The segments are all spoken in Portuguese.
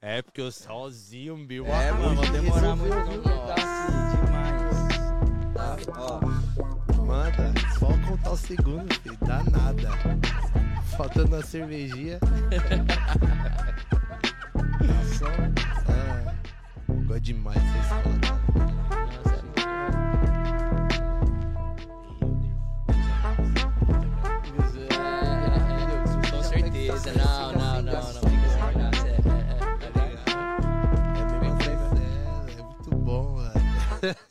é, porque eu sozinho, meu. É, mano, vou demorar muito não. Nossa, demais. Tá, ó. Manda, só contar o segundo, filho. Dá nada. Faltando a cervejinha. Nossa, Ah, gosto demais vocês. Com certeza, não, não, não, não. Fica sem graça, é, é, é, É mesmo assim, é, é muito bom, velho.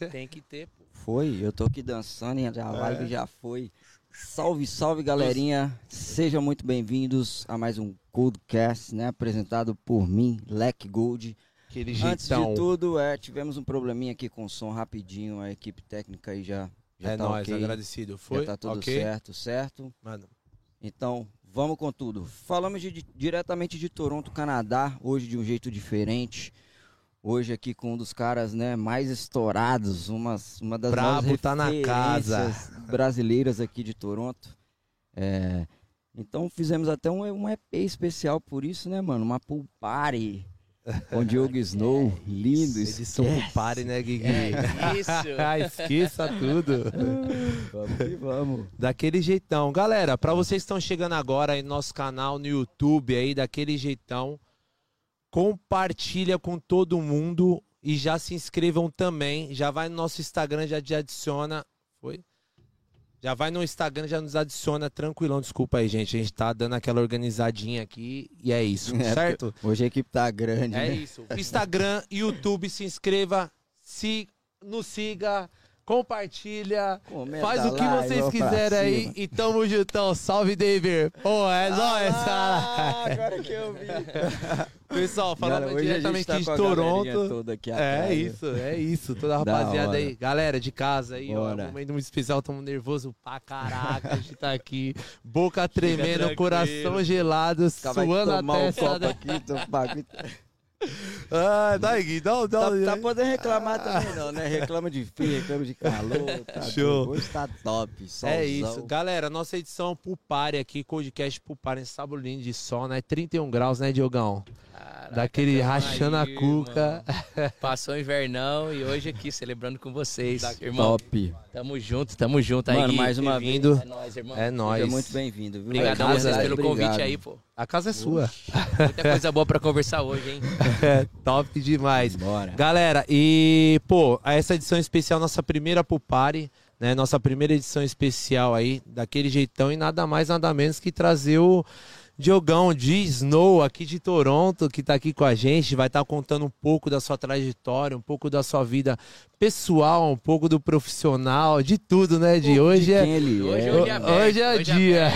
é. Tem que ter, pô. Foi, eu tô aqui dançando e a live já foi. Salve, salve galerinha, sejam muito bem-vindos a mais um Coldcast, né? Apresentado por mim, Leck Gold. Aquele Antes jeitão. de tudo, é, tivemos um probleminha aqui com o som rapidinho, a equipe técnica aí já, já é tá nóis, agradecido. Foi? já tá tudo ok? certo, certo? Mano, Então, vamos com tudo. Falamos de- diretamente de Toronto, Canadá, hoje de um jeito diferente. Hoje aqui com um dos caras, né, mais estourados, umas, uma das Brabo tá na casa. brasileiras aqui de Toronto. É, então fizemos até um, um EP especial por isso, né, mano? Uma pool party com Diogo Snow, lindo. edição do party, né, Guigui? É isso. Ah, Esqueça tudo. Vamos que vamos. Daquele jeitão. Galera, pra vocês que estão chegando agora aí no nosso canal no YouTube aí, daquele jeitão, compartilha com todo mundo e já se inscrevam também. Já vai no nosso Instagram, já te adiciona. Foi? Já vai no Instagram, já nos adiciona tranquilão. Desculpa aí, gente. A gente tá dando aquela organizadinha aqui e é isso, É, certo? Hoje a equipe tá grande, É né? isso. Instagram, YouTube, se inscreva, se nos siga, compartilha. Comenta Faz o que lá vocês quiserem aí e tamo juntão. Salve, David. Pô, é nóis, cara. Ah, agora que eu vi. Pessoal, falando Galera, hoje a gente diretamente tá de Toronto. É né? isso, é isso. Toda a Da rapaziada aí. Galera de casa aí, ó. Bora. Momento muito especial, tamo nervoso pra caraca. A gente tá aqui, boca tremendo, coração gelado, Acabei de suando a tomar um testa. copo aqui, tô. Ah, dá, Gui, dá, dá. Tá, tá podendo reclamar também não, né? Reclama de frio, reclama de calor. Tá Show. Hoje tá top. É solzão. isso. Galera, nossa edição Pulpare aqui, podcast Pulpare em sábado lindo de sol, né? 31 graus, né, Diogão? Caraca, Daquele tamo rachando aí, a cuca. irmão. Passou o invernão e hoje aqui celebrando com vocês, irmão. Top. Tamo junto, tamo junto aí. Mano, mais uma vez. É nóis, irmão. É nóis. Seja muito bem-vindo, viu? Obrigadão a vocês é- pelo Obrigado. convite aí, pô. A casa é sua. Muita coisa boa pra conversar hoje, hein? É top demais. Bora. Galera, e, pô, essa edição especial, nossa primeira Pulpare, né? Nossa primeira edição especial aí, daquele jeitão, e nada mais, nada menos que trazer o Diogão de Snow aqui de Toronto, que tá aqui com a gente, vai estar contando um pouco da sua trajetória, um pouco da sua vida pessoal, um pouco do profissional, de tudo, né? De hoje é. Quem ele Hoje, é. hoje é Hoje é dia.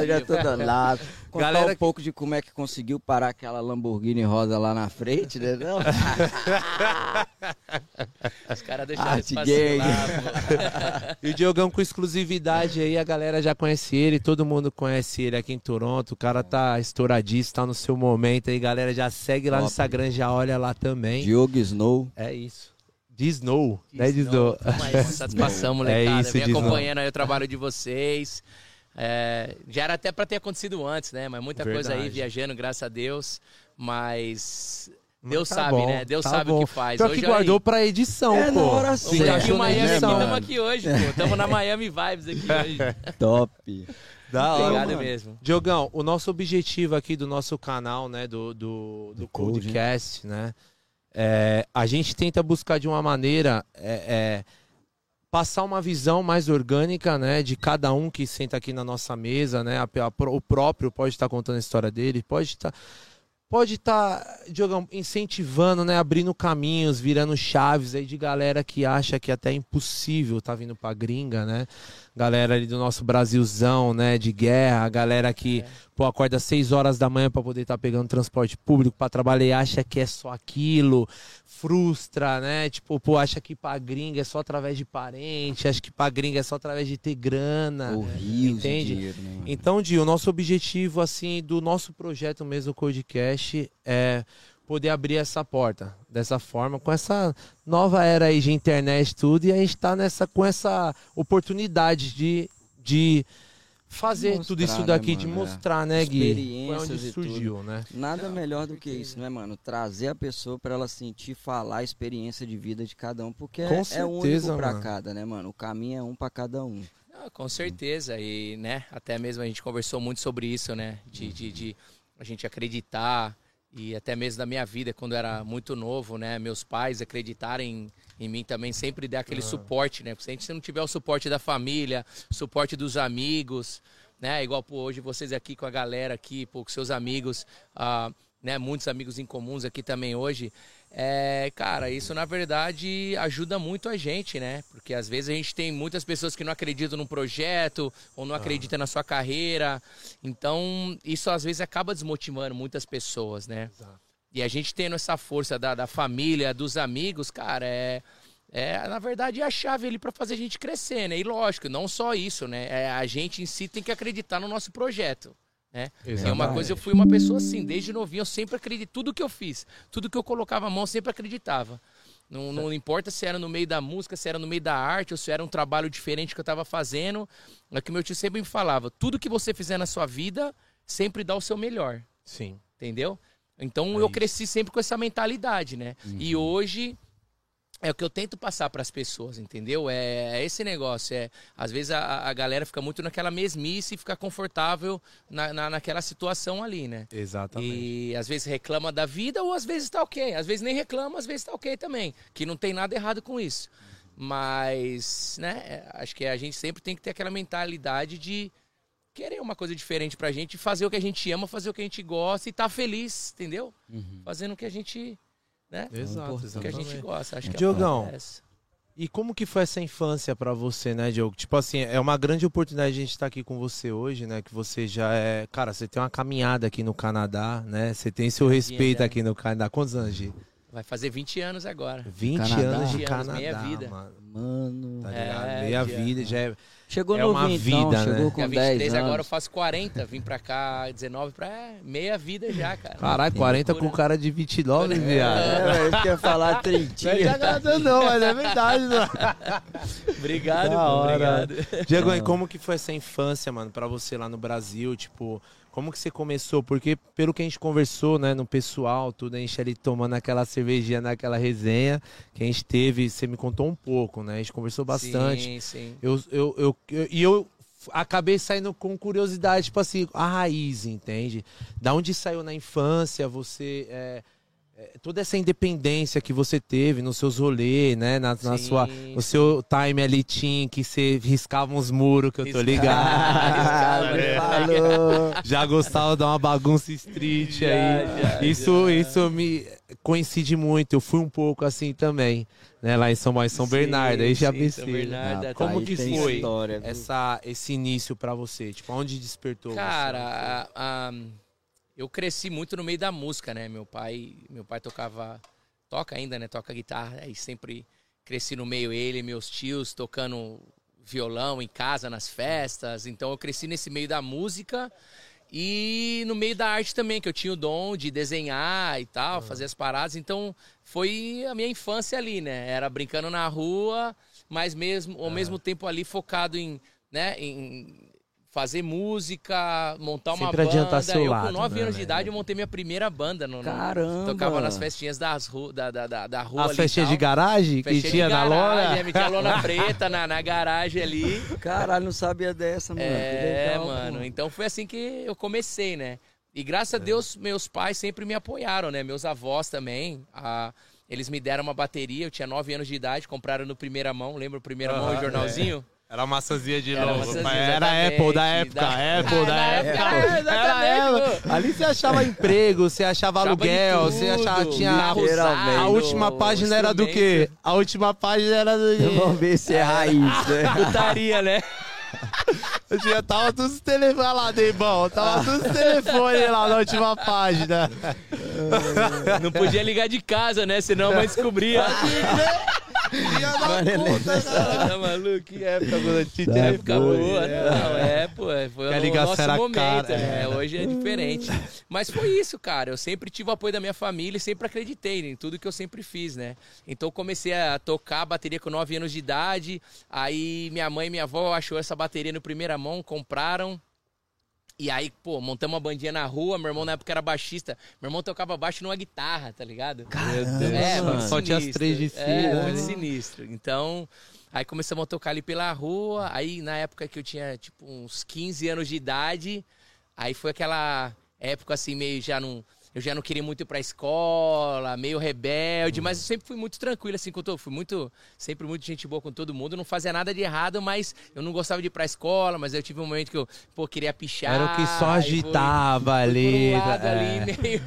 Hoje é todo lado. Contar Galera um pouco de como é que conseguiu parar aquela Lamborghini rosa lá na frente, né? Não? Os caras deixaram espaço gay. lá, pô. E o Diogão com exclusividade aí, a galera já conhece ele, todo mundo conhece ele aqui em Toronto. O cara tá estouradíssimo, tá no seu momento aí, galera. Já segue lá no Top. Instagram, já olha lá também. Diogo Snow. É isso. De Snow, né? De Snow. Tamo aí, uma satisfação, molecada. isso, Vem acompanhando aí o trabalho de vocês. É, já era até pra ter acontecido antes, né? Mas muita coisa aí Verdade. viajando, graças a Deus. Mas Deus Tá sabe, bom, né? Deus tá sabe bom. o que faz. Pior Hoje que guardou aí. pra edição, É, na pô. hora sim, tá aqui em Miami, estamos aqui hoje, pô. Estamos na Miami Vibes aqui hoje. Top. Da hora. Obrigado mano. mesmo. Diogão, o nosso objetivo aqui do nosso canal, né, do, do, do, Do Code, Codecast, né, é, a gente tenta buscar de uma maneira é, é, passar uma visão mais orgânica, né, de cada um que senta aqui na nossa mesa, né, a- a- o próprio pode estar contando a história dele, pode estar pode estar, Diogão, incentivando, né, abrindo caminhos, virando chaves aí de galera que acha que até é impossível tá vindo pra gringa, né? Galera ali do nosso Brasilzão, né, de guerra, a galera que, pô, acorda às 6 horas da manhã pra poder estar pegando transporte público pra trabalhar e acha que é só aquilo, frustra, né? Tipo, pô, acha que pra gringa é só através de parente, acha que pra gringa é só através de ter grana. De Entende? dinheiro, né? Então, Di, o nosso objetivo, assim, do nosso projeto mesmo, o Codecast, é poder abrir essa porta dessa forma, com essa nova era aí de internet e tudo, e a gente tá nessa, com essa oportunidade de, de fazer Mostrar, tudo isso né, daqui, de mano? É. mostrar, né, Gui? Foi Experiências onde e surgiu, né? Nada melhor do que isso, né, mano? Trazer a pessoa pra ela sentir, falar a experiência de vida de cada um, porque Com é, é certeza, único pra mano. cada, né, mano? O caminho é um pra cada um. Ah, com certeza. E, né, até mesmo a gente conversou muito sobre isso, né? De, de, de a gente acreditar. E até mesmo da minha vida, quando eu era muito novo, né? Meus pais acreditarem em mim também, sempre dar aquele suporte, né? Porque se a gente não tiver o suporte da família, suporte dos amigos, né? Igual pô, hoje vocês aqui com a galera aqui, pô, com seus amigos, ah, né? Muitos amigos em comuns aqui também hoje. É, cara, isso na verdade ajuda muito a gente, né? Porque às vezes a gente tem muitas pessoas que não acreditam no projeto ou não acreditam na sua carreira. Então, isso às vezes acaba desmotivando muitas pessoas, né? E a gente tendo essa força da, da família, dos amigos, cara, é, é na verdade é a chave ali para fazer a gente crescer, né? E lógico, não só isso, né? É, a gente em si tem que acreditar no nosso projeto. Né? E uma coisa, eu fui uma pessoa assim, desde novinho, eu sempre acreditei, tudo que eu fiz, tudo que eu colocava a mão, eu sempre acreditava. Não, não importa se era no meio da música, se era no meio da arte, ou se era um trabalho diferente que eu estava fazendo. É que meu tio sempre me falava: tudo que você fizer na sua vida, sempre dá o seu melhor. Sim. Entendeu? Então É eu isso. cresci sempre com essa mentalidade, né? E hoje é o que eu tento passar para as pessoas, entendeu? É, é esse negócio. É, às vezes a, a galera fica muito naquela mesmice e fica confortável na, na, naquela situação ali, né? Exatamente. E às vezes reclama da vida ou às vezes tá ok. Às vezes nem reclama, às vezes tá ok também. Que não tem nada errado com isso. Mas, né, é, acho que a gente sempre tem que ter aquela mentalidade de querer uma coisa diferente pra gente, fazer o que a gente ama, fazer o que a gente gosta e tá feliz, entendeu? Fazendo o que a gente, né? Exato, O que a exatamente. gente gosta. Acho que Diogão, é. E como que foi essa infância pra você, né, Diogo? Tipo assim, é uma grande oportunidade a gente estar aqui com você hoje, né? Que você já é. Cara, você tem uma caminhada aqui no Canadá, né? Você tem seu respeito aqui no Canadá. Quantos anos, Gi? Vai fazer 20 anos agora. 20 Canadá. anos de 20 anos, Canadá. meia vida. Mano, Mano. tá É, ligado? Meia já. vida, já é. Chegou É no uma 20, vida, não, né? chegou com 10 23 anos. agora eu faço 40, vim pra cá 19 pra é, meia vida já, cara. Caralho, 40 com loucura. cara de 29, viado. É, eu queria falar Não é 30. exagerado não, mas é verdade, mano. Obrigado, pô, hora. obrigado. Diego, e como que foi essa infância, mano, pra você lá no Brasil? Tipo, como que você começou? Porque pelo que a gente conversou, né, no pessoal, tudo, a gente ali tomando aquela cervejinha naquela resenha que a gente teve, você me contou um pouco, né? A gente conversou bastante. Sim, sim. Eu, eu, eu, eu- e eu acabei saindo com curiosidade, tipo assim, a raiz, entende? Da onde saiu na infância, você. é, toda essa independência que você teve nos seus rolês, né? Na, na Sim, sua, no seu time ali, Tim, que você riscava uns muros, que eu tô ligado. Riscava, né? falou. Já gostava de uma bagunça street aí. já, isso, já. isso me coincide muito. Eu fui um pouco assim também, né? Lá em São Paulo, em São Sim, Bernardo, aí já pensei. São Bernardo, Rapaz, Como tá- que foi história, essa, esse início pra você? Tipo, onde despertou você? Cara, a- a- eu cresci muito no meio da música, né? Meu pai, meu pai tocava, toca ainda, né? Toca guitarra, aí sempre cresci no meio ele, e meus tios tocando violão em casa nas festas. Então eu cresci nesse meio da música e no meio da arte também, que eu tinha o dom de desenhar e tal, fazer as paradas. Então foi a minha infância ali, né? Era brincando na rua, mas mesmo ao mesmo tempo ali focado em, né, em fazer música, montar uma Sempre adiantar banda. seu eu lado, com 9 né, anos de né? idade eu montei minha primeira banda no, no- Caramba. tocava nas festinhas das ru, da, da, da, da rua As festinhas de garagem que Festinha tinha de na garagem, lona? é, metia lona preta na, na garagem ali. Caralho, não sabia dessa, mano. É, Que legal, mano. Então foi assim que eu comecei, né? E graças a Deus, meus pais sempre me apoiaram, né? Meus avós também. Ah, eles me deram uma bateria, eu tinha 9 anos de idade, compraram no primeira mão, lembra o primeira mão, o jornalzinho? Era maçãzinha de Era novo. Era. Apple da época, Da- Apple da época. Era Apple. Ali você achava emprego, você achava aluguel, tudo, você achava tinha a usado, última página era do quê? A última página era do Vamos ver se é raiz, né? Putaria, né? Eu tinha, tava todos os telefones lá, Deibão. Tava todos os telefones lá na última página. Não podia ligar de casa, né? Senão a mãe descobria. Filha da puta, cara. tá maluco? Que época quando tinha Tá telefone. Boa, não, é, pô, foi Que a o nosso era momento, cara, né? é. Hoje é diferente. Mas foi isso, cara. Eu sempre tive o apoio da minha família e sempre acreditei em tudo que eu sempre fiz, né? Então eu comecei a tocar bateria com 9 anos de idade. Aí minha mãe e minha avó achou essa bateria no primeira mão, compraram. E aí, pô, montamos uma bandinha na rua, meu irmão na época era baixista. Meu irmão tocava baixo numa guitarra, tá ligado? Caramba, É, mano. Só tinha as três de É, fila, muito né? sinistro. Então, aí começamos a tocar ali pela rua. Aí, na época que eu tinha, tipo, uns 15 anos de idade, aí foi aquela época, assim, meio já não... Eu já não queria muito ir pra escola, meio rebelde, mas eu sempre fui muito tranquilo, assim, com todo, fui muito, sempre muito gente boa com todo mundo, não fazia nada de errado, mas eu não gostava de ir pra escola, mas eu tive um momento que eu, pô, queria pichar. Era o que só agitava fui ali. por um lado é. ali, meio,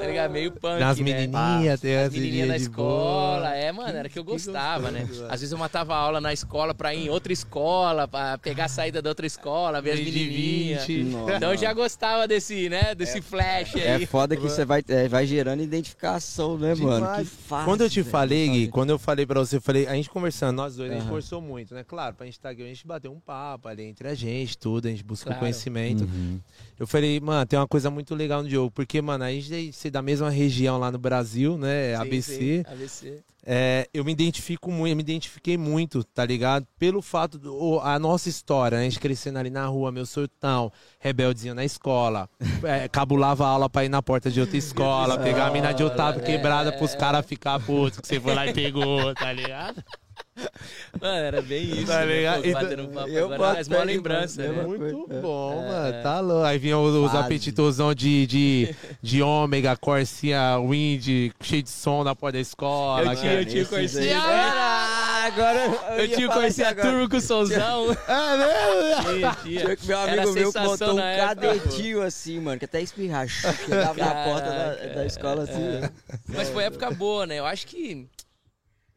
tá ligado? Meio punk, Nas né? menininhas, tem As as menininhas da escola, boa. é, mano, era que eu que gostava, né? gostoso, Às vezes eu matava aula na escola pra ir em outra escola, pra pegar a saída da outra escola, ver as menininhas. 20. Nossa. Então eu já gostava desse, né, desse flash aí. É foda que você vai, é, vai gerando identificação, né, mano? Que Demais. fácil. Quando eu te falei, Gui, quando eu falei pra você, eu falei, a gente conversando, nós dois, a gente conversou muito, né? Claro, pra gente estar aqui, a gente bateu um papo ali entre a gente, tudo, a gente busca Claro. conhecimento. Uhum. Eu falei, mano, tem uma coisa muito legal no jogo, porque, mano, a gente é da mesma região lá no Brasil, né? Sim, ABC. sim, ABC. É, eu me identifico muito, eu me identifiquei muito, tá ligado? Pelo fato do a nossa história, né? a gente crescendo ali na rua, meu surtão, rebeldezinho na escola, é, cabulava aula pra ir na porta de outra escola, pegar a mina de Otávio é, quebrada pros caras ficar putos, que você foi lá e pegou, tá ligado? Mano, era bem isso. Tá né? ligado? Pô, Então, batendo um papo eu agora, mas que lembrança, né? coisa. Muito É. bom, É, mano, é. tá louco. Aí vinha os, os apetitosão de, de, de ômega, corsinha, wind, cheio de som na porta da escola. Eu tinha, eu tinha corsinha. Agora Eu ia tinha corsinha turbo com somzão. É mesmo? Tinha, que meu amigo meu botou um na época, cadetinho assim, mano, que até espirrar. Chegava na porta da, da escola assim. é. né? Mas foi época boa, né? Eu acho que,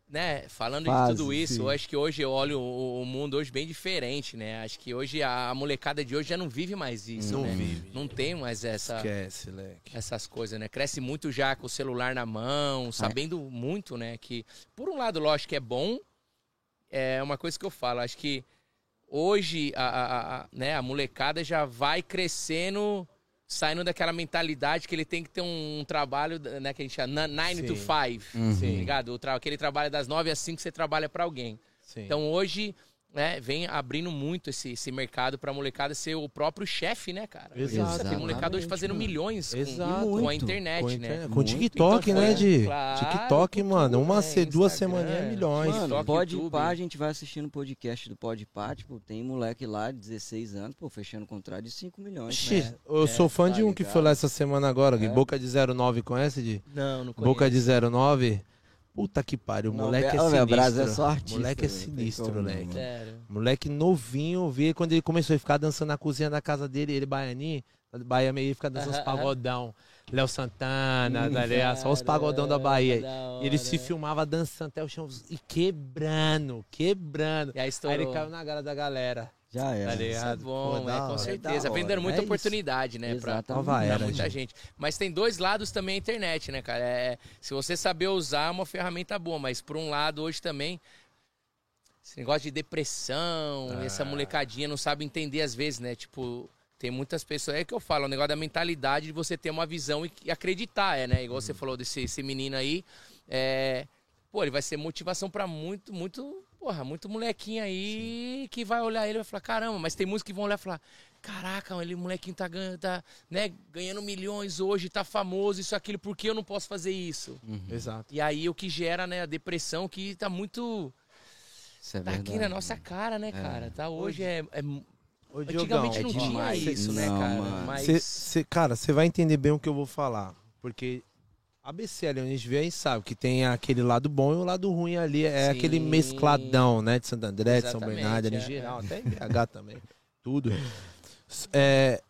né, falando Fase, de tudo isso, sim. eu acho que hoje eu olho o, o mundo hoje bem diferente, né? Acho que hoje a, a molecada de hoje já não vive mais isso, Não né? vive. Não tem mais essa, Esquece, leque. essas coisas, né? Cresce muito já com o celular na mão, sabendo muito, né? Que, por um lado, lógico que é bom, é uma coisa que eu falo, acho que hoje a, a, a- né, a molecada já vai crescendo, saindo daquela mentalidade que ele tem que ter um, trabalho, né, que a gente chama 9 to Sim. 5, Uhum. tá ligado? O tra- aquele trabalho das 9 às 5 você trabalha pra alguém. Sim. Então hoje, né, vem abrindo muito esse, esse mercado pra molecada ser o próprio chefe, né, cara? Exato. Tem molecada hoje fazendo mano. milhões com, Exato. com a internet, com, né? internet- com Muito. TikTok, Então né, foi- Di? Claro, TikTok, mano, uma, né? se, duas semaninhas é milhões. Mano, TikTok, pode YouTube. pá, a gente vai assistindo o podcast do Pode Pá, tipo, tem moleque lá de 16 anos, pô, fechando contrato de 5 milhões. Xi, né? eu É, sou fã tá de um que ligado? foi lá essa semana agora. É. Boca de 09, conhece, Di? Não, não conheço. Boca de 09. Puta que pariu, o Não, moleque é velho, sinistro. Brasil é só artista, moleque é não sinistro, como não, moleque. Sério. Moleque novinho, vi quando ele começou a ficar dançando na cozinha da casa dele, ele baianinho, Bahia meio fica dançando os Aham, aham. pagodão. Léo Santana, Hum, tá ligado? Só os pagodão da Bahia. Da E ele se filmava dançando até o chão e quebrando, quebrando. E aí Aí estourou. ele caiu na cara da galera. Já Tá era. É ligado? bom, Pô, é, com hora. certeza. Vendendo muita É isso. oportunidade, né? Pra, Exatamente. Nova pra era, muita gente. gente. Mas tem dois lados também a internet, né, cara? É, se você saber usar, é uma ferramenta boa. Mas por um lado, hoje também, esse negócio de depressão, Ah. essa molecadinha não sabe entender às vezes, né? Tipo, tem muitas pessoas. É que eu falo, o negócio da mentalidade de você ter uma visão e, e acreditar, é, né? Igual você falou desse esse menino aí. É, pô, ele vai ser motivação pra muito, muito. Porra, muito molequinho aí que vai olhar ele e vai falar, caramba, mas tem muitos que vão olhar e falar, caraca, ele molequinho tá ganhando, tá, né, ganhando milhões hoje, tá famoso, isso, aquilo, por que eu não posso fazer isso? Uhum. Exato. E aí o que gera, né, a depressão que tá muito. Isso é Tá verdade. aqui na nossa cara, né, cara? Tá hoje é. é- Ô, antigamente Diogão, não é tinha isso, né, Não, cara? Mas. Cê- cê- cara, você vai entender bem o que eu vou falar. Porque ABC ali, onde a gente vê, a gente sabe que tem aquele lado bom e o lado ruim ali. É Sim. aquele mescladão, né? De Santo André, de São Exatamente, Bernardo, ali em é. geral, até em BH também. Tudo. É,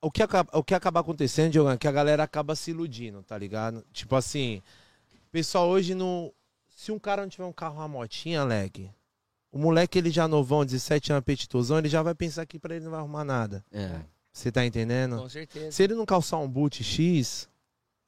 o, que acaba, o que acaba acontecendo, Diogão, é que a galera acaba se iludindo, tá ligado? Tipo assim, pessoal hoje não. Se um cara não tiver um carro, uma motinha, leg, o moleque ele já novão, 17 anos, apetitosão, ele já vai pensar que pra ele não vai arrumar nada. É. Você tá entendendo? Com certeza. Se ele não calçar um boot X,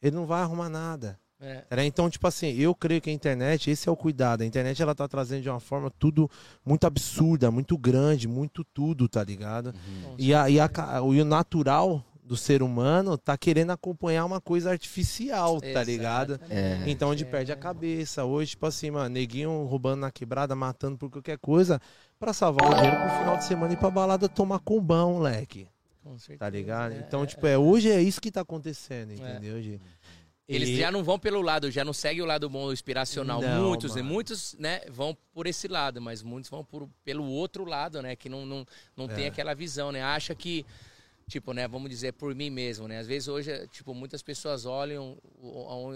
ele não vai arrumar nada. É. Tá ligado? Então, tipo assim, eu creio que a internet, esse é o cuidado. A internet, ela tá trazendo de uma forma tudo muito absurda, muito grande, muito tudo, tá ligado? Uhum. E, a, e, a e o natural do ser humano tá querendo acompanhar uma coisa artificial, tá ligado? Exatamente. Então, onde perde a cabeça. Hoje, tipo assim, mano, neguinho roubando na quebrada, matando por qualquer coisa, pra salvar o dinheiro pro final de semana ir pra balada tomar combão, moleque. Com certeza. Tá ligado? é, Então, é, tipo, é, hoje é isso que tá acontecendo, entendeu, Gi? Eles E- já não vão pelo lado, já não seguem o lado bom, inspiracional. Não, muitos, né? mano. Muitos, né, vão por esse lado, mas muitos vão por, pelo outro lado, né? Que não, não, não tem É. aquela visão, né? Acha que, tipo, né, vamos dizer por mim mesmo, né? Às vezes hoje, tipo, muitas pessoas olham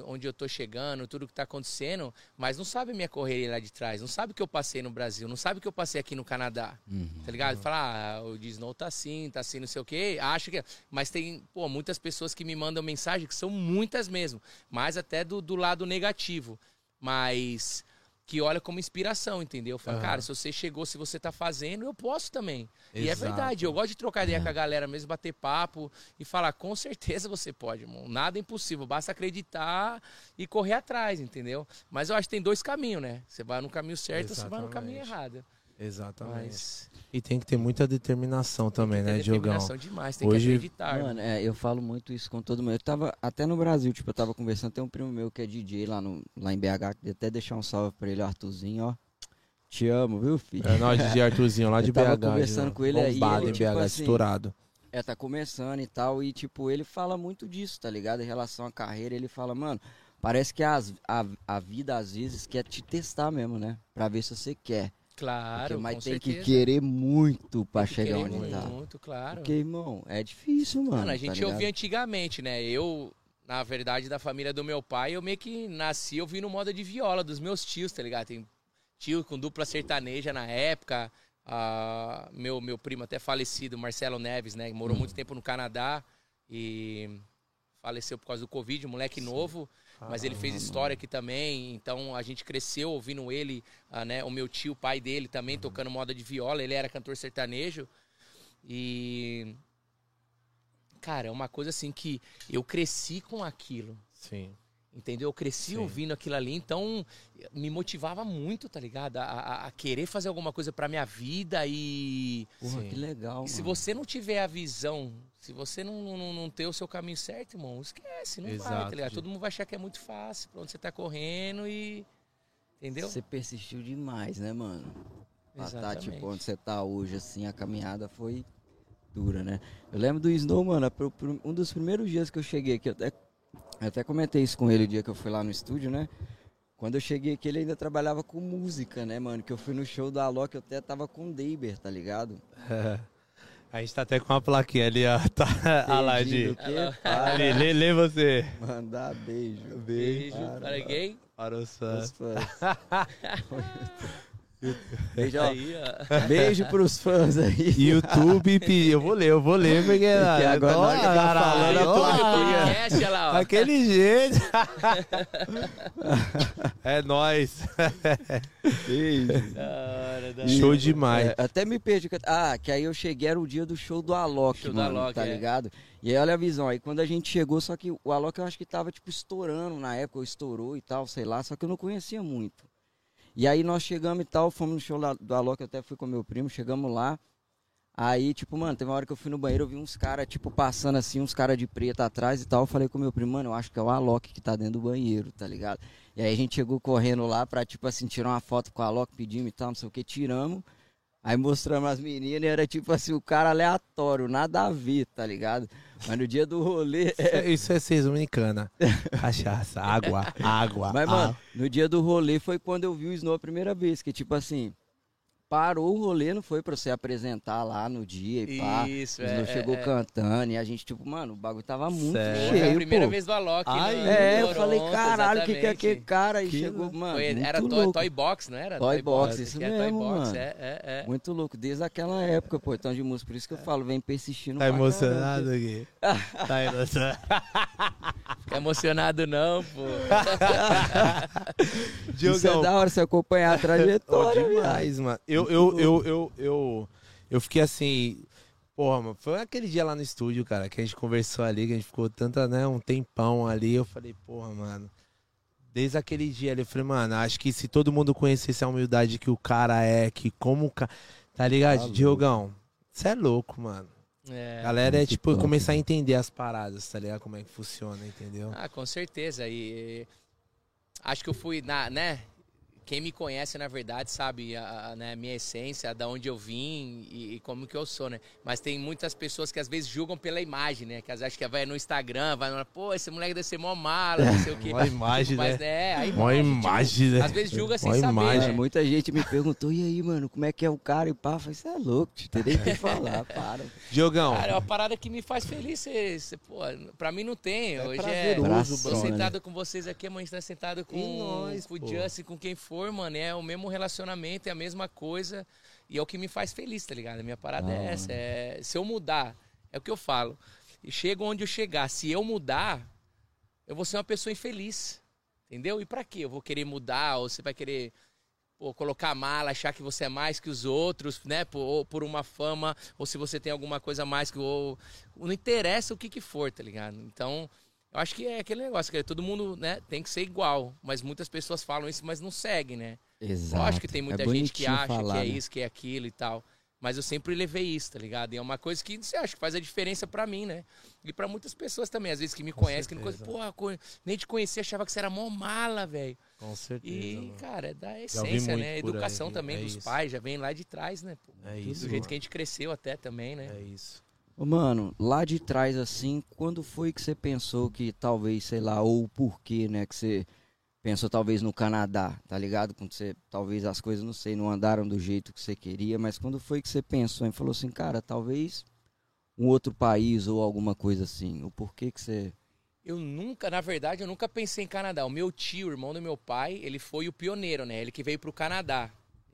onde eu tô chegando, tudo que tá acontecendo, mas não sabem minha correria lá de trás, não sabe o que eu passei no Brasil, não sabe o que eu passei aqui no Canadá. Tá ligado? Fala, ah, o Disney tá assim, tá assim, não sei o quê. Acha que. Mas tem, pô, muitas pessoas que me mandam mensagem, que são muitas mesmo. Mais até do, do lado negativo. Mas que olha como inspiração, entendeu? Fala, Aham. cara, se você chegou, se você tá fazendo, eu posso também. E é Exato. verdade, eu gosto de trocar ideia com a galera mesmo, bater papo e falar, com certeza você pode, irmão. Nada é impossível, basta acreditar e correr atrás, entendeu? Mas eu acho que tem dois caminhos, né? Você vai no caminho certo ou você vai no caminho Exatamente. errado. Exatamente. Mas E tem que ter muita determinação também, tem né, Diogão? determinação demais, tem Hoje- que acreditar. Mano, é, eu falo muito isso com todo mundo. Eu tava até no Brasil, tipo, eu tava conversando, tem um primo meu que é DJ lá, no, lá em BH, queria até deixar um salve pra ele, o Arthurzinho, ó. Te amo, viu, filho? É nós de Arthurzinho, lá de Eu tava BH. conversando com ele aí, bombado ele, em tipo BH, assim, estourado. É, tá começando e tal, e tipo, ele fala muito disso, tá ligado? Em relação à carreira, ele fala, mano, parece que as, a, a vida às vezes quer te testar mesmo, né? Pra ver se você quer. Claro, Porque, mas tem certeza. que querer muito que chegar onde tá. muito, claro. Porque, irmão, é difícil, mano. Mano, a tá gente ligado? ouvia antigamente, né? Eu, na verdade, da família do meu pai, eu meio que nasci ouvindo moda de viola dos meus tios, tá ligado? Tem tio com dupla sertaneja na época. ah, meu, meu primo até falecido, Marcelo Neves, né? Morou Uhum. muito tempo no Canadá e faleceu por causa do Covid, moleque novo. Mas ele fez história aqui também, então a gente cresceu ouvindo ele, ah, né? O meu tio, pai dele também, Uhum. tocando moda de viola. Ele era cantor sertanejo. E. Cara, é uma coisa assim que eu cresci com aquilo. Sim. Entendeu? Eu cresci Sim. ouvindo aquilo ali, então me motivava muito, tá ligado? A, a- a querer fazer alguma coisa pra minha vida e. Porra, Sim. que legal, E se você não tiver a visão, se você não, não, não ter o seu caminho certo, irmão, esquece, não vai, Exato, tá ligado? Todo mundo vai achar que é muito fácil, pra onde você tá correndo e. Entendeu? Você persistiu demais, né, mano? Pra tá, Exatamente. tipo, onde você tá hoje, assim, a caminhada foi dura, né? Eu lembro do Snow, mano, um dos primeiros dias que eu cheguei aqui, eu até, eu até comentei isso com ele o dia que eu fui lá no estúdio, né? Quando eu cheguei aqui, ele ainda trabalhava com música, né, mano? Que eu fui no show da Alok, eu até tava com o Deiber, tá ligado? A gente tá até com uma plaquinha ali, ó. Tá, ah lá? Para Ali, lê, lê você. mandar beijo. Beijo Para, para quem? Para os Os fãs. beijo. Aí, ó. beijo pros fãs aí. YouTube, eu vou ler, eu vou ler, porque... Porque agora hora que tá Caralho, falando, a ó, plaquinha. Podcast, olha lá, ó. Daquele jeito. é nóis. Beijo. Da hora, da Show demais. É, até me perdi. que- Ah, que aí eu cheguei, era o dia do show do Alok, Show do mano, Alok, tá é. ligado? E aí olha a visão, aí quando a gente chegou, só que o Alok eu acho que tava, tipo, estourando na época, ou estourou e tal, sei lá, só que eu não conhecia muito. E aí nós chegamos e tal, fomos no show do Alok, eu até fui com meu primo, chegamos lá, aí, tipo, mano, teve uma hora que eu fui no banheiro, eu vi uns caras, tipo, passando assim, uns caras de preto atrás e tal, eu falei com meu primo, mano, eu acho que é o Alok que tá dentro do banheiro, tá ligado? E aí a gente chegou correndo lá pra, tipo assim, tirar uma foto com o Alok, pedimos e tal, não sei o que, tiramos. Aí mostramos as meninas e era tipo assim, o cara aleatório, nada a ver, tá ligado? Mas no dia do rolê. é- Isso é seis dominicana. Cachaça, água, água. Mas, água. mano, no dia do rolê foi quando eu vi o Snow a primeira vez. Que tipo assim, parou o rolê, não foi pra você apresentar lá no dia e pá. Isso, é. chegou é, é. cantando e a gente, tipo, mano, o bagulho tava muito Sério? Foi a cheio. primeira pô. vez do Alok. Ai, no- É, no eu falei, caralho, o que, que é aquele cara? Aí Que chegou, mano. Foi- muito era Toy, louco. Toy Box, não era? Toy Box, isso que é Toy mesmo, Box, mano. É, é, é. Muito louco, desde aquela época, pô, então de música. Por isso que eu falo, vem persistindo. Tá emocionado caramba. aqui? Tá emocionado. Fica emocionado não, pô. Isso é da hora você acompanhar a trajetória, viado. demais, mano. Eu, eu, eu, eu, eu, eu fiquei assim. Porra, mano, foi aquele dia lá no estúdio, cara, que a gente conversou ali, que a gente ficou tanta, né, um tempão ali. Eu falei, porra, mano. Desde aquele dia ali, eu falei, mano, acho que se todo mundo conhecesse a humildade que o cara é, que como o cara. Tá ligado? Tá. Diogão, você é louco, mano. É. A galera é tipo top, começar a entender as paradas, tá ligado? Como é que funciona, entendeu? Ah, com certeza. E acho que eu fui na, né? Quem me conhece, na verdade, sabe a, a né, minha essência, da onde eu vim e, e, como que eu sou, né? Mas tem muitas pessoas que às vezes julgam pela imagem, né? Que às vezes que vai no Instagram, vai no, pô, esse moleque deve ser mó mala, não sei o quê. Uma imagem, Mas, né? é, a Uma imagem, imagem, tipo, né? Às vezes julga sem Uma saber, imagem. né? É, muita gente me perguntou, e aí, mano, como é que é o cara? E pá, falei, você é louco, tio, tem nem o que falar, para. Diogão, Cara, é uma parada que me faz feliz. Cê, cê, pô, pra mim não tem. É Hoje prazeroso, é. Tô bro, sentado com vocês aqui, amanhã está sentado com, E nós, com o. Justin, com quem for, mano. É o mesmo relacionamento, é a mesma coisa. E é o que me faz feliz, tá ligado? A minha parada é essa. É, se eu mudar, é o que eu falo. E chego onde eu chegar. Se eu mudar, eu vou ser uma pessoa infeliz. Entendeu? E pra quê? Eu vou querer mudar, ou você vai querer pô, colocar a mala, achar que você é mais que os outros, né? Por, por uma fama, ou se você tem alguma coisa a mais que o. Não interessa o que que for, tá ligado? Então, eu acho que é aquele negócio, que todo mundo né, tem que ser igual. Mas muitas pessoas falam isso, mas não seguem, né? Exato. Lógico que tem muita é gente que acha falar, que é né? isso, que é aquilo e tal. Mas eu sempre levei isso, tá ligado? E é uma coisa que você acha que faz a diferença pra mim, né? E pra muitas pessoas também, às vezes que me Com conhecem, que não certeza. conhecem, porra, nem te conhecia, achava que você era mó mala, velho. com certeza. E, mano. cara, é da essência, né? Educação aí, também é dos isso. pais, já vem lá de trás, né? pô? É Do isso. jeito mano. que a gente cresceu até também, né? É isso. Mano, lá de trás, assim, quando foi que você pensou que talvez, sei lá, ou o porquê, né, que você pensou talvez no Canadá, tá ligado? Quando você, talvez as coisas, não sei, não andaram do jeito que você queria, mas quando foi que você pensou e falou assim, cara, talvez um outro país ou alguma coisa assim, o porquê que você... Eu nunca, na verdade, eu nunca pensei em Canadá. O meu tio, irmão do meu pai, ele foi o pioneiro, né? Ele que veio pro Canadá.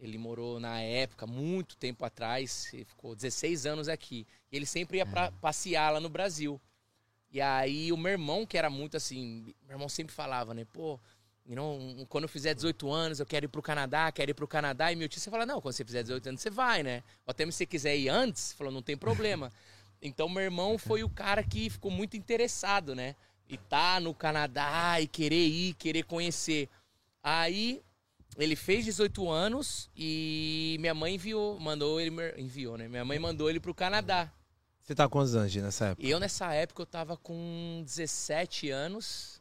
Ele morou na época, muito tempo atrás, ele ficou 16 anos aqui. Ele sempre ia pra passear lá no Brasil. E aí o meu irmão, que era muito assim, meu irmão sempre falava, né? Pô, you know, quando eu fizer 18 anos, eu quero ir pro Canadá, quero ir pro Canadá. E meu tio, você fala, não, quando você fizer 18 anos, você vai, né? Ou até se você quiser ir antes, falou, não tem problema. Então meu irmão foi o cara que ficou muito interessado, né? E tá no Canadá e querer ir, querer conhecer. Aí ele fez 18 anos e minha mãe enviou, mandou ele, enviou, né? Minha mãe mandou ele pro Canadá. Você tá com quantos anos nessa época? Eu nessa época eu tava com 17 anos.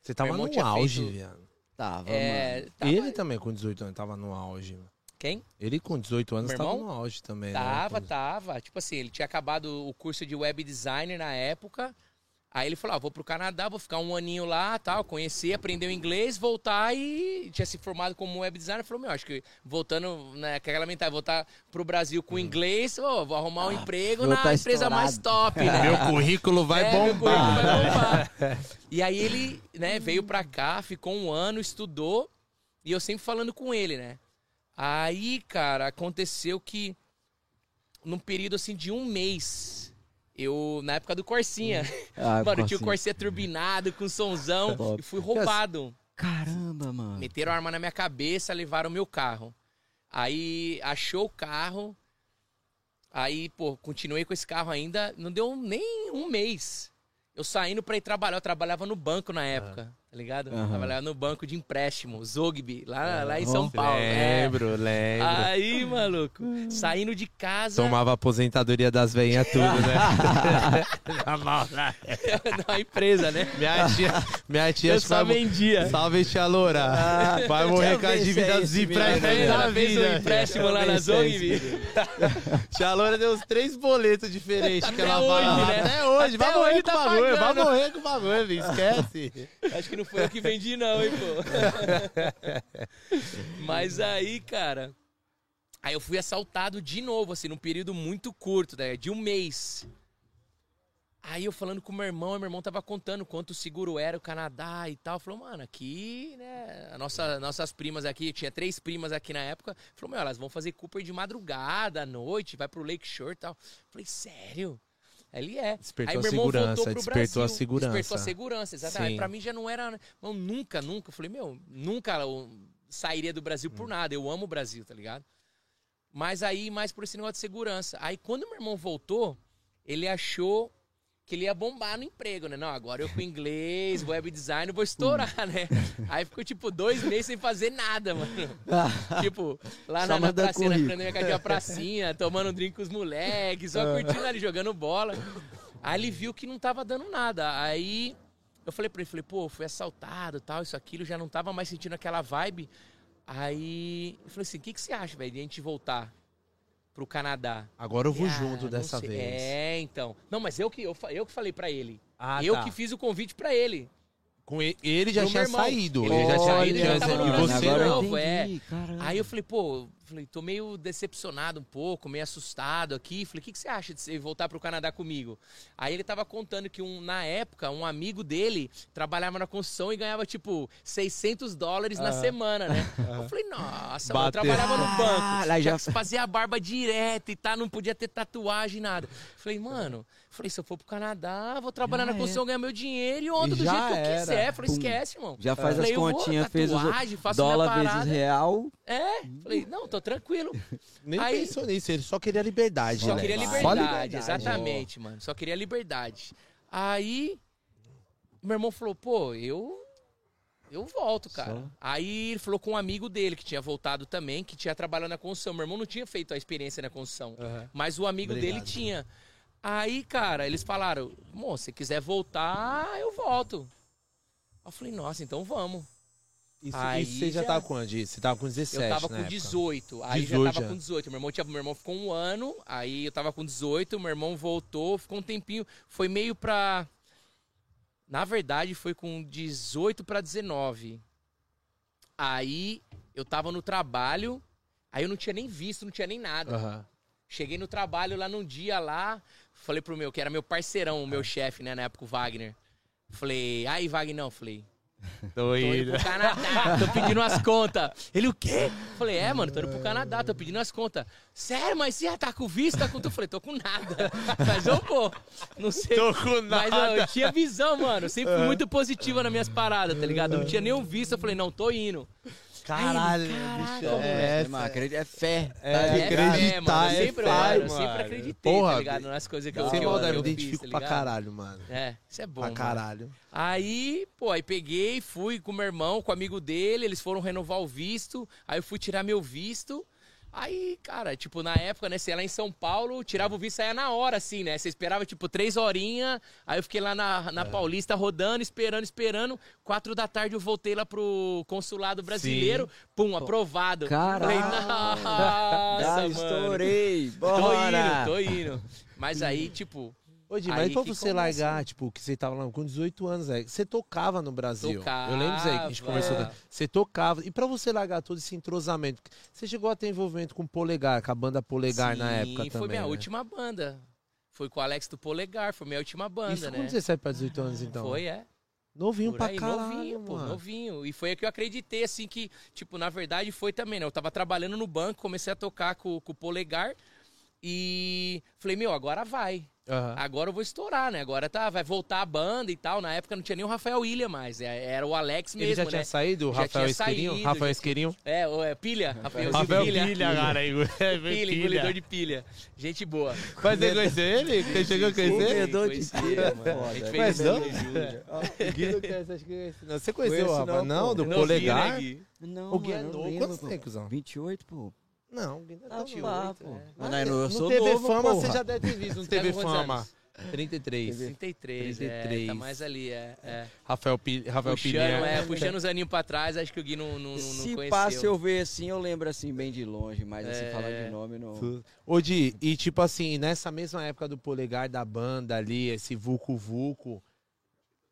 Você tava no auge, feito- viado. Tava, É, mano. tava- Ele também com 18 anos tava no auge. mano. Quem? Ele com 18 anos Meu tava irmão? no auge também, né? Tava, Quando- tava. Tipo assim, ele tinha acabado o curso de web designer na época. Aí ele falou: ah, vou pro Canadá, vou ficar um aninho lá, tal, conhecer, aprender o inglês, voltar e tinha se formado como web designer. Falou: meu, acho que voltando naquela mentalidade, voltar pro Brasil com inglês, ô, vou arrumar um emprego vou na tá empresa mais top, né? Meu currículo vai É, meu currículo bombar. vai bombar. E aí ele, né, veio pra cá, ficou um ano, estudou, e eu sempre falando com ele, né? Aí, cara, aconteceu que num período assim de um mês, eu, na época do Corsinha, Ah, mano, tinha o Corsinha. Corsinha turbinado, com somzão, Top. e fui roubado. Caramba, mano. Meteram a arma na minha cabeça, levaram meu carro. Aí achou o carro. Aí, pô, continuei com esse carro ainda. Não deu nem um mês. Eu saindo pra ir trabalhar. Eu trabalhava no banco na época, tá ligado? Aham. Trabalhava no banco de empréstimo, Zogby, lá, lá em. São Paulo. É. Lembro, lembro. Aí, maluco, saindo de casa. Tomava a aposentadoria das veinhas tudo, né? na empresa, né? minha tia, minha tia Eu que só vai, vendia. Salve, tia Loura. vai morrer com a ver se dívida é dos empréstimos da Ela fez um vida. empréstimo lá na Zogby. Tia Loura deu uns três boletos diferentes que Até ela hoje, vai. né? Até hoje. vai Até morrer hoje com o tá bagulho. Vai morrer com o bagulho. Esquece. Acho que não foi eu que vendi, não, hein, pô. Mas aí, cara. Aí eu fui assaltado de novo, assim, num período muito curto, né? De um mês. Aí eu falando com meu irmão, meu irmão tava contando quanto seguro era o Canadá e tal. Falou, mano, aqui, né? A nossa, nossas primas aqui, tinha três primas aqui na época. Falou, meu, elas vão fazer Cooper de madrugada, à noite, vai pro Lake Shore e tal. Falei, sério? Ele é. Despertou Aí a meu irmão segurança, voltou pro despertou a Brasil. segurança. Despertou a segurança, exatamente. Pra mim já não era. Não, nunca, nunca. Eu falei, meu, nunca eu sairia do Brasil Hum. por nada. Eu amo o Brasil, tá ligado? Mas aí, mais por esse negócio de segurança. Aí quando meu irmão voltou, ele achou que ele ia bombar no emprego, né? Não, agora eu com inglês, web design, vou estourar, né? Aí ficou tipo dois meses sem fazer nada, mano. tipo, lá Só na, na pracinha, na minha pracinha, tomando um drink com os moleques, só curtindo ali, jogando bola. Aí ele viu que não tava dando nada. Aí eu falei pra ele, falei, pô, fui assaltado tal, isso, aquilo, já não tava mais sentindo aquela vibe. Aí eu falei assim: o que, que você acha, velho, de a gente voltar pro Canadá? Agora eu vou Ah, junto dessa sei. vez. É, então. Não, mas eu que, eu, eu que falei pra ele. Ah, eu tá. que fiz o convite pra ele. Com ele, ele já tinha irmão. saído. Ele Ele já tinha ido, já tava no e você de não. novo, é. Aí eu falei, pô, falei, tô meio decepcionado um pouco, meio assustado aqui. Falei, o que, que você acha de você voltar pro Canadá comigo? Aí ele tava contando que um, na época, um amigo dele trabalhava na construção e ganhava, tipo, 600 dólares na semana, né? Eu falei, nossa, mano, eu trabalhava no banco. Ah, já- fazia a barba direto e tá, não podia ter tatuagem, nada. Falei, mano, falei, se eu for pro Canadá, vou trabalhar Já na construção, ganhar meu dinheiro e onda E do jeito que eu era. quiser. Falei, Pum. esquece, irmão. Já faz Falei, as continhas, fez os tatuagem, faço minha dólar vezes real. É, falei, não, tô tranquilo. Nem Aí- pensou nisso, ele só queria liberdade. Só né? queria Só liberdade, exatamente, mano. Só queria liberdade. Aí, meu irmão falou, pô, eu. Eu volto, cara. Só. Aí ele falou com um amigo dele que tinha voltado também, que tinha trabalhado na construção. Meu irmão não tinha feito a experiência na construção, Aham. mas o amigo Obrigado. dele tinha. Aí, cara, eles falaram: Moço, se quiser voltar, eu volto. Eu falei: Nossa, então vamos. Isso, Aí isso você já, já- tava com onde? Você tava com 17, Eu tava com época. 18. Aí 18 já tava já. com 18. Meu irmão, tinha, meu irmão ficou um ano, aí eu tava com 18, meu irmão voltou, ficou um tempinho. Foi meio pra. Na verdade, foi com 18 pra 19. Aí eu tava no trabalho, aí eu não tinha nem visto, não tinha nem nada. Aham. Cheguei no trabalho lá num dia lá, falei pro meu, que era meu parceirão, o meu Ah. chefe, né, na época, o Wagner. Falei, aí, Wagner, não, falei. Tô Tô indo indo. pro Canadá, tô pedindo as contas. Ele, o quê? Falei, é, mano, tô indo pro Canadá, tô pedindo as contas. Sério, mas você já tá com visto? Tá com tudo? Eu falei, tô com nada. Mas eu vou. Não sei. Tô com Mas nada. ó, eu tinha visão, mano. Eu sempre fui muito positiva nas minhas paradas, tá ligado? Eu não tinha nenhum visto. Eu falei, não, tô indo. Caralho, bicho. "Caraca, É, É, mano, é fé. É, tá É, acreditar fé, mano. é Eu sempre, fé, mano, eu sempre acreditei, Porra, tá ligado? Nas coisas que eu, Sem que eu, maldade, eu eu me fiz, identifico tá pra caralho, mano. É, isso é bom, pra mano. caralho. Aí, pô, aí peguei, fui com meu irmão, com o amigo dele, eles foram renovar o visto, aí eu fui tirar meu visto. Aí, cara, tipo, na época, né, você ia lá em São Paulo, tirava o visto, saia na hora, assim, né? Você esperava, tipo, três horinhas, aí eu fiquei lá na, É. na Paulista rodando, esperando, esperando. Quatro da tarde eu voltei lá pro consulado brasileiro, pum, aprovado. Caralho. Falei, nossa, Já mano. estourei. Tô Bora. indo, tô indo. Mas aí, tipo, Ô, Di, mas pra você começa, largar, né? tipo, que você tava lá com 18 anos, é, você tocava no Brasil. Tocava. Eu lembro aí que a gente conversou. É. Você tocava. E pra você largar todo esse entrosamento, você chegou a ter envolvimento com o Polegar, com a banda Polegar na sim, época também. foi minha né? última banda. Foi com o Alex do Polegar, foi minha última banda, Isso né? com 17 pra 18 anos, então? Foi, é. Novinho Por pra aí, caralho, novinho, pô, mano. novinho. E foi aí que eu acreditei, assim, que, tipo, na verdade foi também, né? Eu tava trabalhando no banco, comecei a tocar com, com o Polegar e falei, meu, agora vai. Aham. Agora eu vou estourar, né? Agora tá, vai voltar a banda e tal. Na época não tinha nem o Rafael William mais, é- era o Alex mesmo, Ele já né? tinha saído, o Rafael Esquirinho? saído, Rafael Esquirinho? É, o é, pilha, Rafael, Rafael pilha. Pilha, cara. Igor. Pilha, engolidor de pilha. Gente boa. Mas você conheceu ele? Você chegou a conhecer? Comedor de Conheci, pilha, mano. A gente Mas fez. O Gui não Você conheceu o Conheço Rafa? não, do Polegar? né, Gui? Não, O Gui é novo. Quantos tem, cuzão? 28, pô. Não, é Ah, Tio, pá, oito, pô. é. Mas eu no sou TV novo, Fama porra. você já deve ter visto no tá TV Fama. anos? 33. 33, 33. É, tá mais ali, é. é. Rafael, Pi, Rafael Puxando, é, puxando os aninhos pra trás, acho que o Gui não, não, não Se conheceu. se eu ver assim, eu lembro assim, bem de longe, mas assim, É. falar de nome não. Ô, Di, e tipo assim, nessa mesma época do polegar da banda ali, esse Vucu Vucu,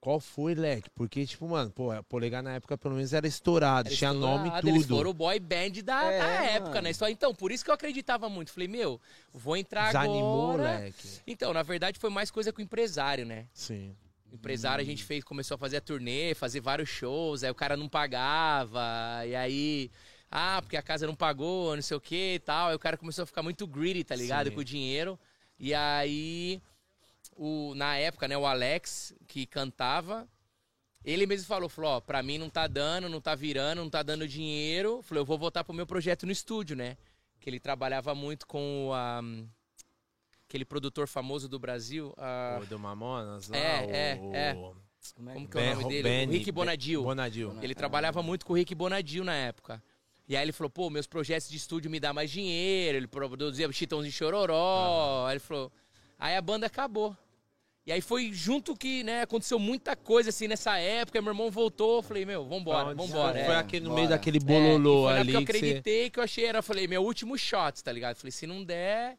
qual foi, Leque? Porque, tipo, mano, pô, o polegar na época pelo menos era estourado, Era tinha nome e estourado, Eles tudo. foram o boy band da, É, da época, mano. né? Só, então, por isso que eu acreditava muito. Falei, meu, vou entrar Desanimou, agora. Leque. Então, na verdade, foi mais coisa com o empresário, né? Sim. O empresário a gente fez, começou a fazer a turnê, fazer vários shows, aí o cara não pagava, e aí. Ah, porque a casa não pagou, não sei o que e tal. Aí o cara começou a ficar muito greedy, tá ligado? Sim. Com o dinheiro. E aí, o, na época, né, o Alex, que cantava, ele mesmo falou, falou, ó, pra mim não tá dando, não tá virando, não tá dando dinheiro. Falei, eu vou voltar pro meu projeto no estúdio, né? Que ele trabalhava muito com o, ah, aquele produtor famoso do Brasil. O do Mamonas lá, É, o... é, é. Como é que que é o Ben- nome dele? Benny- o Rick Bonadil. Bonadil. Ele trabalhava muito com o Rick Bonadil na época. E aí ele falou, pô, meus projetos de estúdio me dão mais dinheiro. Ele produzia Chitãozinho Chororó. Aí ele falou... Aí a banda acabou. E aí foi junto que, né, aconteceu muita coisa assim nessa época. Meu irmão voltou, eu falei, meu, vambora, vambora. Foi é. aquele no Bora. meio daquele É, bololô época ali. que eu que você- acreditei que eu achei, era, eu falei, meu último shot, tá ligado? Eu falei, se não der,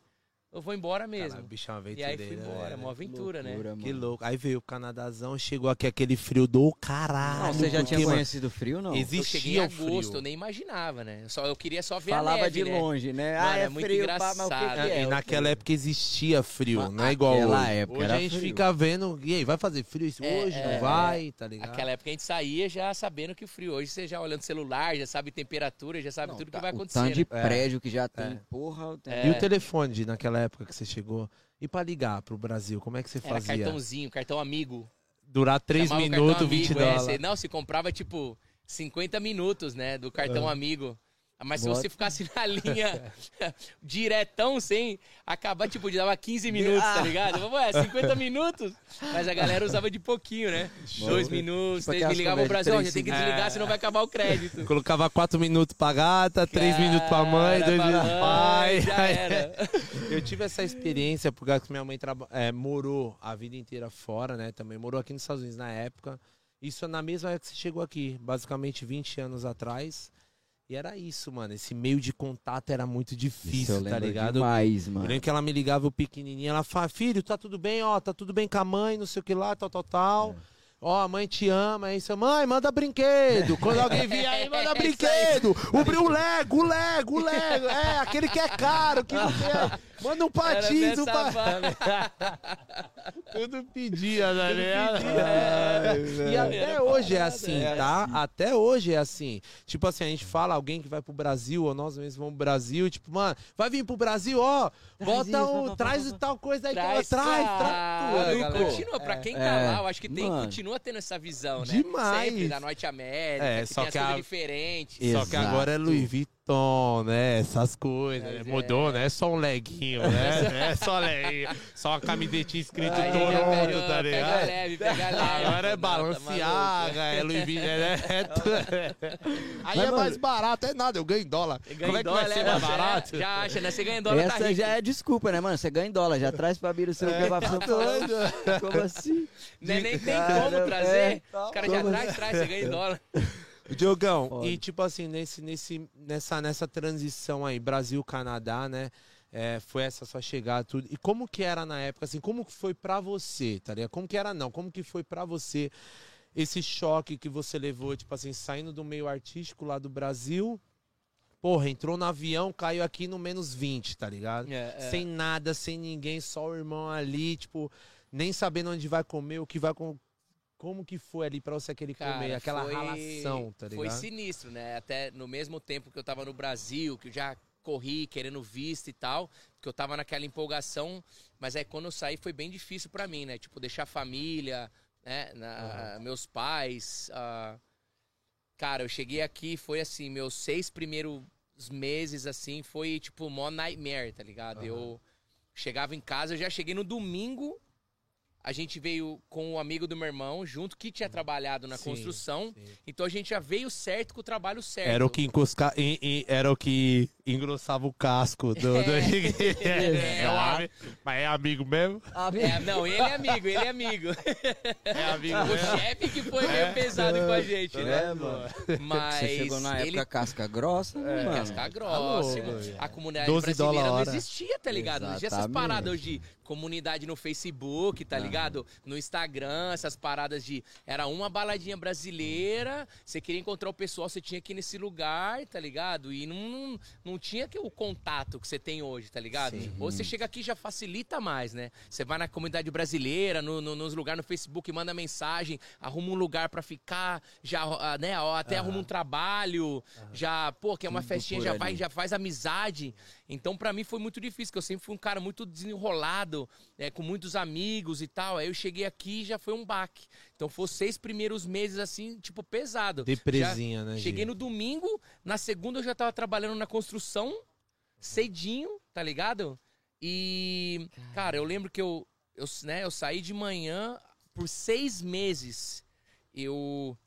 eu vou embora mesmo. Caralho, bicho é uma e aí fui embora, né? uma aventura, né? Loucura, Que mano. louco. Aí veio o Canadazão, chegou aqui aquele frio do caralho. Não, você já tinha porque, mano, conhecido frio, não? Existe- Eu cheguei em Existia o agosto, frio. eu nem imaginava, né? Eu, só, eu queria só ver Falava a neve, de né? longe, né? Mano, ah, é, é muito frio, pá, mas o que, engraçado. que é? E naquela época existia frio, Mas não é igual hoje. época hoje era a gente frio. fica vendo, e aí, vai fazer frio isso É, hoje? é, não vai, tá ligado? Naquela época a gente saía já sabendo que o frio. Hoje você já olhando o celular, já sabe temperatura, já sabe Não, tudo tá- que vai O acontecer. tanto de né? prédio que já tem, É. porra. É. E o telefone de, naquela época que você chegou? E pra ligar pro Brasil, como é que você Era fazia? cartãozinho, cartão amigo. Durar 3 Chamava o minutos, cartão 20 amigo, é, dólares. você- não, se comprava tipo 50 minutos, né, do cartão Ah. amigo. Mas se Bota. você ficasse na linha diretão, sem acabar, tipo, de dava 15 minutos, tá ligado? Vamos, é, 50 minutos. Mas a galera usava de pouquinho, né? Dois minutos, Tipo três, me ligava pro Brasil, ó, três já tem que desligar, É. senão vai acabar o crédito. Colocava 4 minutos pra gata, 3 Cara, minutos pra mãe, 2 pra minutos mãe, pai. Já era. Eu tive essa experiência porque minha mãe traba- é, morou a vida inteira fora, né? Também morou aqui nos Estados Unidos na época. Isso é na mesma época que você chegou aqui, basicamente 20 anos atrás. E era isso, mano. Esse meio de contato era muito eu difícil, tá ligado? demais, Eu mano. lembro que ela me ligava, eu pequenininha, ela fala, filho, tá tudo bem, ó, tá tudo bem com a mãe, não sei o que lá, tal, tal, tal. Ó, a mãe te ama, é isso. Mãe, manda brinquedo. Quando alguém vier aí, manda É brinquedo. O, o Lego, o Lego, o Lego. É, aquele que é caro, que não quer. Manda um patins, um nessa pa... Tudo pedia, tá ligado? É, E até hoje é assim, É tá? Até hoje é assim. Tipo assim, a gente fala alguém que vai pro Brasil, ou nós mesmos vamos pro Brasil, tipo, mano, vai vir pro Brasil, ó, bota um, traz tal coisa aí, Traz, traz, traz, ah, traz e. Continua, pra quem tá É, lá, eu acho que tem, continua tendo essa visão, né? Demais. Sempre da Norte América, É, que só tem as que coisas a- diferentes. Só que agora é. Louis Vuitton, né? Essas coisas. Mas Mudou, é. né? Só um leguinho, né? Não é só leguinho. Só uma camisetinha escrito Aí Toronto, pega- tá Pega ligado? leve, pega leve. Agora é Não, tá Balenciaga, maluco. é Louis Vuitton, é, é. Aí Mas, é mano, mais barato, é nada, eu ganho em dólar. Ganha Como é que vai dólar, ser leva, mais já- barato? Já acha, né? Você ganha em dólar, tá Essa rico. já é desculpa, né, mano? Você ganha em dólar, já traz pra vir o seu que vai Paulo. Como assim? Nem, nem tem Cara, como é, trazer. Os caras já traz, traz, você ganha em dólar. Diogão, Foda. e tipo assim, nesse, nesse, nessa, nessa transição aí, Brasil-Canadá, né? é, foi essa sua chegada, tudo. E como que era na época, assim, como que foi pra você, tá ligado? Como que era não, como que foi pra você esse choque que você levou, tipo assim, saindo do meio artístico lá do Brasil, porra, entrou no avião, caiu aqui no menos 20, tá ligado? É, é. Sem nada, sem ninguém, só o irmão ali, tipo, nem sabendo onde vai comer, o que vai. Como que foi ali pra você aquele Cara, comer, aquela foi- ralação, tá ligado? Foi sinistro, né? Até no mesmo tempo que eu tava no Brasil, que eu já corri querendo visto e tal, que eu tava naquela empolgação, mas aí quando eu saí foi bem difícil pra mim, né? Tipo, deixar a família, né? Na- Meus pais. ah, Cara, eu cheguei aqui, foi assim, meus seis primeiros meses, assim, foi tipo mó nightmare, tá ligado? Eu chegava em casa, eu já cheguei no domingo, a gente veio com um amigo do meu irmão, junto, que tinha trabalhado na Sim, construção. sim. Então a gente já veio certo com o trabalho certo. Era o que encosca... era o que engrossava o casco do. do... É. É ami- Mas é amigo mesmo? É, não, ele é amigo, ele é amigo. É amigo o mesmo. chefe que foi meio pesado com a gente, né? É, mano. Mas Você chegou na ele época casca grossa, né, mano? Casca grossa. louco, velho. a comunidade 12 brasileira não hora. existia, tá ligado? Não existia essas paradas de comunidade no Facebook, tá ligado? No Instagram, essas paradas de. Era uma baladinha brasileira, você queria encontrar o pessoal, você tinha que ir nesse lugar, tá ligado? E não, não tinha que o contato que você tem hoje, tá ligado? Sim. Ou você chega aqui já facilita mais, né? Você vai na comunidade brasileira, no, no- nos lugares no Facebook, manda mensagem, arruma um lugar pra ficar, já, ah, né? Até arruma um trabalho, já, pô, que é uma Tudo festinha, já vai, já faz amizade. Então, pra mim foi muito difícil, porque eu sempre fui um cara muito desenrolado, é, com muitos amigos e tal. Aí eu cheguei aqui e já foi um baque. Então, foi os seis primeiros meses, assim, tipo, pesado. Depresinha, né? Já Cheguei no domingo, na segunda eu já tava trabalhando na construção, cedinho, tá ligado? E, cara, eu lembro que eu, eu, né, eu saí de manhã por seis meses. Eu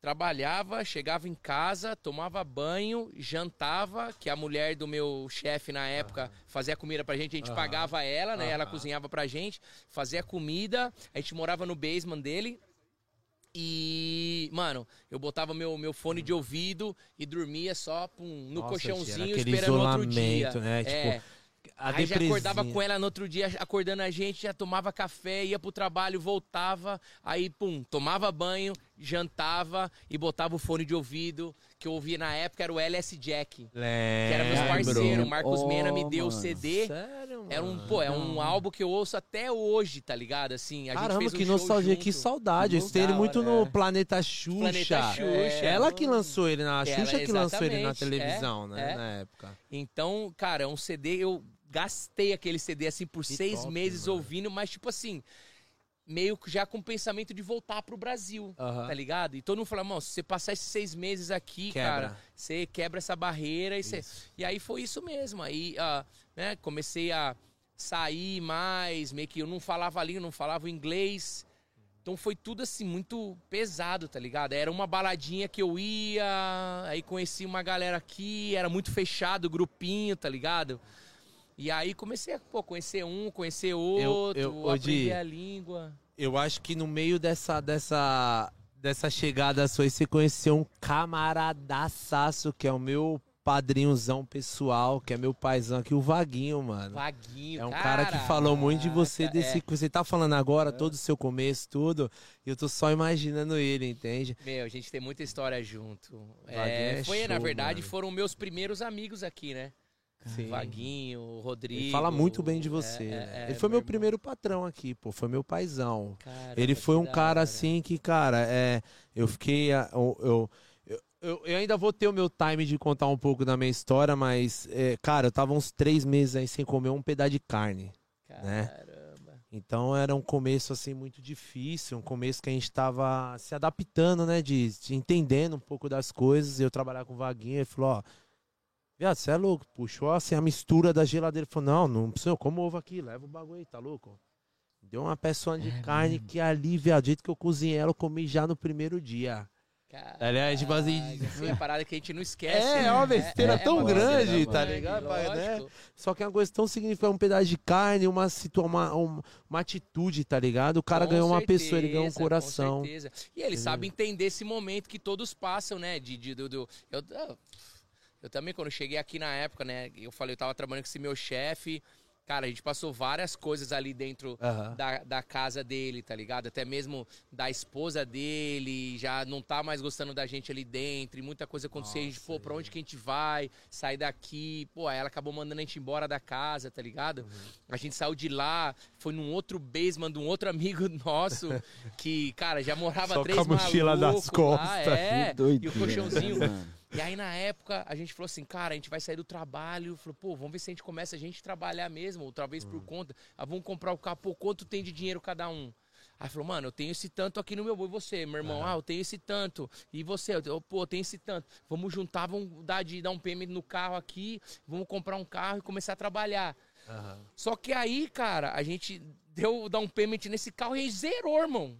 trabalhava, chegava em casa, tomava banho, jantava, que a mulher do meu chefe na época fazia comida pra gente, a gente Aham. pagava ela, né? Ela Aham. cozinhava pra gente, fazia comida, a gente morava no basement dele. E, mano, eu botava meu, meu fone de ouvido e dormia só pum, no Nossa, colchãozinho esperando outro dia. né? Tipo, É. A Aí já acordava com ela no outro dia, acordando a gente, já tomava café, ia pro trabalho, voltava, aí, pum, tomava banho, jantava e botava o fone de ouvido, que eu ouvia na época, era o LS Jack. Que era meus Lembro. parceiros. O Marcos Oh, Mena me deu o. CD. Sério, mano? Era um, pô, é um álbum que eu ouço até hoje, tá ligado? Assim, a gente Caramba, fez um que nostalgia, junto. que saudade. Eu Que escutei ele muito no é. Planeta Xuxa. Planeta Xuxa. Ela que lançou ele na Ela, Xuxa que lançou ele na exatamente, televisão, né? é. Na época. Então, cara, é um CD, eu gastei aquele CD assim por Que seis top, meses mano. ouvindo, mas tipo assim, meio que já com o pensamento de voltar pro Brasil, Aham. tá ligado? E todo mundo fala, mano, se você passar esses seis meses aqui, Quebra. cara, você quebra essa barreira e você... E aí foi isso mesmo, aí, ah, né, comecei a sair mais, meio que eu não falava a língua, não falava inglês... Então foi tudo assim, muito pesado, tá ligado? Era uma baladinha que eu ia, aí conheci uma galera aqui, era muito fechado o grupinho, tá ligado? E aí comecei a pô, conhecer um, conhecer outro, eu- ô, aprender a língua. Eu acho que no meio dessa, dessa, dessa chegada sua, aí, você conheceu um camaradaço, que é o meu padrinhozão pessoal, que é meu paizão aqui, o Vaguinho, mano. Vaguinho, É um cara que falou muito de você, desse é. que você tá falando agora, todo o seu começo, tudo. E eu tô só imaginando ele, entende? Meu, a gente tem muita história junto. É, é foi, na show, verdade, mano. foram meus primeiros amigos aqui, né? Sim. Vaguinho, Rodrigo. Ele fala muito bem de você, é, né? é, ele foi meu irmão. primeiro patrão aqui, pô. Foi meu paizão. Caramba, Ele foi um cara assim que, cara, é, eu fiquei. Eu, eu, eu, eu ainda vou ter o meu time de contar um pouco da minha história, mas, é, cara, eu tava uns três meses aí sem comer um pedaço de carne. né? Caramba. Então era um começo assim muito difícil, um começo que a gente tava se adaptando, né? De, de entendendo um pouco das coisas. Eu trabalhar com o Vaguinho, ele falou, ó. Viado, você é louco. Puxou assim a mistura da geladeira. Falou, não, não precisa, eu como ovo aqui, leva o bagulho aí, tá louco? Deu uma peça de carne que ali, viado, do jeito que eu cozinhei ela, eu comi já no primeiro dia. Aliás, tipo assim- é parada que a gente não esquece. É, né? é uma besteira tão uma grande, tá ligado, pai, né? Só que é uma coisa tão significativa, um pedaço de carne, uma, uma, um- uma atitude, tá ligado? O cara Com ganhou uma certeza, pessoa, ele ganhou um com coração. certeza. E ele sabe entender esse momento que todos passam, né? De, de, do, do- eu, eu- eu também, quando cheguei aqui na época, né? Eu falei, eu tava trabalhando com esse meu chefe. Cara, a gente passou várias coisas ali dentro da, da casa dele, tá ligado? Até mesmo da esposa dele, já não tá mais gostando da gente ali dentro, e muita coisa aconteceu. a gente, pô, pra onde que a gente vai? Sair daqui. Pô, aí ela acabou mandando a gente embora da casa, tá ligado? Uhum. A gente saiu de lá, foi num outro basement de um outro amigo nosso, que, cara, já morava Só três com a mochila das lá, costas. é, Que e o colchãozinho. E aí, na época, a gente falou assim, cara, a gente vai sair do trabalho. Falou, pô, vamos ver se a gente começa a gente trabalhar mesmo, outra vez Hum. por conta. Ah, vamos comprar o carro, pô, quanto tem de dinheiro cada um? Aí falou, mano, eu tenho esse tanto aqui no meu boi. E você, meu irmão? Ah, eu tenho esse tanto. E você? Eu, eu, pô, eu tenho esse tanto. Vamos juntar, vamos dar, de, dar um payment no carro aqui, vamos comprar um carro e começar a trabalhar. Aham. Só que aí, cara, a gente deu dar um payment nesse carro e aí zerou, irmão.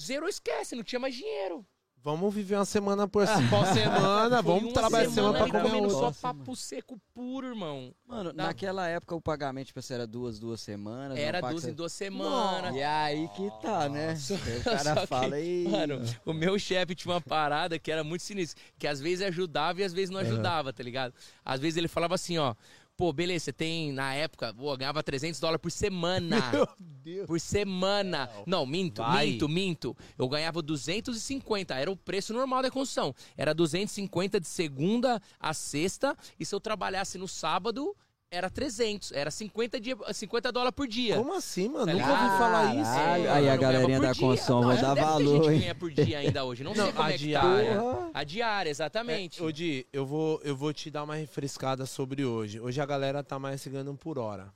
Zerou, esquece, não tinha mais dinheiro. Vamos viver uma semana por, por semana, Foi vamos trabalhar semana ali pra comer comendo um só outra. papo seco puro, irmão. Mano, Dá- naquela época o pagamento, tipo assim, era duas, duas semanas. Era duas em duas semanas. E aí que tá, né? O cara que, fala aí. Mano, o meu chefe tinha uma parada que era muito sinistra. Que às vezes ajudava e às vezes não ajudava, tá ligado? Às vezes ele falava assim, ó. Pô, beleza, você tem, na época, pô, ganhava 300 dólares por semana. Deus. Por semana. Não, minto, Vai. minto, minto. Eu ganhava 250, era o preço normal da construção. Era 250 de segunda a sexta, e se eu trabalhasse no sábado, era 300. Era 50, dia, 50 dólares por dia. Como assim, mano? Nunca ouvi falar isso. Mano. aí a galerinha da construção vai dar deve ter valor, gente ganha por dia ainda hoje. Não, sei Não, como a é que diária. tá. A diária, exatamente. É, ô Di, eu vou, eu vou te dar uma refrescada sobre hoje. Hoje a galera tá mais se ganhando por hora.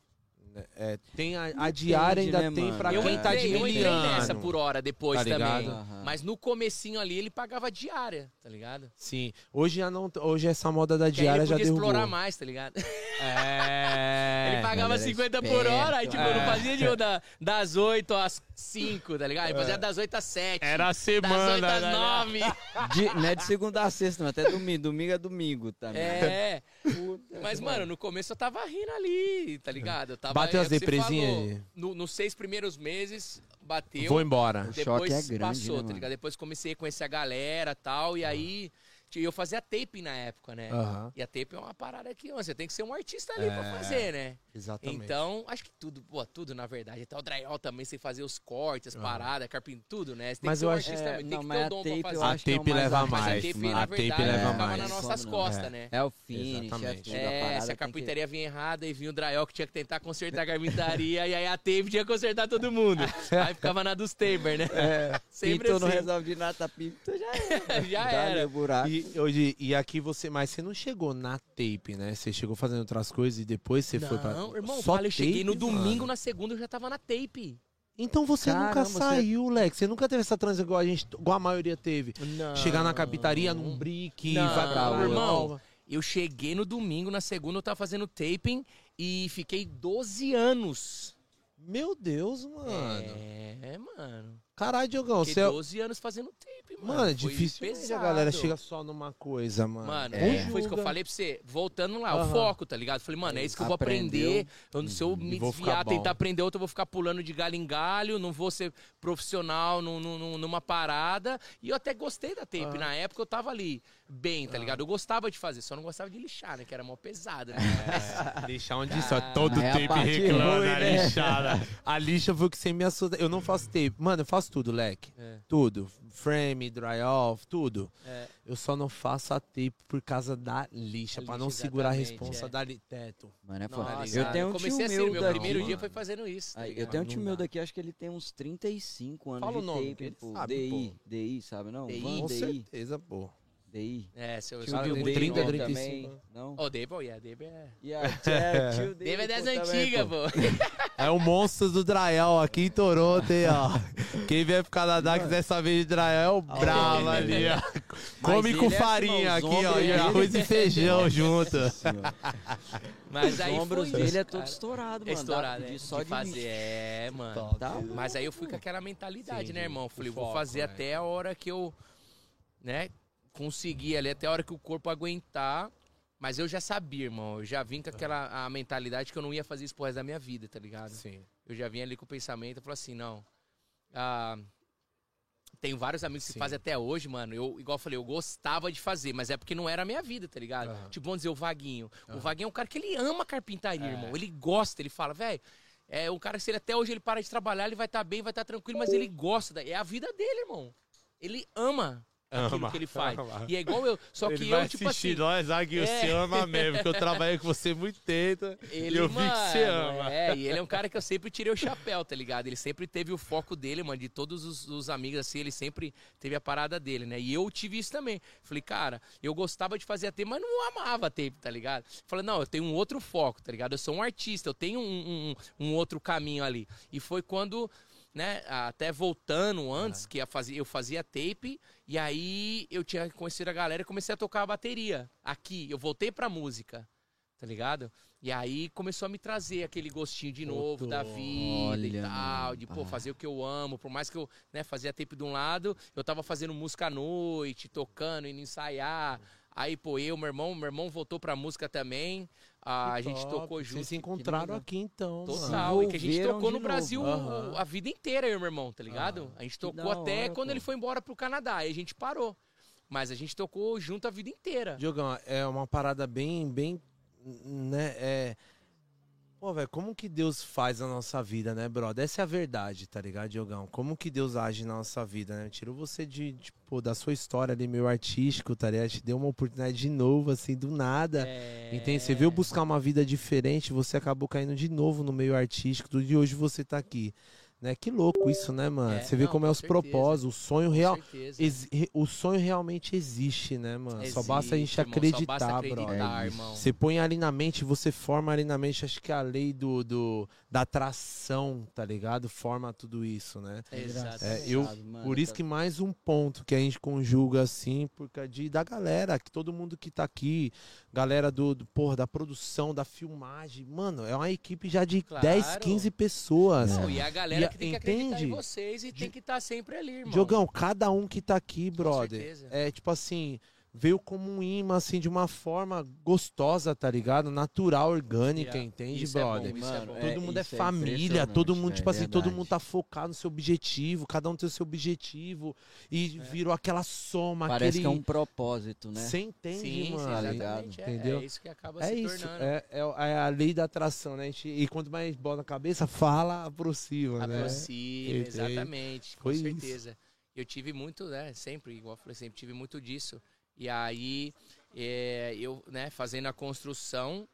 É, tem a, a diária ainda né, tem mano? pra Eu quem tá de entrei, eu entrei miliano. nessa por hora depois Tá ligado? também. Aham. Mas no comecinho ali ele pagava diária, tá ligado? Sim. Hoje já não. Hoje essa moda da Que aí diária ele já podia derrubou. explorar mais, tá ligado? É. ele pagava mas era 50 por hora, aí tipo, É. não fazia de, da, das 8 às 5, tá ligado? Ele fazia das 8 às 7. Era a das 8 semana. às né? 9. De- não é de segunda a sexta, não. Até domingo. Domingo é domingo também. É. Mas, mano, no começo eu tava rindo ali, tá ligado? Eu tava, Bateu é as você depresinhas? No, nos seis primeiros meses, bateu. Vou embora. O choque Depois é grande, passou, né, tá ligado? Depois comecei a conhecer a galera e tal, e aí eu fazia tape na época, né? Aham. E a tape é uma parada que você tem que ser um artista ali pra É. fazer, né? Exatamente. Então, acho que tudo, pô, tudo na verdade. Até o drywall também, você fazer os cortes, as paradas, carpinto, tudo, né? Você tem Mas que ser eu um acho- artista, É, tem não, que ter o a dom tape pra fazer. é o tape leva a mais, tape, mano. na A tape verdade, leva mais. nas nossas Some, costas, não. né? É o finish, Exatamente. é tudo. a É, parada se a carpintaria vinha errada e vinha o Drayol que tinha que tentar consertar a carpintaria, e aí a tape tinha que consertar todo mundo. Aí ficava na dos Tabor, né? Sempre Pintou, não assim. resolve de nada, pinto, já era. Já era. o buraco. E, hoje, e aqui você. Mas você não chegou na tape, né? Você chegou fazendo outras coisas e depois você foi pra. Não, irmão, Só fala, eu cheguei no domingo, mano. na segunda eu já tava na tape. Então você Caramba, nunca você- saiu, Lex. Você nunca teve essa transição igual a gente, igual a maioria teve. Não. Chegar na carpintaria, num brick, Não, vai pra outra. irmão. Eu cheguei no domingo, na segunda eu tava fazendo taping e fiquei 12 anos. Meu Deus, mano. É, mano. Caralho, Diogão, Fiquei você é. 12 anos fazendo tape, mano. Mano, é difícil a galera chega só numa coisa, mano. Mano, Ou é, foi isso que eu falei pra você. Voltando lá, Aham. o foco, tá ligado? Falei, mano, é isso que eu vou Aprendeu. aprender. Eu, se eu me vou ficar desviar, tentar aprender outro, eu vou ficar pulando de galho em galho, não vou ser profissional num- num- numa parada. E eu até gostei da tape. Na época eu tava ali bem, tá ligado? Eu gostava de fazer, só não gostava de lixar, né? Que era mó pesado, né? É, lixar onde só todo É a tape reclama ruim, da né? lixada. A lixa foi o que você me assustou. Eu não faço tape. Mano, eu faço tudo, leque. É. Tudo. Frame, dry off, tudo. É. Eu só não faço a tape por causa da lixa, A pra lixa, não segurar a responsa é. da li- teto. Mano, é foda. eu Eu tenho um comecei tio assim, meu meu daqui. primeiro dia mano. foi fazendo isso. tá Aí, eu tenho um tio meu daqui, acho que ele tem uns 35 anos Fala o de nome, que tape, ele pô. sabe, DI, DI, sabe não? DI? Van Com DI, certeza, pô. DI. É, seu Tio muito 30, novo. 35. também, não? O Dave, yeah, Dave é... E dele, Dave é das antigas, pô. É o monstro do Dryel aqui em Toronto, hein, ó. Quem vier pro Canadá quiser saber de Dryel, é o bravo ali, ó. Come com é assim, farinha os aqui, ó, ombros e dele- arroz e feijão junto. Mas Os aí ombros foi dele é todo estourado, É mano. estourado, é. de só de de fazer, é, mano. Tá? Mas aí eu fui com aquela mentalidade, Sim, né, irmão? Falei, vou fazer é. até a hora que eu, né, conseguir ali, até a hora que o corpo aguentar. Mas eu já sabia, irmão. Eu já vim com aquela a mentalidade que eu não ia fazer isso pro resto da minha vida, tá ligado? Sim. Eu já vim ali com o pensamento, eu falei assim, não. Ah, tenho vários amigos que Sim. fazem até hoje, mano. Eu, igual eu falei, eu gostava de fazer, mas é porque não era a minha vida, tá ligado? Aham. Tipo, vamos dizer, o Vaguinho. O Vaguinho é um cara que ele ama carpintaria, É. irmão. Ele gosta, ele fala, velho. É um cara que se ele até hoje ele para de trabalhar, ele vai estar bem, vai estar tranquilo, mas ele gosta. Da... É a vida dele, irmão. Ele ama, aquilo Ama, que ele faz. ama. E é igual eu. Só que eu, tipo assim. nós, Zaguinho, É. você ama mesmo, porque eu trabalhei com você muito tempo Ele, e eu vi que você mano, ama. É, e ele é um cara que eu sempre tirei o chapéu, tá ligado? Ele sempre teve o foco dele, mano, de todos os, os amigos, assim, ele sempre teve a parada dele, né? E eu tive isso também. Falei, cara, eu gostava de fazer a tape, mas não amava tape, tá ligado? Falei, não, eu tenho um outro foco, tá ligado? Eu sou um artista, eu tenho um, um, um outro caminho ali. E foi quando né, até voltando antes, que eu fazia, eu fazia tape, e aí eu tinha conhecido a galera e comecei a tocar a bateria aqui. Eu voltei pra música, tá ligado? E aí começou a me trazer aquele gostinho de novo da vida e tal, de pô, pá. fazer o que eu amo. Por mais que eu né, fazia tape de um lado, eu tava fazendo música à noite, tocando, indo ensaiar. Aí, pô, eu, meu irmão, meu irmão voltou pra música também. Ah, a gente Top. tocou junto. Vocês se encontraram aqui então, mano. Total, e que a gente tocou de no Brasil. Aham. a vida inteira, eu e meu irmão, tá ligado? A gente tocou até hora, quando pô. ele foi embora pro Canadá, aí a gente parou. Mas a gente tocou junto a vida inteira. Diogão, é uma parada bem, bem, né, é... Pô, velho, como que Deus faz a nossa vida, né, brother? Essa é a verdade, tá ligado, Diogão? Como que Deus age na nossa vida, né? Tirou você de, tipo, da sua história ali, meio artístico, tá ligado? Te deu uma oportunidade de novo, assim, do nada. É... Entende? Você veio buscar uma vida diferente, você acabou caindo de novo no meio artístico, do de hoje você tá aqui. Né? Que louco isso, né, mano? É, Você vê não, como é com os certeza. propósitos, o sonho real. o sonho realmente existe, né, mano? só basta a gente Existe, irmão, acreditar, basta acreditar, brother. irmão. Você põe ali na mente, você forma ali na mente, acho que a lei do, do da atração, tá ligado? Forma tudo isso, né? Exato. É, eu- Mano, Por isso que mais um ponto que a gente conjuga assim, por causa de, da galera, que todo mundo que tá aqui, galera do, do porra, da produção, da filmagem, mano, é uma equipe já de Claro. 10, 15 pessoas. Não, e a galera E a- que tem que acreditar em entende? vocês e tem que estar sempre ali, irmão. Jogão, cada um que tá aqui, brother, é tipo assim, veio como um imã, assim, de uma forma gostosa, tá ligado? Natural, orgânica, Yeah. entende, Isso é bom, brother? é bom. Todo mundo é isso família, todo mundo, tipo é assim, todo mundo tá focado no seu objetivo, cada um tem o seu objetivo e virou aquela soma, Parece aquele... que é um propósito, né? Você entende, Sim, sim, mano? exatamente. É, Entendeu? é isso que acaba É se isso, tornando. é, é, é a lei da atração, né? A gente- e quanto mais bola na cabeça, fala, aproxima, né? Aproxima, exatamente, com Foi isso. certeza. Eu tive muito, né, sempre, igual eu falei, sempre tive muito disso. E aí, é, eu, né, fazendo a construção,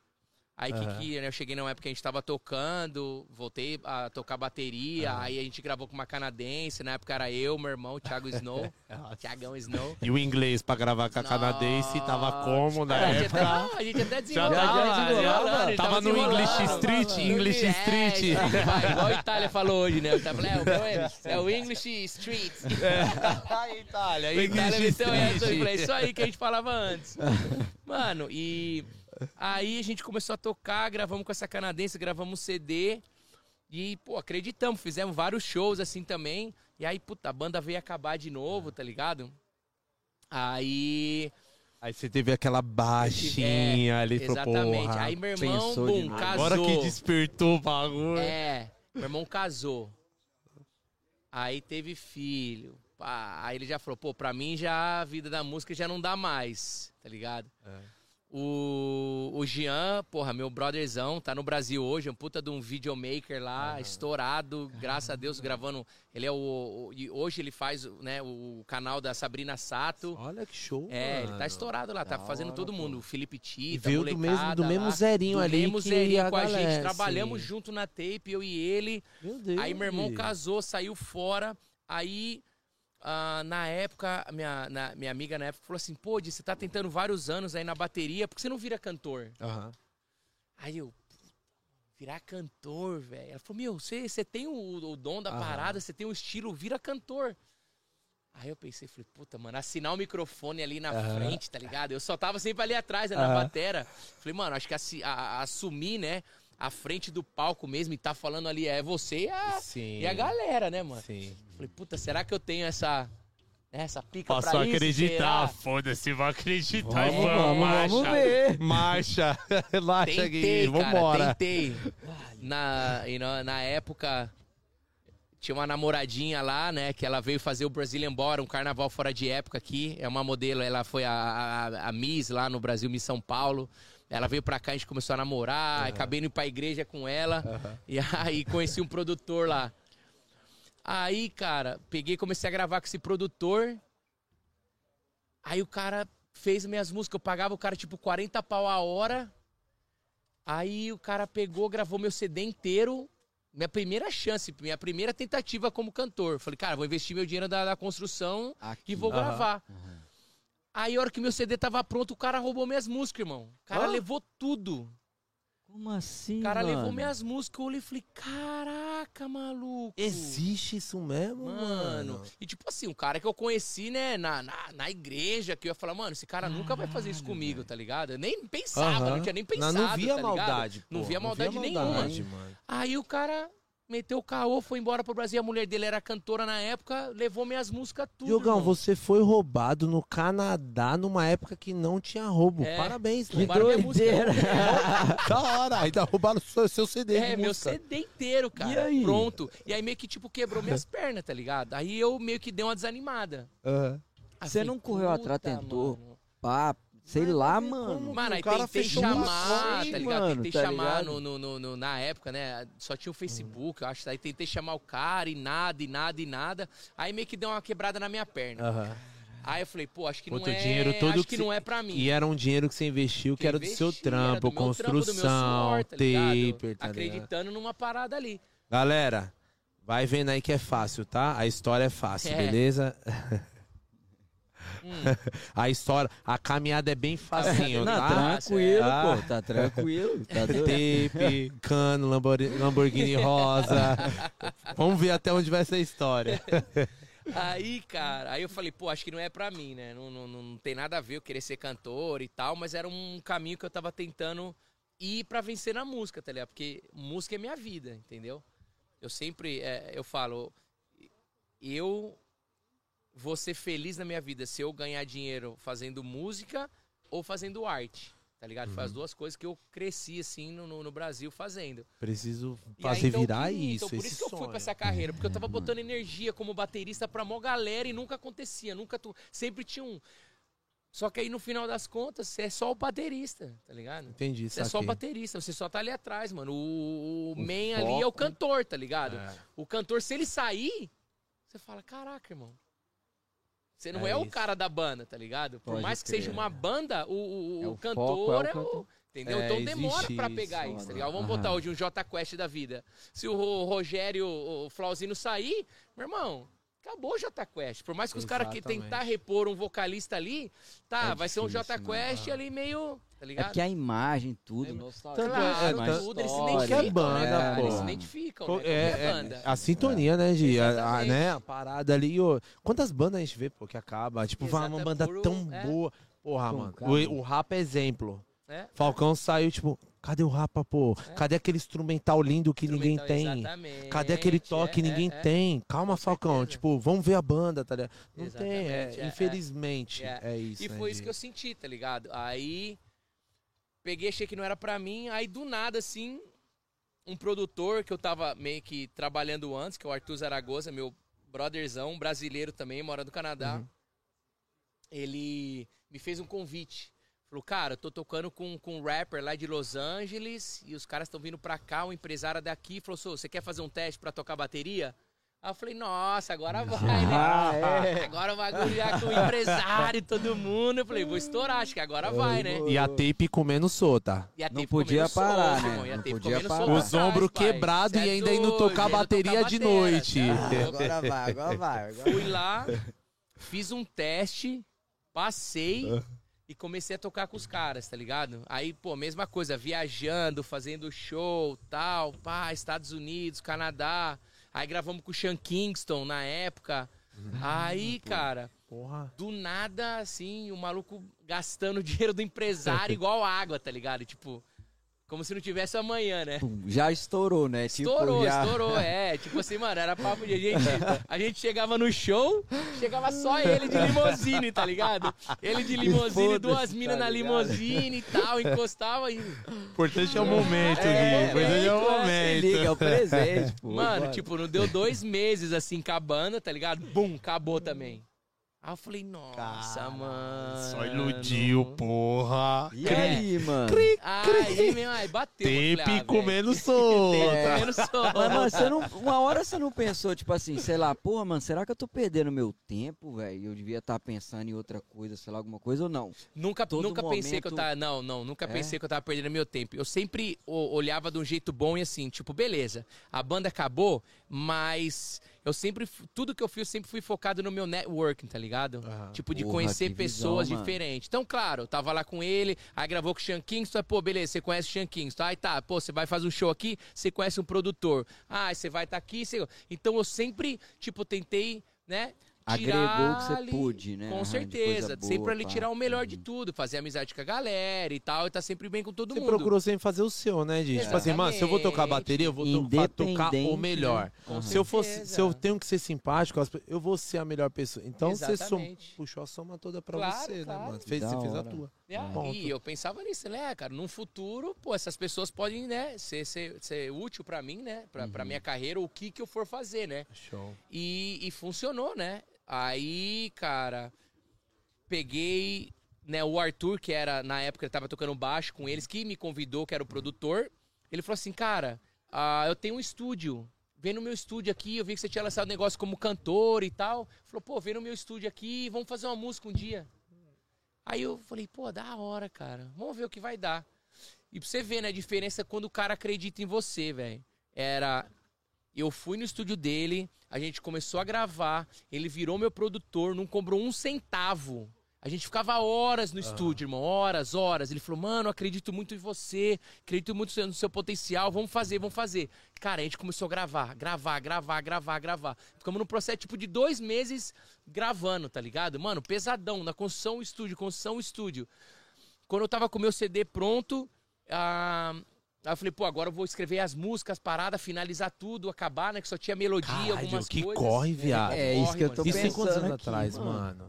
aí que, Aham. que né, eu cheguei numa época que a gente tava tocando, voltei a tocar bateria, aí a gente gravou com uma canadense, na época era eu, meu irmão, o Thiago Snow, Thiagão Snow. E o inglês pra gravar com a canadense tava como na gente época? a gente até Já desenrolou. tava, tava. Tava no. English Street, English É, Street. vai, igual a Itália falou hoje, né? É, o meu é, é o English Street. Ai, Itália, O Itália meteu essa, eu falei, isso aí que a gente falava antes. Mano, e aí a gente começou a tocar, gravamos com essa canadense, gravamos CD. E, pô, acreditamos, fizemos vários shows assim também. E aí, puta, a banda veio acabar de novo, tá ligado? Aí. Aí você teve aquela baixinha ali, falou, Exatamente. porra. Aí meu irmão, bum, casou. Agora que despertou o bagulho. É, meu irmão casou. Aí teve filho. Pá, aí ele já falou, pô, pra mim já a vida da música já não dá mais, tá ligado? É. O, o Jean, porra, meu brotherzão, tá no Brasil hoje, é um puta de um videomaker lá, estourado, graças a Deus, gravando. Ele é o, o- e Hoje ele faz né, o canal da Sabrina Sato. Olha que show, É, ele mano. tá estourado lá, tá Da fazendo hora, todo pô. mundo. O Felipe Tita, veio do mesmo, do mesmo lá. zerinho Do ali mesmo que zerinho com a gente. galera, Trabalhamos sim. junto na tape, eu e ele. Meu Deus. Aí meu irmão casou, saiu fora. Aí, ah, na época, minha, na- minha amiga na época falou assim: pô, Di, você tá tentando vários anos aí na bateria, por que você não vira cantor? Aham. Aí eu, virar cantor, velho. Ela falou: meu, você, você tem o, o dom da Aham. parada, você tem o estilo, vira cantor. Aí eu pensei, falei, puta, mano, assinar o microfone ali na Aham. frente, tá ligado? Eu só tava sempre ali atrás, né, na batera. Falei, mano, acho que a- a- assumir, né, a frente do palco mesmo e tá falando ali é você e a, Sim. e a galera, né, mano? Sim. Falei, puta, será que eu tenho essa, né, essa pica Posso pra isso? acreditar, foda-se, vou acreditar. Vamos, vamos, marcha. vamos ver. Marcha, relaxa Tentei, aqui, cara, vambora. tentei. Na, na, na época, tinha uma namoradinha lá, né, que ela veio fazer o Brazilian Bora, um carnaval fora de época aqui. É uma modelo, ela foi a, a, a Miss lá no Brasil, Miss São Paulo. Ela veio pra cá, a gente começou a namorar, acabei indo pra igreja com ela. E aí conheci um produtor lá. Aí, cara, peguei e comecei a gravar com esse produtor. Aí o cara fez minhas músicas, eu pagava o cara tipo 40 pau a hora. Aí o cara pegou, gravou meu CD inteiro. Minha primeira chance, minha primeira tentativa como cantor. Falei, cara, vou investir meu dinheiro da, da construção Aqui. e vou Aham. gravar. Aí a hora que meu CD tava pronto, o cara roubou minhas músicas, irmão. O cara levou tudo. Como assim, O cara mano? levou minhas músicas. Eu olhei e falei, caraca, maluco. Existe isso mesmo, Mano, mano? e tipo assim, um cara que eu conheci, né, na, na, na igreja, que eu ia falar, mano, esse cara nunca vai fazer isso comigo, tá ligado? Eu nem pensava, Aham. não tinha nem Não, pensado, não via tá maldade. Não pô, via maldade nenhuma. maldade, mano. Aí o cara meteu o caô, foi embora pro Brasil, a mulher dele era cantora na época, levou minhas músicas tudo, Diogão, irmão. você foi roubado no Canadá numa época que não tinha roubo. É. Parabéns, Que né? Roubaram minha música. doideira. da hora. Ainda roubaram o seu, seu CD É, de meu. CD inteiro, cara. E aí? Pronto. E aí meio que, tipo, quebrou minhas pernas, tá ligado? Aí eu meio que dei uma desanimada. Aí Você não correu atrás, "Puta, tentou? mano." Pá, sei Mas lá, mano. como. Mano, aí cara tentei chamar, sonho, tá ligado? mano, tentei tá chamar ligado? no, no, no- no- na época, né? Só tinha o Facebook, eu acho. Aí tentei chamar o cara e nada, e nada, e nada. Aí meio que deu uma quebrada na minha perna. Aham. Aí eu falei, pô, acho que não é. dinheiro todo acho que que não é pra mim. E era um dinheiro que você investiu, que, Que era do investi, seu trampo, do meu trampo, construção, suor, tá taper, tá? Acreditando numa parada ali. Galera, Vai vendo aí que é fácil, tá? A história é fácil, É. beleza? Hum. A história, a caminhada é bem facinho, Não, tá? tranquilo, Ah. pô. Tá tranquilo. Tá. Tape, cano, Lambor- Lamborghini rosa. Vamos ver até onde vai essa história. Aí, cara, aí eu falei, pô, acho que não é pra mim, né? Não, não, não, não tem nada a ver eu querer ser cantor e tal, mas era um caminho que eu tava tentando ir pra vencer na música, tá ligado? Porque música é minha vida, entendeu? Eu sempre, é, eu falo, eu vou ser feliz na minha vida se eu ganhar dinheiro fazendo música ou fazendo arte, tá ligado? Foi as duas coisas que eu cresci, assim, no, no, no Brasil fazendo. Preciso E aí, fazer então, virar que- isso. Então, por isso que eu fui pra essa carreira, porque eu tava botando energia como baterista pra mó galera e nunca acontecia, nunca tu, sempre tinha um. Só que aí no final das contas, você é só o baterista, tá ligado? Entendi, Você é só o baterista, você só tá ali atrás, mano. O, o O man ali é o foco. cantor, tá ligado? É. O cantor, se ele sair, você fala, caraca, irmão. Você não É é, o cara da banda, tá ligado? Por Pode mais que crer. seja uma banda, o, o- É o cantor foco, é o é. Entendeu? É, então demora pra pegar isso, tá ligado? Vamos Aham. botar hoje um J Quest da vida. Se o Ro- Rogério, o Flauzino sair, meu irmão, acabou o J Quest. Por mais que os caras que tentar repor um vocalista ali, tá, É vai ser um J difícil, né? Quest ali meio, tá É ligado? porque a imagem, tudo, É, nostalgia. tanto Claro, é, tudo, eles se identificam, Qualquer banda, né, cara? pô. Eles se identificam, Co- né? Qualquer É, banda. é, a sintonia, né, Gi? A, a- né, a parada ali. ô, Quantas bandas a gente vê, pô, que acaba? Tipo, vai uma Exato, banda por- tão é. boa. Porra, Pô, mano. cara. O, o rap é exemplo. É. Falcão saiu, tipo, cadê o rapa, pô? Cadê aquele instrumental lindo que ninguém Instrumental, tem? exatamente, Cadê aquele toque que é, ninguém é, é. tem? Calma, Falcão. Tipo, vamos ver a banda, tá ligado? Não tem, Exatamente, é, é, é. infelizmente. É. É, isso. E né, foi isso Gi? que eu senti, tá ligado? Aí peguei, achei que não era pra mim, aí do nada, assim, um produtor que eu tava meio que trabalhando antes, que é o Arthur Zaragoza, meu brotherzão, brasileiro também, mora no Canadá. Uhum. Ele me fez um convite. Falou, cara, eu tô tocando com, com um rapper lá de Los Angeles e os caras estão vindo pra cá, um empresário daqui. Falou, "Sô, você quer fazer um teste pra tocar bateria? Aí eu falei, nossa, agora vai, né? Ah, é. Agora o bagulho já com o empresário e todo mundo. Eu falei, vou estourar, acho que agora vai, né? E a tape comendo solta. E a Não tape podia comendo parar, solto, né? irmão, e a Não tape podia comendo parar. Os ombros pai. quebrados e é ainda indo tocar bateria de noite. é louco. Agora vai, agora vai. Agora... Fui lá, fiz um teste, passei e comecei a tocar com os caras, tá ligado? Aí, pô, mesma coisa, viajando, fazendo show, tal, pá, Estados Unidos, Canadá. Aí gravamos com o Sean Kingston na época. Aí, cara, Porra. do nada, assim, o maluco gastando dinheiro do empresário igual água, tá ligado? Tipo, como se não tivesse amanhã, né? Já estourou, né? Tipo, Estourou, já... estourou, é. Tipo assim, mano, era papo de a gente. A gente chegava no show, chegava só ele de limousine, tá ligado? Ele de limousine, duas minas tá na limousine e tal, encostava e. importante é o momento, É, Gui. Importante é o momento, é, momento. Se liga, é o presente, pô. Mano, Bora. tipo, não deu dois meses assim com a banda, tá ligado? Bum, acabou também. Aí eu falei, nossa, mano. Só iludiu, porra. E aí, mano? Aí, meu, aí bateu. eu falei, Tape ah, comendo solta. Tape comendo solta. Mas, mano, você não, uma hora você não pensou, tipo assim, sei lá, porra, mano, será que eu tô perdendo meu tempo, velho? Eu devia estar pensando em outra coisa, sei lá, alguma coisa ou não? Nunca, Todo nunca pensei que eu momento- tava. Não, não, nunca É? pensei que eu tava perdendo meu tempo. Eu sempre olhava de um jeito bom e assim, tipo, beleza, a banda acabou, mas eu sempre. Tudo que eu fiz, eu sempre fui focado no meu networking, tá ligado? Tipo, de Porra, conhecer visão, pessoas mano. diferentes. Então, claro, eu tava lá com ele, aí gravou com o Sean Kingston, aí, pô, beleza, você conhece o Sean Kingston. Aí tá, pô, você vai fazer um show aqui, você conhece um produtor. Ah, você vai estar aqui. Você... Então eu sempre, tipo, tentei, né? Agregou o que você ali- pôde, né? Com certeza. coisa sempre boa, ali tirar o melhor de Uhum. tudo, fazer amizade com a galera e tal, e tá sempre bem com todo Você mundo. procurou sempre fazer o seu, né, gente? Tipo assim, mano, se eu vou tocar bateria, eu vou tocar o melhor. né? Com Se eu fosse, se eu tenho que ser simpático, eu vou ser a melhor pessoa. Então você som- Exatamente. puxou a soma toda pra Claro, você, claro. né, mano? Fez, você fez a tua. E aí, eu pensava nisso, né, cara? Num futuro, pô, essas pessoas podem, né, ser, ser, ser útil pra mim, né? Pra, Uhum. pra minha carreira, o que que eu for fazer, né? Show. E, e funcionou, né? Aí, cara, peguei, né, o Arthur, que era, na época, ele tava tocando baixo com eles, que me convidou, que era o produtor. Ele falou assim, cara, ah, eu tenho um estúdio. Vem no meu estúdio aqui, eu vi que você tinha lançado negócio como cantor e tal. Falou, pô, vem no meu estúdio aqui, vamos fazer uma música um dia. Aí eu falei, pô, da hora, cara. Vamos ver o que vai dar. E pra você ver, né, a diferença quando o cara acredita em você, velho. Era Eu fui no estúdio dele, a gente começou a gravar, ele virou meu produtor, não cobrou um centavo. A gente ficava horas no estúdio, irmão, horas, horas. Ele falou, mano, acredito muito em você, acredito muito no seu potencial, vamos fazer, vamos fazer. Cara, a gente começou a gravar, gravar, gravar, gravar, gravar. Ficamos num processo tipo de dois meses gravando, tá ligado? Mano, pesadão, na construção estúdio, construção estúdio. Quando eu tava com o meu CD pronto, ah, Aí eu falei, pô, agora eu vou escrever as músicas, paradas, finalizar tudo, acabar, né? Que só tinha melodia, Caralho, algumas que coisas. corre, viado. É isso que eu tô Isso tem quantos pensando anos aqui, atrás, mano. mano?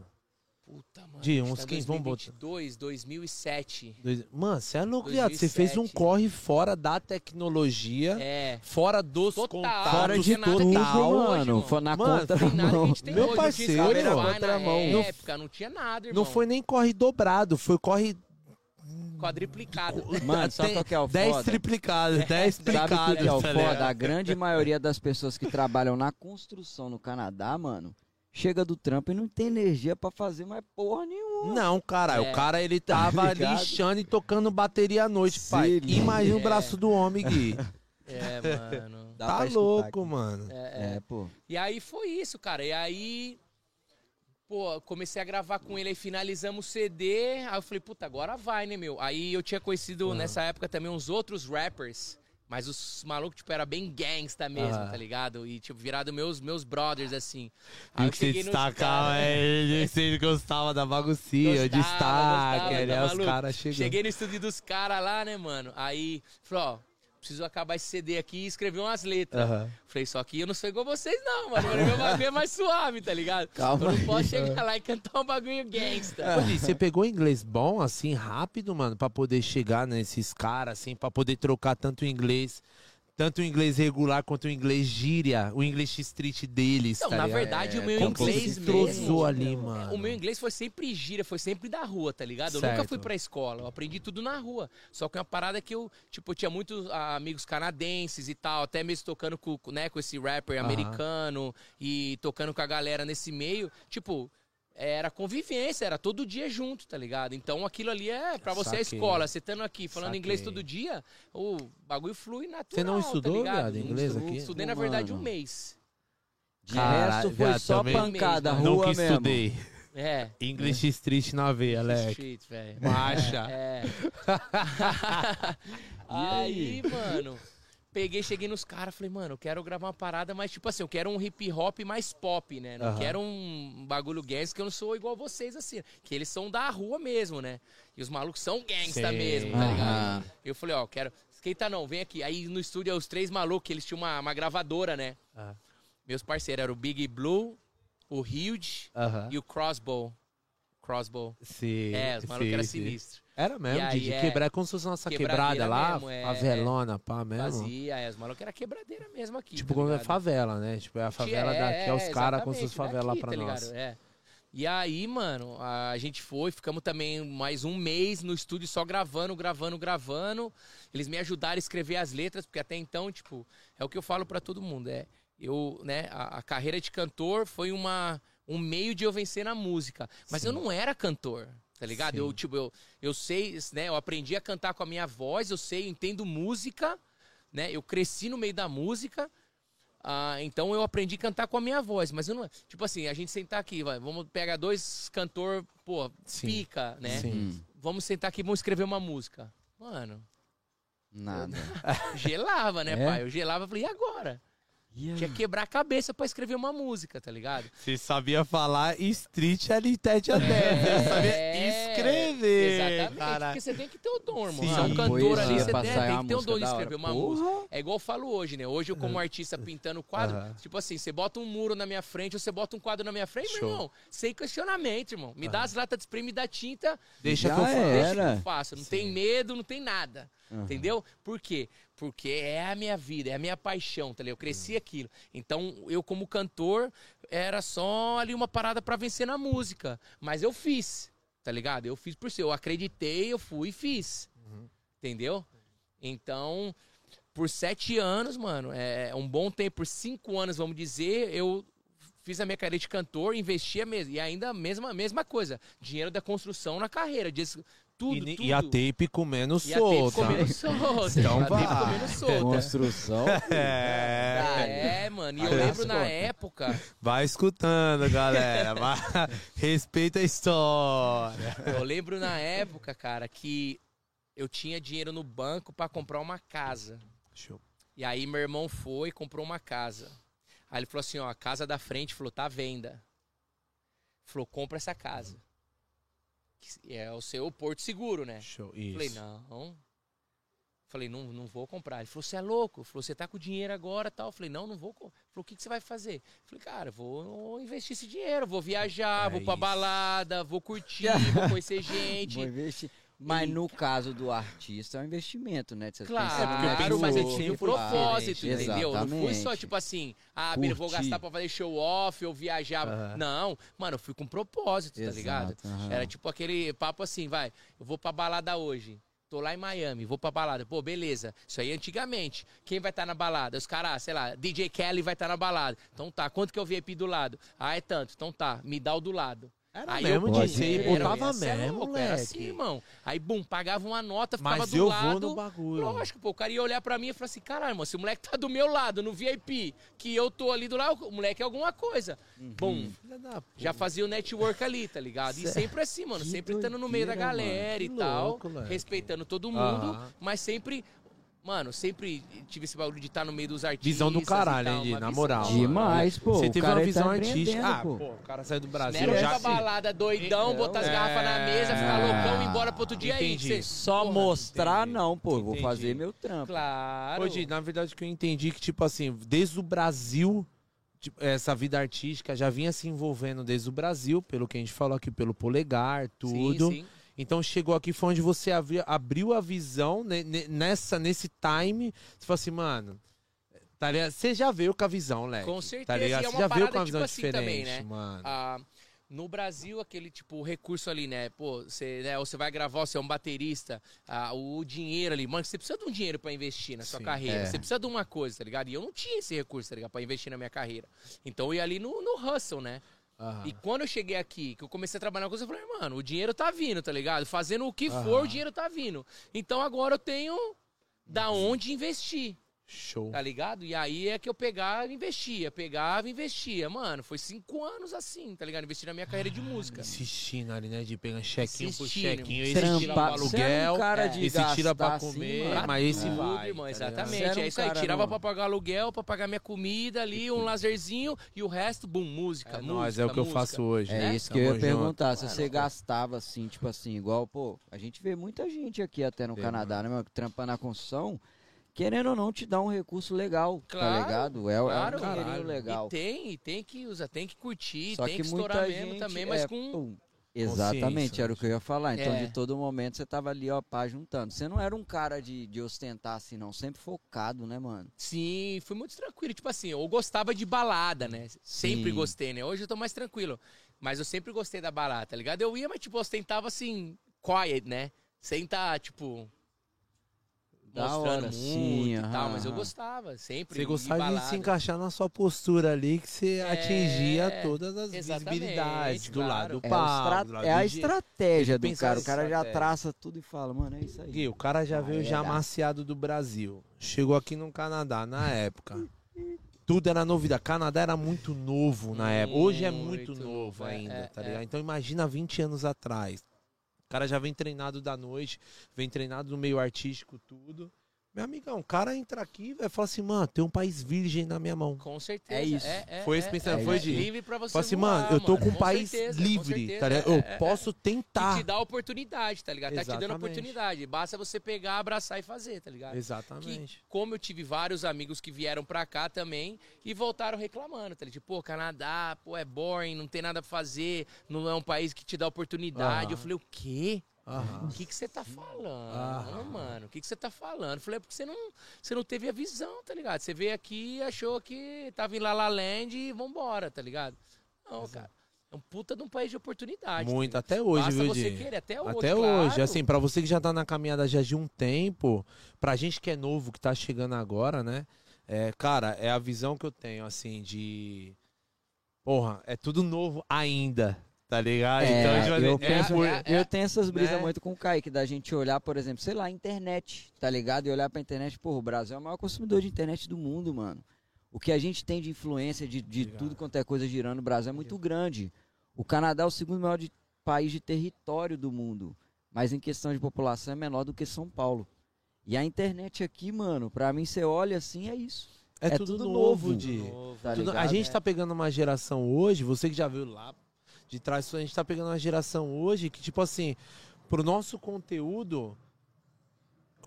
Puta, mano. De uns tá 15, vamos botar. 2022, 2007. Dois- Mano, você é louco, viado. Você fez um 2007. corre fora da tecnologia, É. fora dos Total. contatos. Fora de tudo, hoje, mano. Foi na Mano, conta Tem da nada que a mão. gente tem Meu hoje. parceiro, mano. Na Contramão. Época, não tinha nada, irmão. Não foi nem corre dobrado, foi corre quadriplicado. Mano, sabe qual que é o 10 foda? triplicados, 10 Sabe o triplicados. que, que é o tá foda? A grande maioria das pessoas que trabalham na construção no Canadá, mano, chega do trampo e não tem energia pra fazer mais porra nenhuma. Não, cara, É. o cara ele tava ligado? lixando e tocando bateria à noite, Se pai. Imagina o É. braço do homem, Gui. É, mano. Dá tá pra escutar louco, aqui. mano. É, é. É, pô. E aí foi isso, cara. E aí, pô, comecei a gravar com ele, aí finalizamos o CD. Aí eu falei, puta, agora vai, né, meu? Aí eu tinha conhecido nessa época também uns outros rappers. Mas os malucos, tipo, era bem gangsta mesmo, tá ligado? E, tipo, virado meus, meus brothers, assim. E Aí eu que você destacava caras- é você gostava da baguncinha, destaque, tá os caras chegando. Cheguei no estúdio dos caras lá, né, mano? Aí, falou, ó, preciso acabar esse CD aqui e escrever umas letras. Aham. Falei, só que eu não sou igual vocês, não, mano. Meu bagulho é mais suave, tá ligado? Calma Eu não aí. posso chegar lá e cantar um bagulho gangsta. Ô, Gui, você pegou inglês bom, assim, rápido, mano, pra poder chegar nesses caras, assim, pra poder trocar tanto inglês, tanto o inglês regular quanto o inglês gíria, o inglês street deles, Não, tá na ligado? verdade, o meu inglês mesmo. ali, mano? O meu inglês foi sempre gira, foi sempre da rua, tá ligado? Eu Certo. nunca fui pra escola, eu aprendi tudo na rua. Só que é uma parada que eu, tipo, eu tinha muitos ah, amigos canadenses e tal, até mesmo tocando com, né, com esse rapper americano e tocando com a galera nesse meio. Tipo, era convivência, era todo dia junto, tá ligado? Então aquilo ali é pra você a Saquei. escola. Você estando aqui falando Saquei. inglês todo dia, o bagulho flui natural. Você não tá estudou, ligado? viado, Não inglês estu- aqui? Estudei, na verdade, um mês. De Caralho, resto foi viado, só pancada, Não rua Nunca mesmo. estudei. É. English street na veia, Alec. Street, velho. Macha. É. aí, mano, peguei, cheguei nos caras, falei, mano, eu quero gravar uma parada, mas tipo assim, eu quero um hip hop mais pop, né? Não Aham. quero um bagulho gangsta, que eu não sou igual vocês, assim. Que eles são da rua mesmo, né? E os malucos são gangsta Sim. mesmo, tá Aham. ligado? Eu falei, ó, quero. Esquenta não, vem aqui. Aí no estúdio, os três malucos, que eles tinham uma, uma gravadora, né? Ah. Meus parceiros eram o Big Blue, o Huge e o Crossbow. Crossbow. Sim. É, os malucos eram sinistros. Era mesmo, aí, de é, quebrar, é como se fosse nossa quebrada lá, mesmo, é, favelona, pá, mesmo. Fazia, é, os malucos era quebradeira mesmo aqui. Tipo, tá quando é favela, né? Tipo, é a favela É, daqui, é os caras com exatamente, suas favelas daqui, pra tá nós. É. E aí, mano, a gente foi, ficamos também mais um mês no estúdio só gravando, gravando, gravando. Eles me ajudaram a escrever as letras, porque até então, tipo, é o que eu falo pra todo mundo, é eu, né, a, a carreira de cantor foi uma um meio de eu vencer na música, mas eu não era cantor. Tá ligado? Sim. Eu, tipo, eu, eu sei, né? Eu aprendi a cantar com a minha voz, eu sei, eu entendo música, né? Eu cresci no meio da música, ah, então eu aprendi a cantar com a minha voz, mas eu não. Tipo assim, a gente sentar aqui, vai, vamos pegar dois cantor, pô, Sim. pica, né? Sim. Hum, Vamos sentar aqui e vamos escrever uma música. Mano, nada. gelava, né, É? pai? Eu gelava e falei, e agora? Aí? Tinha que quebrar a cabeça pra escrever uma música, tá ligado? Você sabia falar street ali tete a tete. Você sabia É, escrever. Exatamente, cara. porque você tem que ter o dom, irmão. Sim. Você é um cantor ali, você pra tem, que ter o dom de escrever uma Porra. música. É igual eu falo hoje, né? Hoje eu, como artista pintando quadro, Aham. tipo assim, você bota um muro na minha frente, ou você bota um quadro na minha frente, meu Show. irmão, sem questionamento, irmão. Me dá as latas de spray, me dá tinta, Deixa Já que eu é. faço. deixa que eu faço. Não Sim. tem medo, não tem nada. Entendeu? Por quê? Porque é a minha vida, é a minha paixão, tá ligado? Eu cresci aquilo. Então, eu como cantor, era só ali uma parada pra vencer na música. Mas eu fiz, tá ligado? Eu fiz por si. Eu acreditei, eu fui e fiz. Entendeu? Então, por sete anos, mano, é um bom tempo, por cinco anos, vamos dizer, eu fiz a minha carreira de cantor, investia mesmo. E ainda a mesma, mesma coisa. Dinheiro da construção na carreira. Tudo, e, tudo. e a tape comendo E a tape solta. comendo solta. Então a tape vai. comendo solta. Construção. É. Ah, é, mano. E eu lembro na época, Vai escutando, galera. Vai- Respeita a história. eu lembro na época, cara, que eu tinha dinheiro no banco pra comprar uma casa. Show. E aí meu irmão foi e comprou uma casa. Aí ele falou assim, ó, a casa da frente, falou, tá à venda. Falou, compra essa casa. Que É o seu porto seguro, né? Show. Falei, Isso. não. Falei, não, não vou comprar. Ele falou, você é louco? Falou, você tá com dinheiro agora tal. Falei, não, não vou. co-". Falou, o que, que você vai fazer? Falei, cara, vou investir esse dinheiro, vou viajar, É vou pra isso. balada, vou curtir, vou conhecer gente. Vou investir. Mas no caso do artista é um investimento, né? Você Claro, pensa no porque eu penso mas eu tinha um futuro, propósito, diferente. entendeu? Não fui só Exatamente. tipo assim, ah, Bira, eu vou gastar pra fazer show off ou viajar. Não, mano, eu fui com propósito, tá ligado? Exato. Era tipo aquele papo assim, vai, eu vou pra balada hoje. Tô lá em Miami, vou pra balada. Pô, beleza. Isso aí antigamente. Quem vai estar na balada? Os caras, sei lá, DJ Kelly vai estar na balada. Então tá, quanto que eu VIP do lado? Ah, é tanto. Então tá, me dá o do lado. Era Aí mesmo eu crer. botava mesmo, louco, Era assim, irmão. Aí, bum, pagava uma nota, ficava Mas do eu lado. vou no bagulho. Lógico, pô, o cara ia olhar pra mim e falar assim, caralho, mano, se o moleque tá do meu lado, no VIP, que eu tô ali do lado, o moleque é alguma coisa. Uhum. Da já fazia o network ali, tá ligado? E sempre assim, mano, sempre estando no meio da galera e Que tal, louco, respeitando todo mundo, mas sempre... Mano, sempre tive esse bagulho de estar no meio dos artistas. Visão do e caralho, hein, Di? Na visão, moral. mano. Demais, pô. Você o teve cara uma tá visão artística. empreendendo, Ah, pô. o cara saiu do Brasil. era já balada doidão, Então, botar as é. garrafas na mesa, ficar Ah, loucão e ir embora pro outro dia aí. entendi. Cê- Só Porra, mostrar, entendi. não, pô. Vou Entendi. fazer meu trampo. Claro. Hoje, na verdade, que eu entendi que, tipo assim, desde o Brasil, tipo, essa vida artística já vinha se envolvendo desde o Brasil, pelo que a gente falou aqui, pelo polegar, tudo. Sim, sim. Então chegou aqui, foi onde você abri- abriu a visão ne- nessa, nesse time. Você falou assim, mano. Tá ligado? Você já veio com a visão, Leque. Com certeza, Tá ligado? e é Você uma já veio parada, com a tipo visão assim, diferente, também, né? mano. Ah, no Brasil, aquele tipo recurso ali, né? Pô, você, né, ou você vai gravar, você é um baterista, ah, o dinheiro ali, mano, você precisa de um dinheiro pra investir na sua Sim, carreira. é. Você precisa de uma coisa, tá ligado? E eu não tinha esse recurso, tá ligado? Pra investir na minha carreira. Então eu ia ali no, no hustle, né? Aham. E quando eu cheguei aqui, que eu comecei a trabalhar com coisa, eu falei, mano, o dinheiro tá vindo, tá ligado? Fazendo o que for, Aham. o dinheiro tá vindo. Então agora eu tenho da onde investir. Show. Tá ligado? E aí é que eu pegava e investia, pegava e investia. Mano, foi cinco anos assim, tá ligado? Investir na minha carreira de música. Insistindo ali, né? De pegar chequinho por chequinho. Esse Trampa- tira pra era um aluguel, cara é, de esse tira pra assim, comer, mano. mas esse Tudo, vai. irmão, tá exatamente. Um é isso aí. Tirava no- pra pagar aluguel, pra pagar minha comida ali, um lazerzinho e o resto, bum, música. É música, nóis, é o que eu música. faço hoje. É né? isso que eu ia Tamo junto. perguntar. Se você pô. gastava assim, tipo assim, igual, pô, a gente vê muita gente aqui até no Canadá, né, meu? que Trampa na construção. Querendo ou não, te dá um recurso legal, Claro, tá ligado? É, claro, é um dinheirinho legal. E tem, e tem que usar, tem que curtir, Só tem que, que estourar muita mesmo gente também, mas é, com. pum, Exatamente, era o que eu ia falar. Então, É. de todo momento, você tava ali, ó, pá, juntando. Você não era um cara de, de ostentar assim, não. Sempre focado, né, mano? Sim, fui muito tranquilo. Tipo assim, eu gostava de balada, né? Sempre Sim. gostei, né? Hoje eu tô mais tranquilo. Mas eu sempre gostei da balada, tá ligado? Eu ia, mas tipo, ostentava assim, quiet, né? Sem tá, tipo. Da mostrando hora, muito sim, e tal, aham, mas eu aham. gostava, sempre. Você gostava de se encaixar na sua postura ali, que você É, atingia todas as visibilidades do claro. lado do É, o palco. estra- do lado é a do dia. estratégia do cara. O cara já traça tudo e fala, mano, é isso aí. Gui, o cara já veio Aí já é amaciado do Brasil. Chegou aqui no Canadá na época. Tudo era novidade. Canadá era muito novo na época. Hoje é muito, Muito novo novo, é, ainda, é, tá é. ligado? Então imagina 20 anos atrás. O cara já vem treinado da noite, vem treinado no meio artístico, tudo. Meu amigão, o cara entra aqui e fala assim, mano, tem um país virgem na minha mão. Com certeza. É isso. Foi esse pensamento, foi de- Livre pra você Fala assim, voar, mano, eu tô com um país certeza, com livre, certeza, tá ligado? é, Eu é, é. posso E tentar. te dá oportunidade, tá ligado? Tá te dando Exatamente. oportunidade. Basta você pegar, abraçar e fazer, tá ligado? Exatamente. Como eu tive vários amigos que vieram pra cá também e voltaram reclamando, tá ligado? Tipo, pô, Canadá, pô, é boring, não tem nada pra fazer, não é um país que te dá oportunidade. Eu falei, o quê? O que que você tá falando, Aham. mano? O que que você tá falando? Falei, é porque você não, você não teve a visão, tá ligado? Você veio aqui e achou que tava em La La Land e vambora, tá ligado? Não, cara. É um puta de um país de oportunidade. Muito, tá até hoje, Basta viu, você Di? querer, até hoje, Até claro. hoje, assim, pra você que já tá na caminhada já de um tempo, pra gente que é novo, que tá chegando agora, né? É, cara, é a visão que eu tenho, assim, de. porra, é tudo novo ainda, tá ligado? É, então, tipo, eu, é penso- por- é, eu tenho essas brisas né? muito com o Kaique, da gente olhar, por exemplo, sei lá, a internet, tá ligado? E olhar pra internet, pô, o Brasil é o maior consumidor de internet do mundo, mano. O que a gente tem de influência de, de Obrigado. tudo quanto é coisa girando no Brasil é muito grande. O Canadá é o segundo maior de- país de território do mundo, mas em questão de população é menor do que São Paulo. E a internet aqui, mano, pra mim você olha assim, é isso. é, é tudo, tudo novo, novo. de. Tá Tudo- ligado? a gente tá pegando uma geração hoje, você que já viu lá de trás, a gente tá pegando uma geração hoje que, tipo assim, pro nosso conteúdo,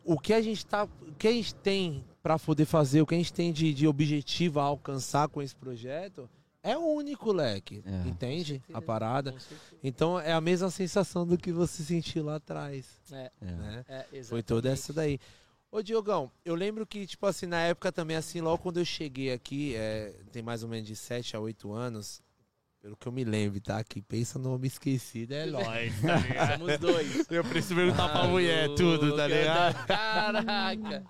o que a gente tá. O que a gente tem pra poder fazer, o que a gente tem de, de objetivo a alcançar com esse projeto. É único, leque. É. Entende? certeza. A parada. Então é a mesma sensação do que você sentiu lá atrás. É, É. Né? é, Foi toda essa daí. Ô, Diogão, eu lembro que, tipo assim, na época também, assim, logo quando eu cheguei aqui, é, tem mais ou menos de 7 a 8 anos, pelo que eu me lembro, tá? Que pensa no homem esquecido, é nóis, tá ligado? Somos dois. Eu preciso perguntar pra mulher tudo, tá ligado? Caraca!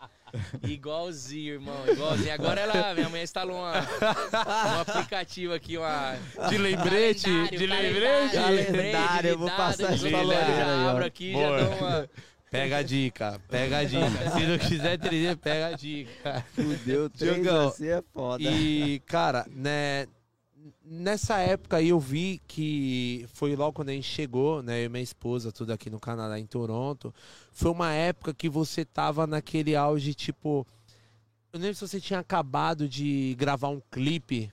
Igualzinho, irmão, igualzinho. Agora ela, minha mãe instalou uma, um aplicativo aqui, uma. De lembrete, Calendário, de lembrete. Calendário, eu vou de passar eu galera já abro aqui, Boa. já dou uma. Pega a dica, pega a dica. Se não quiser 3D, pega a dica. Fudeu, Diogão, assim é foda. E, cara, né, nessa época aí eu vi que foi logo quando a gente chegou, né, eu e minha esposa, tudo aqui no Canadá, em Toronto. Foi uma época que você tava naquele auge, tipo. Eu lembro se você tinha acabado de gravar um clipe,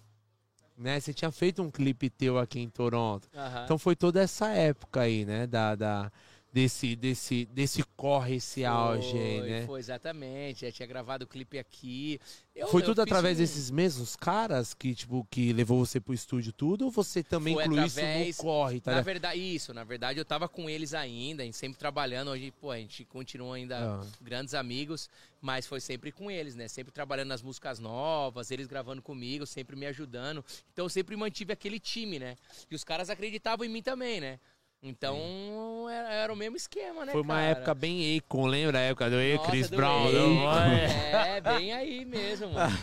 né? Você tinha feito um clipe teu aqui em Toronto. Aham. Então foi toda essa época aí, né? Da, da, desse, desse, desse corre, esse auge aí, Foi, né? Foi, exatamente. Já tinha gravado o clipe aqui. Eu- Foi eu tudo através um- desses mesmos caras que, tipo, que levou você pro estúdio tudo? Ou você também Foi incluiu através- isso no corre, tá Na verdade, isso. Na verdade, eu tava com eles ainda, a gente sempre trabalhando. Hoje, pô, a gente continua ainda Ah. grandes amigos, mas foi sempre com eles, né? Sempre trabalhando nas músicas novas, eles gravando comigo, sempre me ajudando. Então eu sempre mantive aquele time, né? E os caras acreditavam em mim também, né? Então era, era o mesmo esquema, né? Foi uma cara? época bem Akon, lembra a época do Nossa, Chris do Brown? É? É, bem aí mesmo, mano.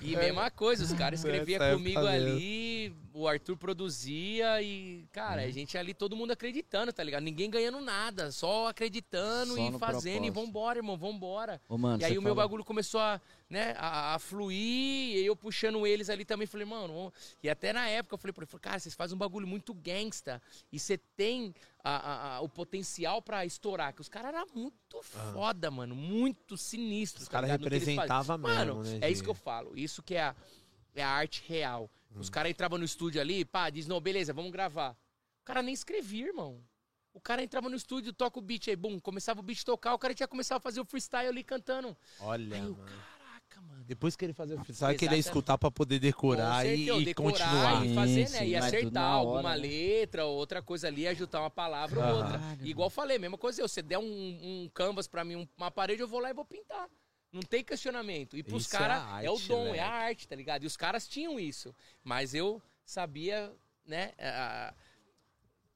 E mesma coisa, os caras escreviam comigo ali, o Arthur produzia e, cara, Uhum. a gente ali, todo mundo acreditando, tá ligado? Ninguém ganhando nada, só acreditando Só e fazendo e propósito. vambora, irmão, vambora. Ô, mano, e aí o meu falou- bagulho começou a, né, a, a fluir, e eu puxando eles ali também, falei, mano, e até na época eu falei pra ele, cara, vocês fazem um bagulho muito gangsta, e você tem a- a- o potencial pra estourar, que os caras eram muito foda, mano, muito sinistros. Os caras tá representavam mesmo, Mano, né, é isso que eu falo, isso que é a, é a arte real. Hum. Os caras entravam no estúdio ali, pá, diz, não, beleza, vamos gravar. O cara nem escrevia, irmão. O cara entrava no estúdio, toca o beat aí, bum, começava o beat tocar, o cara tinha começado a fazer o freestyle ali cantando. Olha, Aí mano. mano. Depois que ele fazia o sabe que ele ia Exatamente. escutar pra poder decorar Com e, certeza, e decorar continuar. E fazer, Sim, né? sim, E acertar na hora, alguma né? letra, ou outra coisa ali, ajudar uma palavra ou outra. Caralho, Igual falei, mesma coisa eu. Você der um, um canvas pra mim, um- uma parede, eu vou lá e vou pintar. Não tem questionamento. E pros é caras a é, o dom, leque. é a arte, tá ligado? E os caras tinham isso. Mas eu sabia, né?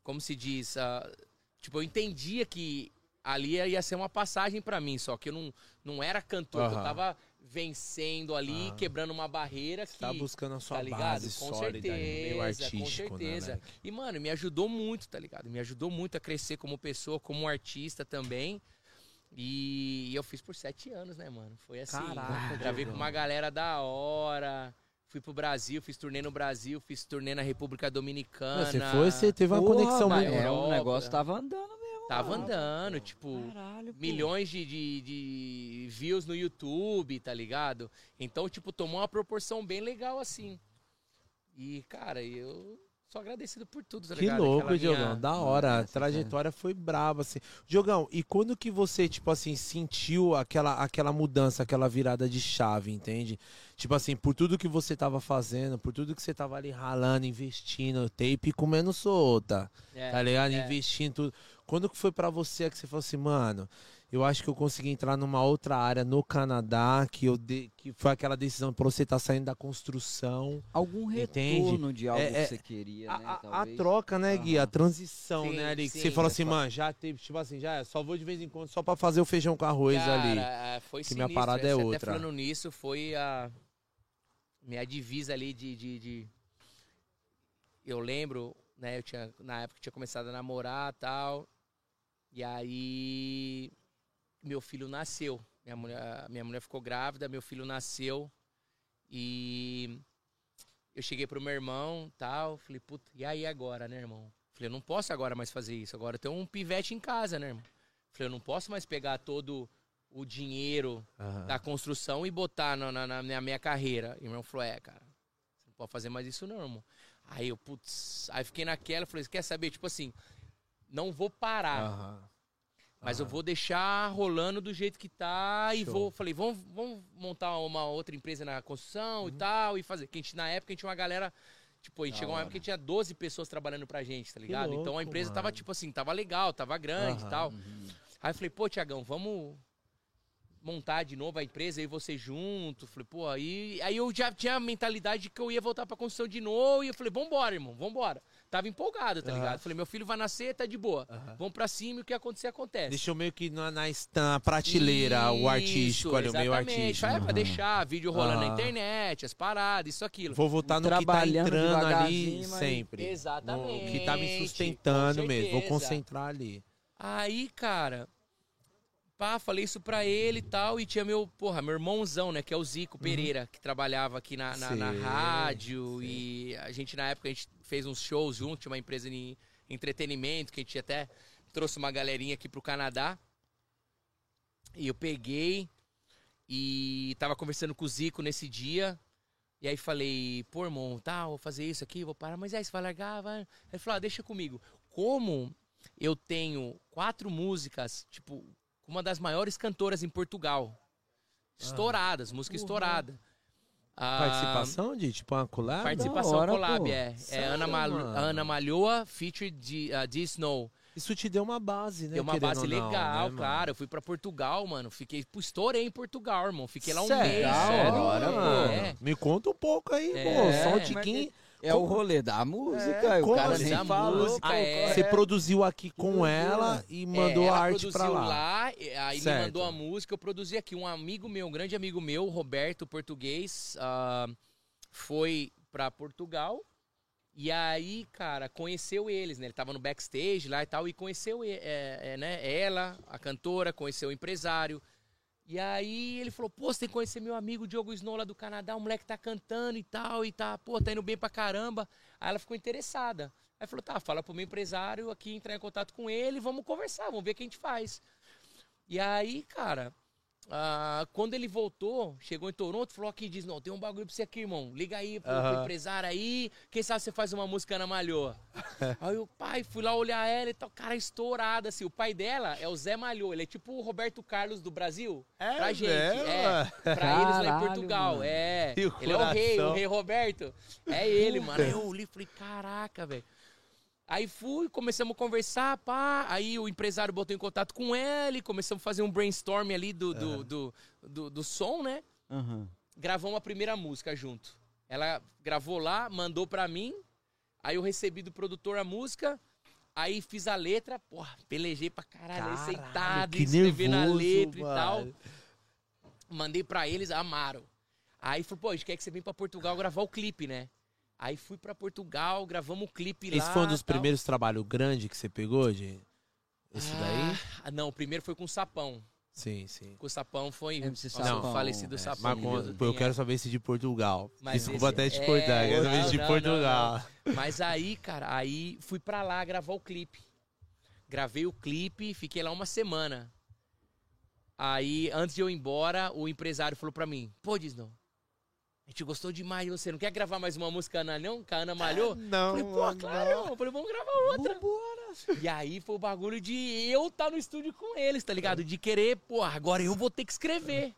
como se diz? tipo, eu entendia que ali ia ser uma passagem pra mim, só que eu não, não era cantor, eu tava vencendo ali, Aham. quebrando uma barreira que Você tá buscando a sua tá ligado? base com sólida, certeza, meio artístico, com certeza. né, e, mano, me ajudou muito, tá ligado? Me ajudou muito a crescer como pessoa, como artista também. E eu fiz por sete anos, né, mano? Foi assim. Caraca, gravei com uma galera da hora. Fui pro Brasil, fiz turnê no Brasil, fiz turnê na República Dominicana. Você foi, você teve uma Porra, conexão mas muito. É, o negócio tava andando mesmo. Tava andando, pô. tipo, Caralho, milhões de, de, de views no YouTube, tá ligado? Então, tipo, tomou uma proporção bem legal assim. E, cara, eu sou agradecido por tudo, tá Que ligado? louco, Aquela Diogão. minha- Da hora. A Essa trajetória foi braba, assim. Diogão, e quando que você, tipo assim, sentiu aquela, aquela mudança, aquela virada de chave, entende? Tipo assim, por tudo que você tava fazendo, por tudo que você tava ali ralando, investindo, tape comendo solta, É, tá ligado? é. Investindo tudo. Quando que foi pra você que você falou assim, mano, eu acho que eu consegui entrar numa outra área no Canadá, que eu de... que foi aquela decisão pra você estar saindo da construção. Algum Entende? retorno de algo É, é, que você queria, A, né? a- a troca, né, Gui? A transição, Sim, né, ali. Que sim. você falou assim, É mano, já teve, tipo assim, já é, só vou de vez em quando só pra fazer o feijão com arroz Cara, ali. é, foi que minha sinistro, parada é essa- outra. Até falando nisso, foi a minha divisa ali de, de, de, eu lembro, né, eu tinha, na época tinha começado a namorar tal. E aí meu filho nasceu. Minha mulher, minha mulher ficou grávida, meu filho nasceu. E eu cheguei pro meu irmão tal. Falei, puta, e aí agora, né, irmão? Falei, eu não posso agora mais fazer isso. Agora tem um pivete em casa, né, irmão? Falei, eu não posso mais pegar todo o dinheiro Aham. da construção e botar na, na, na minha, carreira. E o irmão falou, é, cara, você não pode fazer mais isso não, irmão. Aí eu, putz, aí fiquei naquela, falei, quer saber, tipo assim, não vou parar, Aham. mas eu vou deixar rolando do jeito que tá e Show. vou, falei, vamos, vamos montar uma outra empresa na construção e tal e fazer. Que a gente, na época a gente tinha uma galera, tipo, a gente Da chegou uma época que tinha 12 pessoas trabalhando pra gente, tá ligado? então a louco, empresa tava, mano. tipo assim, tava legal, tava grande Aham. e tal. Aí eu falei, pô, Tiagão, vamos montar de novo a empresa, aí você junto. Falei, pô, aí, aí eu já tinha a mentalidade de que eu ia voltar pra construção de novo. E eu falei, vambora, irmão, vambora. Tava empolgado, tá Aham. ligado? Falei, meu filho vai nascer, tá de boa. Aham. Vamos pra cima e o que acontecer, acontece. Deixou meio que na, na, na prateleira o artístico, Isso, ali, o meio artístico. Vai pra deixar vídeo rolando na Aham. internet, as paradas, isso, aquilo. Vou voltar no que tá Trabalhando entrando ali sempre. Exatamente, No que tá me sustentando mesmo. Vou concentrar ali. Aí, cara, pá, falei isso pra ele e tal. E tinha meu, porra, meu irmãozão, né? Que é o Zico Pereira, que trabalhava aqui na, na, na Sei, rádio. E a gente, na época, a gente fez uns shows junto, tinha uma empresa de entretenimento, que a gente até trouxe uma galerinha aqui pro Canadá. E eu peguei e tava conversando com o Zico nesse dia. E aí falei, pô, irmão, tá, vou fazer isso aqui, vou parar. Mas aí você vai largar, vai. Ele falou, ah, deixa comigo. Como eu tenho quatro músicas, tipo, com uma das maiores cantoras em Portugal. Estouradas, música estourada. Ah, Participação de tipo uma collab? Participação hora, collab, pô. é. É Sério, Ana, Mal mano? Ana Malhoa, feature de uh, de Snow. Isso te deu uma base, né? Deu uma base ou não, legal, né, claro. Eu fui pra Portugal, mano. Fiquei, pô, estourei em Portugal, irmão. Fiquei lá um Sério? mês. Sério. hora, mano. É. Me conta um pouco aí, É, pô. Só um mas tiquinho. É o rolê da música, como o cara assim? falou. música, pô, é. Você produziu aqui com ela e mandou É, a arte produziu pra lá. e- aí Certo. me mandou a música, eu produzi aqui. Um amigo meu, um grande amigo meu, Roberto Português, ah, foi pra Portugal. E aí, cara, conheceu eles, né? Ele tava no backstage lá e tal, e conheceu é, é, né? ela, a cantora, conheceu o empresário. E aí ele falou, pô, você tem que conhecer meu amigo Diogo Snow lá do Canadá, o moleque tá cantando e tal, e tá, pô, tá indo bem pra caramba. Aí ela ficou interessada. Aí falou, tá, fala pro meu empresário aqui entrar em contato com ele, vamos conversar, vamos ver o que a gente faz. E aí, cara, ah, quando ele voltou, chegou em Toronto, falou aqui, diz, não, tem um bagulho pra você aqui, irmão. Liga aí pro, Aham. empresário aí, quem sabe você faz uma música na Malhoa. aí o pai, fui lá olhar ela e tal, cara, estourada, assim. O pai dela é o Zé Malhoa, ele é tipo o Roberto Carlos do Brasil. É pra gente, mesmo? é. Pra eles lá em Caralho, Portugal, mano. é. Ele é o rei, o rei Roberto. É ele, mano. Aí eu e falei, caraca, velho. Aí fui, começamos a conversar, pá. Aí o empresário botou em contato com ele, começamos a fazer um brainstorm ali do, do, do, do, do som, né? Aham. Gravamos a primeira música junto. Ela gravou lá, mandou pra mim. Aí eu recebi do produtor a música. Aí fiz a letra, porra, pelejei pra caralho, Caralho, sentado, que escrever na letra e tal. mano. Mandei pra eles, amaram. Aí falou, pô, a gente quer que você venha pra Portugal gravar o clipe, né? Aí fui pra Portugal, gravamos o clipe lá. Esse foi um dos tal. primeiros trabalhos grandes que você pegou, de Esse daí? Ah, não, o primeiro foi com o Sapão. Sim, sim. Com o Sapão foi MC Sapão, falecido é, Sapão. Mas eu tenha. quero saber esse de Portugal. Mas Desculpa esse- até te é, cortar, eu quero não, saber esse de não, Portugal. Mas aí, cara, aí fui pra lá gravar o clipe. Gravei o clipe, fiquei lá uma semana. Aí, antes de eu ir embora, o empresário falou pra mim: Pô, Disney, a gente gostou demais de você. Não quer gravar mais uma música, Ana, não? Que a Ana malhou? Não, Falei, pô, claro, irmão. Falei, vamos gravar outra. E aí foi o bagulho de eu estar no estúdio com eles, tá ligado? De querer, pô, agora eu vou ter que escrever.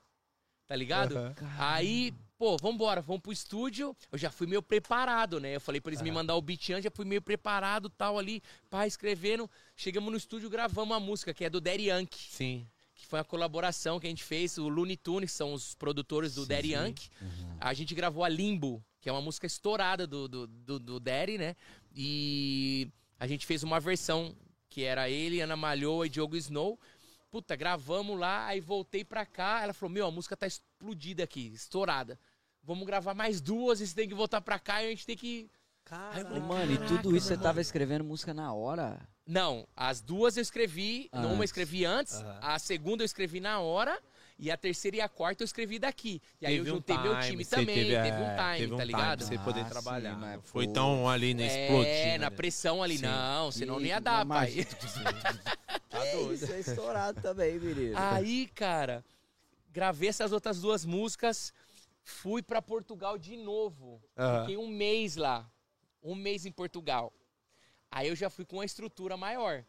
Tá ligado? Aham. Aí, pô, vambora, vamos pro estúdio. Eu já fui meio preparado, né? Eu falei pra eles me mandar o beat antes, já fui meio preparado, tal, ali, pá, escrevendo. Chegamos no estúdio, gravamos a música, que é do Daddy Yankee Sim. Que foi uma colaboração que a gente fez. O Looney Tunes são os produtores do Daddy Yankee. A gente gravou a Limbo, que é uma música estourada do, do, do, do Daddy, né? E a gente fez uma versão que era ele, Ana Malhoa e Diogo Snow. Puta, gravamos lá, aí voltei pra cá. Ela falou: Meu, a música tá explodida aqui, estourada. Vamos gravar mais duas, e você tem que voltar pra cá e a gente tem que falei, mano, e "Caraca, tudo isso você meu tava irmão." escrevendo música na hora? Não, as duas eu escrevi, Antes. uma eu escrevi antes, a segunda eu escrevi na hora, e a terceira e a quarta eu escrevi daqui. E aí eu Teve um juntei meu time, time você também, teve, é, um time, teve um tá time ligado? pra você poder Ah, sim, trabalhar. mas, não foi tão ali na explodindo. É, na pressão ali, Sim. não, senão não ia E- dar, pai. Tá doido. Isso é estourado também, menino. Aí, cara, gravei essas outras duas músicas, fui pra Portugal de novo. Fiquei um mês lá. Um mês em Portugal. Aí eu já fui com uma estrutura maior.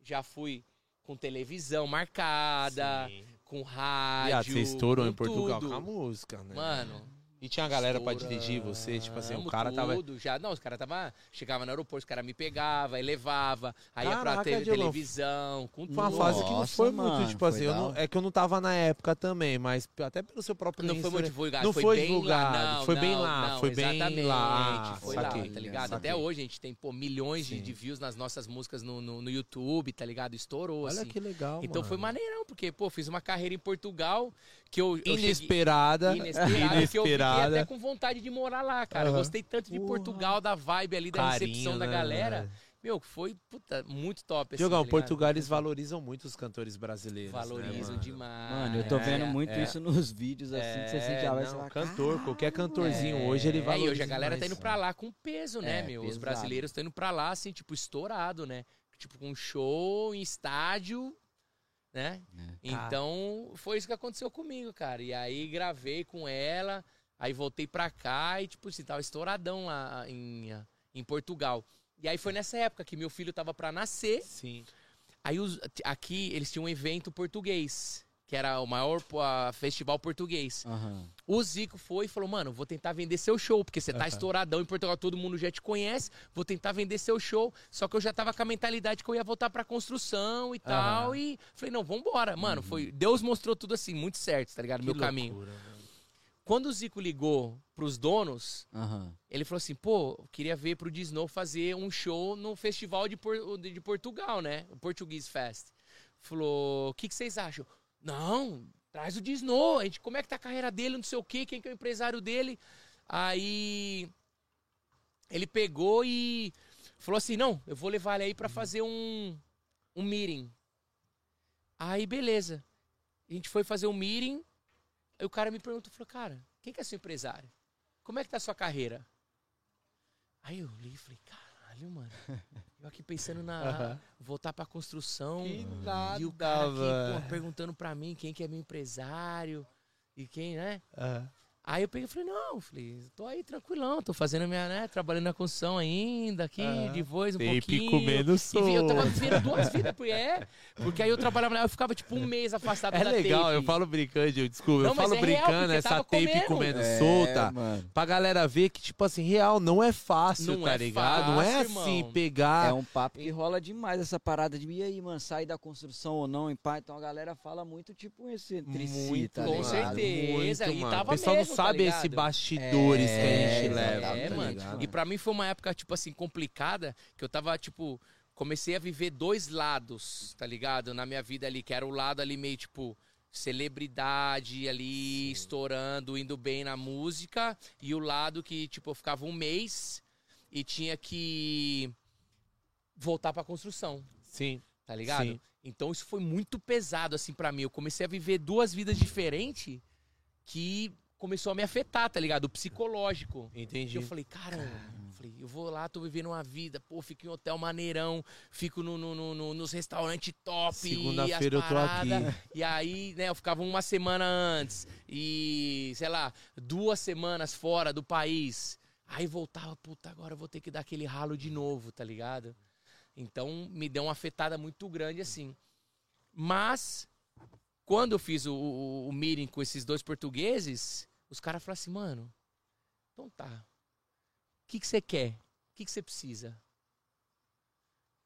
Já fui com televisão marcada, Sim. com E rádio. ah, você estourou com em Portugal tudo. com a música, né? Mano, E tinha a galera pra dirigir você, tipo assim, o cara tava. tudo, Já, não, os caras tava. Chegava no aeroporto, os caras me pegavam, aí levava, aí ia pra Diogão, televisão, com Foi uma tudo. fase que não foi mano, muito, tipo assim, não- é que eu não tava na época também, mas até pelo seu próprio Não foi muito divulgado, Não foi, divulgado, lá. Não, foi bem não, lá, não, foi bem lá. Foi Saquei, lá, tá ligado? saquei. Até hoje a gente tem, pô, milhões de, de views nas nossas músicas no, no, no YouTube, tá ligado? Estourou, Olha assim. que legal, Então mano. foi maneirão, porque, pô, fiz uma carreira em Portugal que eu. eu cheguei- Inesperada. Inesperada, que eu fiquei Inesperada. até com vontade de morar lá, cara. Eu Aham. gostei tanto de. Portugal, da vibe ali, da Carinho, recepção da né, galera. velho? Meu, foi, puta, muito top, assim, Diogão, tá? Portugal eles valorizam muito os cantores brasileiros. né, Valorizam mano? demais. Mano, eu tô vendo É, muito é. isso nos vídeos, assim, que você É, sente já vai não, falar, cantor, qualquer cantorzinho É, hoje ele é, valoriza. e hoje a galera tá indo pra lá com peso, né, É, meu? Os pesado. brasileiros estão indo pra lá, assim, tipo, estourado, né? Tipo, com show em estádio, né? É. Então, foi isso que aconteceu comigo, cara. E aí gravei com ela, aí voltei pra cá e, tipo, assim, tava estouradão lá em, em Portugal. E aí foi nessa época que meu filho tava pra nascer. Sim. Aí os- aqui eles tinham um evento português, que era o maior a, festival português. Aham. O Zico foi e falou: Mano, vou tentar vender seu show, porque você tá Aham. estouradão em Portugal, todo mundo já te conhece. Vou tentar vender seu show. Só que eu já tava com a mentalidade que eu ia voltar pra construção e tal. Aham. E falei: Não, vambora. Mano, foi. Deus mostrou tudo assim, muito certo, tá ligado? Que Meu caminho. loucura, mano. Quando o Zico ligou pros donos, ele falou assim: pô, queria ver pro Disney fazer um show no festival de, Por- de Portugal, né? O Portuguese Fest. Falou: o que, que vocês acham? Não, traz o Disney. A gente, como é que tá a carreira dele, não sei o quê, quem que é o empresário dele. Aí ele pegou e falou assim: não, eu vou levar ele aí pra fazer um, um meeting. Aí, beleza. A gente foi fazer um meeting. Aí o cara me perguntou, falou, cara, quem que é seu empresário? Como é que tá a sua carreira? Aí eu li e falei, caralho, mano. Eu aqui pensando na. Voltar pra construção. Que e o nada, cara aqui, pô, perguntando pra mim quem que é meu empresário. E quem, né? Aham. Aí eu peguei e falei, não, falei, tô aí tranquilão, tô fazendo minha, né, trabalhando na construção ainda, aqui, Aham. de voz um Tem pouquinho. pico menos E vi- eu tava vivendo duas vidas, porque é, porque aí eu trabalhava lá, eu ficava tipo um mês afastado É da legal, tape. eu falo brincando, eu- desculpa, Não, eu falo é real, brincando, porque essa tape comendo. comendo É, solta. mano. Pra galera ver que, tipo assim, real, não é fácil, Não tá é ligado? não é fácil, assim, irmão. pegar. É um papo que rola demais essa parada de e aí, mano, sair da construção ou não, em pá. Então a galera fala muito tipo esse entre si, Muito, tá Com ligado? certeza, e mano. tava mesmo, tá sabe ligado? esse bastidores que a É, gente leva. É, tá mano. ligado? E pra mim foi uma época, tipo assim, complicada, que eu tava, tipo, comecei a viver dois lados, tá ligado? Na minha vida ali, que era o lado ali meio, tipo, celebridade ali, estourando, indo bem na música, e o lado que, tipo, eu ficava um mês e tinha que voltar pra construção Sim. tá ligado? Sim. Então isso foi muito pesado assim pra mim. Eu comecei a viver duas vidas diferentes que começou a me afetar, tá ligado? O psicológico. E Entendi. eu falei, caramba, eu falei, eu vou lá, tô vivendo uma vida, pô, fico em hotel maneirão, fico no, no- no- no- nos restaurantes top. Segunda-feira e eu tô aqui. E aí, né, eu ficava uma semana antes e, sei lá, duas semanas fora do país. Aí voltava, puta, agora eu vou ter que dar aquele ralo de novo, tá ligado? Então me deu uma afetada muito grande assim. Mas, quando eu fiz o, o, o meeting com esses dois portugueses, os caras falaram assim, mano, então tá. O que que você quer? O que que você precisa?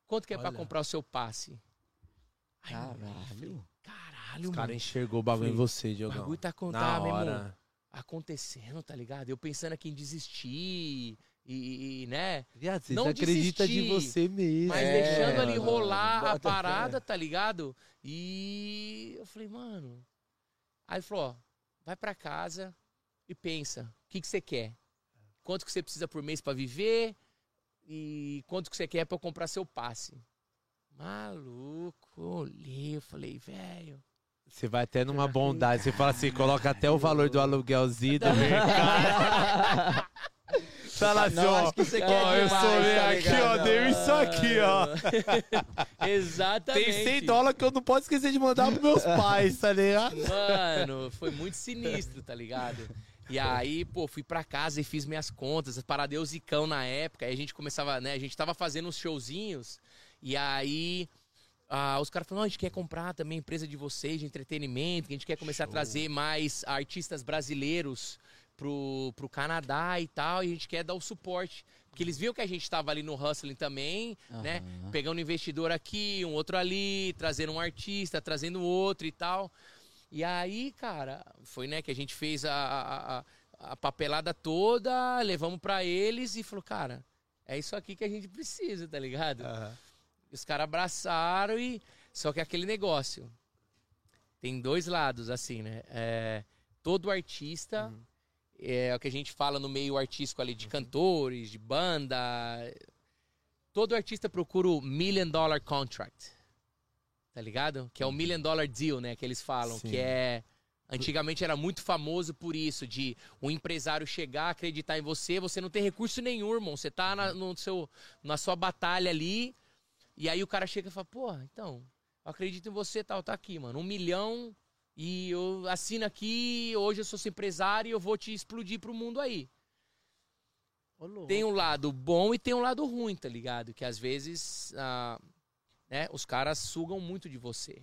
Quanto que é pra Olha. comprar o seu passe? Eu Caralho. falei, Caralho, O cara mano. enxergou o bagulho em você, O Diogão. bagulho tá meu irmão acontecendo, tá ligado? Eu pensando aqui em desistir e, e, né? Viado, você Não acredita de desistir, você mesmo. Mas É, deixando ali mano, rolar a fé. parada, tá ligado? E eu falei, mano. Aí ele falou: ó, vai pra casa e pensa, o que, que você quer? Quanto que você precisa por mês pra viver? e quanto que você quer pra eu comprar seu passe? Maluco, olhei, eu falei, velho. Você vai até numa bondade. Você fala assim, coloca até o valor do aluguelzinho do mercado. Fala assim, ó. que você ó, quer eu sou tá aqui, ligado? ó. Dei isso aqui, ó. Exatamente. Tem 100 dólares que eu não posso esquecer de mandar pros meus pais, tá ligado? Mano, foi muito sinistro, tá ligado? E aí, pô, fui pra casa e fiz minhas contas, paradei o zicão na época, aí a gente começava, né, a gente tava fazendo uns showzinhos, e aí ah, os caras falaram, "Não, a gente quer comprar também empresa de vocês, de entretenimento, que a gente quer começar a trazer mais artistas brasileiros pro, pro Canadá e tal, e a gente quer dar o suporte. Porque eles viam que a gente tava ali no hustling também, né, Aham. pegando um investidor aqui, um outro ali, trazendo um artista, trazendo outro e tal. E aí, cara, foi, né, que a gente fez a, a, a- a papelada toda, levamos pra eles e falou, cara, é isso aqui que a gente precisa, tá ligado? E Os caras abraçaram e. Só que aquele negócio. Tem dois lados, assim, né? É, todo artista. É o que a gente fala no meio artístico ali de cantores, de banda. Todo artista procura o Million Dollar Contract. Tá ligado? Que é o Million Dollar Deal, né? Que eles falam. Sim. Que é. Antigamente era muito famoso por isso, de um empresário chegar, acreditar em você, você não tem recurso nenhum, irmão. Você tá na, no seu, na sua batalha ali, e aí o cara chega e fala, porra, então, eu acredito em você, tal, tá aqui, mano. Um milhão e eu assino aqui, hoje eu sou seu empresário e eu vou te explodir pro mundo aí. Tem um lado bom e tem um lado ruim, tá ligado? Que às vezes, ah, né, os caras sugam muito de você.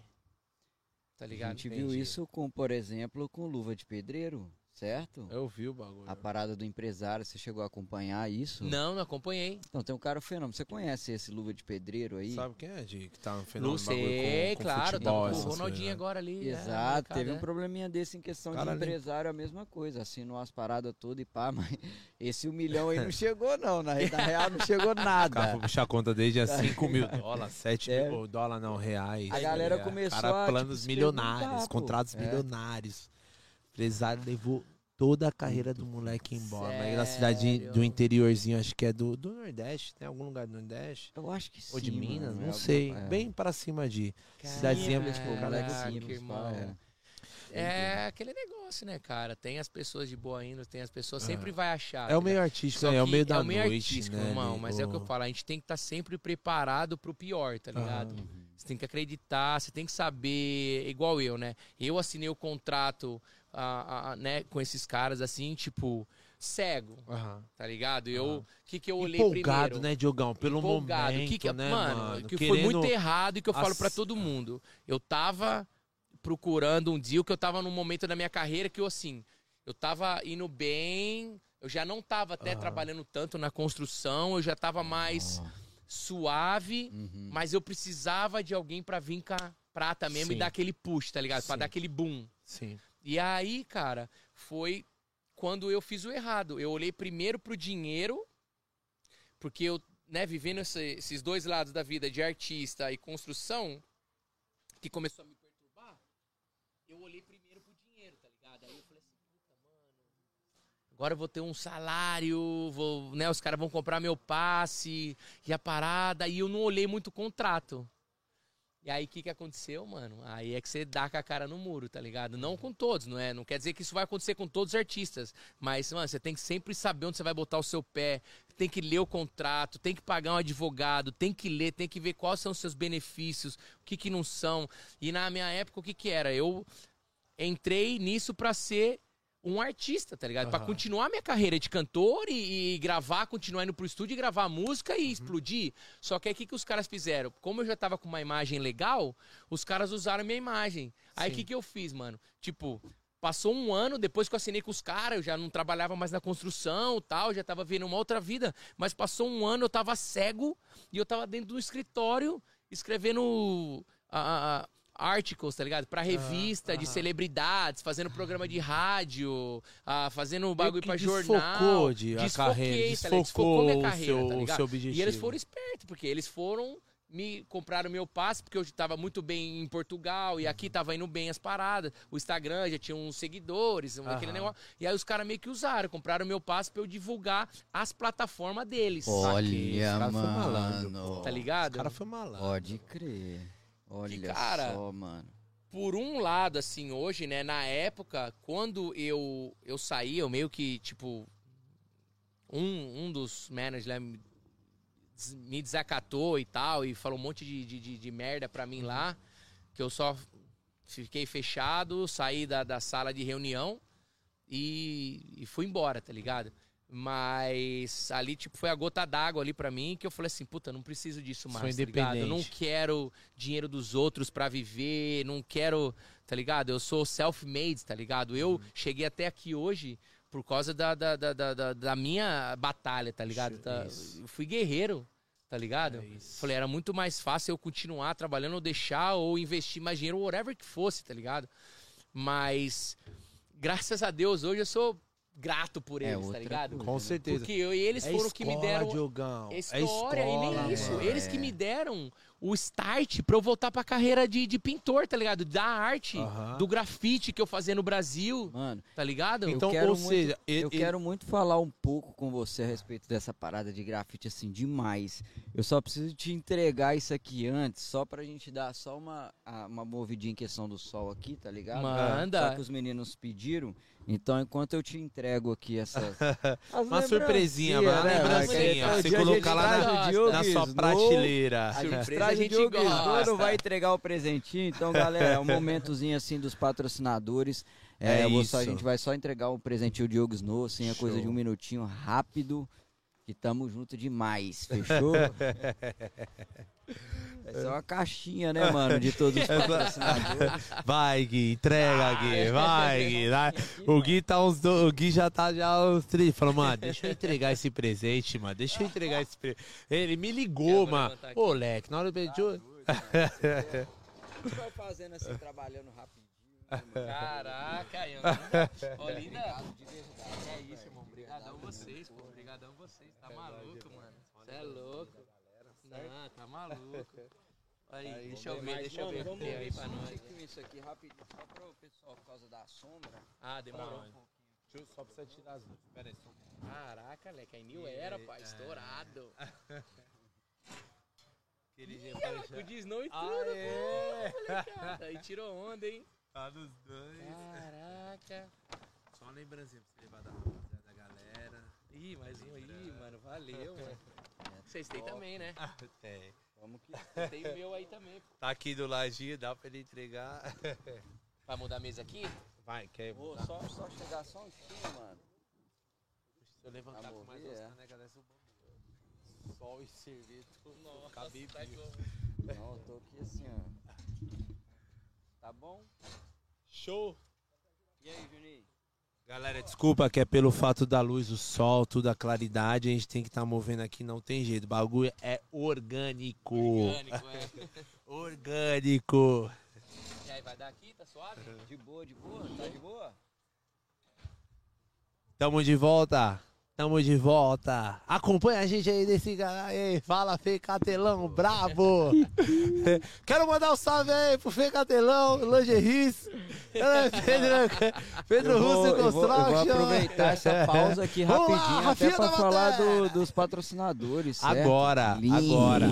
Tá A ligado? gente viu Entendi. isso com, por exemplo, com luva de pedreiro, certo? Eu vi o bagulho. A parada do empresário, você chegou a acompanhar isso? Não, não acompanhei. Então tem um cara fenômeno. Você conhece esse luva de pedreiro aí? Sabe quem é, de que tá no Não fenômeno sei, com, com claro, futebol, tava com o Ronaldinho né? agora ali. né, Exato, teve um é. probleminha desse em questão Cara, de nem- empresário, a mesma coisa, assinou as paradas todas e pá, mas esse um milhão aí não chegou não, na, na real não chegou O cara nada. foi puxar a conta desde a 5 mil dólares, 7 É. mil dólares, não, reais. A galera É, começou cara, a, planos tipo, milionários, contratos É. milionários. Empresário levou toda a carreira do moleque embora. Mas na cidade Sério? do interiorzinho, acho que é do, do Nordeste, tem algum lugar do Nordeste? Eu acho que sim. Ou de Minas, mano, não é sei. alguma- é. Bem pra cima de. Cidadezinha, Simples, tipo, Caraca, irmão. é. É aquele negócio, né, cara? Tem as pessoas de boa índole, tem as pessoas, sempre vai achar. É o tá meio artístico, né? É o meio da é o meio noite, artístico, né? irmão. Mas é o que eu falo, a gente tem que estar sempre preparado pro pior, tá ligado? Aham. Você tem que acreditar, você tem que saber, igual eu, né? Eu assinei o contrato ah, ah, né, com esses caras assim, tipo, cego, tá ligado? Eu, o que que eu olhei Empolgado, primeiro? né, Diogão? Pelo empolgado. momento, que que, né, mano, mano? que foi muito errado e que eu falo As- pra todo mundo. Eu tava procurando um deal que eu tava num momento da minha carreira que eu assim, eu tava indo bem, eu já não tava até trabalhando tanto na construção, eu já tava mais suave, Uhum. mas eu precisava de alguém pra vir a prata mesmo Sim. e dar aquele push, tá ligado? Pra Sim. dar aquele boom. Sim. E aí, cara, foi quando eu fiz o errado. Eu olhei primeiro pro dinheiro, porque eu, né, vivendo esse- esses dois lados da vida de artista e construção, que começou a me perturbar, eu olhei primeiro pro dinheiro, tá ligado? Aí eu falei assim, puta, mano, agora eu vou ter um salário, vou, né, os caras vão comprar meu passe e a parada, e eu não olhei muito o contrato. E aí, o que, que aconteceu, mano? Aí é que você dá com a cara no muro, tá ligado? Não com todos, não é? Não quer dizer que isso vai acontecer com todos os artistas. Mas, mano, você tem que sempre saber onde você vai botar o seu pé. Tem que ler o contrato, tem que pagar um advogado, tem que ler, tem que ver quais são os seus benefícios, o que, que não são. E na minha época, o que, que era? Eu entrei nisso pra ser um artista, tá ligado? Pra Aham. continuar minha carreira de cantor e, e gravar, continuar indo pro estúdio e gravar música e explodir. Só que aí o que, que os caras fizeram? Como eu já tava com uma imagem legal, os caras usaram minha imagem. Aí o que, que eu fiz, mano? Tipo, passou um ano depois que eu assinei com os caras, eu já não trabalhava mais na construção tal, já tava vendo uma outra vida. Mas passou um ano, eu tava cego e eu tava dentro do escritório escrevendo. a- a- articles, tá ligado? Pra revista de aham. celebridades, fazendo programa de rádio, ah, fazendo bagulho pra desfocou jornal. de a Desfoquei, carreira, tá desfocou minha o carreira, seu- tá o ligado? seu objetivo. E eles foram espertos, porque eles foram me compraram meu passe, porque eu estava muito bem em Portugal e aqui tava indo bem as paradas. O Instagram já tinha uns seguidores, um aquele negócio. E aí os caras meio que usaram, compraram meu passe pra eu divulgar as plataformas deles. Olha, foi malandro, mano. Tá O ligado? cara foi malandro. Pode crer. Olha cara, só, mano. por um lado, assim, hoje, né, na época, quando eu, eu saí, eu meio que, tipo, um, um dos managers lá me des- me desacatou e tal, e falou um monte de, de, de, de merda pra mim lá, que eu só fiquei fechado, saí da, da sala de reunião e, e fui embora, tá ligado? Mas ali, tipo, foi a gota d'água ali pra mim que eu falei assim, puta, não preciso disso Sou mais, tá ligado? Eu não independente. quero dinheiro dos outros pra viver, não quero, tá ligado? Eu sou self-made, tá ligado? Eu cheguei até aqui hoje por causa da, da, da, da, da- minha batalha, tá ligado? Tá- Isso. eu fui guerreiro, tá ligado? É. Falei, era muito mais fácil eu continuar trabalhando ou deixar ou investir mais dinheiro, whatever que fosse, tá ligado? Mas, graças a Deus, hoje eu sou grato por É eles, tá outra ligado? coisa. Com certeza. Porque eu, e eles É foram que me escola, deram Diogão. a É história, e escola, nem isso. mano. Eles que me deram o start pra eu voltar pra carreira de, de pintor, tá ligado? Da arte, Aham. do grafite que eu fazia no Brasil, Mano, tá ligado? Então, eu quero ou muito, seja, ele- eu ele- quero muito falar um pouco com você a respeito dessa parada de grafite assim demais. Eu só preciso te entregar isso aqui antes, só pra gente dar só uma uma movidinha em questão do sol aqui, tá ligado? Manda. Só que os meninos pediram. Então, enquanto eu te entrego aqui essas Uma surpresinha, uma né, lembrancinha, você colocar lá na, o Diogo na sua Snow. prateleira. A gente Surpresa traz a o gente Diogo Snow, gosta. não vai entregar o presentinho. Então, galera, é um momentozinho assim dos patrocinadores. É, É vou só- a isso. gente vai só entregar o presentinho Diogo Snow, assim, é coisa Show. de um minutinho rápido. Que tamo junto demais, fechou? Essa é uma caixinha, né, mano, de todos os patrocinadores. Vai, Gui, entrega, Gui, vai, Gui. vai. O Gui tá uns do... o Gui já tá já uns três. Falou, mano, deixa eu entregar esse presente, mano. Deixa eu entregar esse presente. Ele me ligou, mano. Ô, Leque, na hora do beijo. A gente vai fazendo assim, trabalhando rapidinho. Caraca, Ian. Ô, linda. É isso, irmão. Obrigadão vocês, pô. Obrigadão vocês. Tá maluco, mano. Você é louco. Não, tá maluco. Aí, deixa eu ver, deixa eu ver o que tem aí pra nós. Isso aqui rapidinho, só para o pessoal, por causa da sombra. Ah, demorou. Só precisa tirar as luzes. Pera aí, só um Caraca, Leque, aí mil era, pai. Estourado. Com o Disney e tudo, Aê! cara. Aí tirou onda, hein? Tá nos dois. Caraca. Só uma lembrancinha pra você levar da rapaziada, da galera. Ih, mais um aí, mano. Valeu, mano. Vocês têm também, né? Tem. Vamos que. Tem o meu aí também. pô. Tá aqui do ladinho, dá pra ele entregar. Vai mudar a mesa aqui? Vai, quer Ô, só, só chegar só um pouquinho, mano. Se eu levantar com mais é. duas canecas dessa, eu vou. Sol e cerveja. Nossa, Cabe tá bem. Não, eu tô aqui assim, ó. Tá bom? Show! E aí, Juninho? Galera, desculpa que é pelo fato da luz, o sol, tudo, a claridade, a gente tem que estar movendo aqui, não tem jeito. O bagulho é orgânico. Orgânico, é. Orgânico. E aí, vai dar aqui? Tá suave? De boa, de boa? Tá de boa? Tamo de volta. Tamo de volta. Acompanha a gente aí desse canal aí. Fala, Fê Catelão, brabo. Quero mandar um salve aí pro Fê Catelão, Lingeries. Pedro, Pedro Russo eu vou, eu vou Construction. aproveitar essa pausa aqui rapidinho, até pra falar do- dos patrocinadores, certo? Agora, Lindo. agora.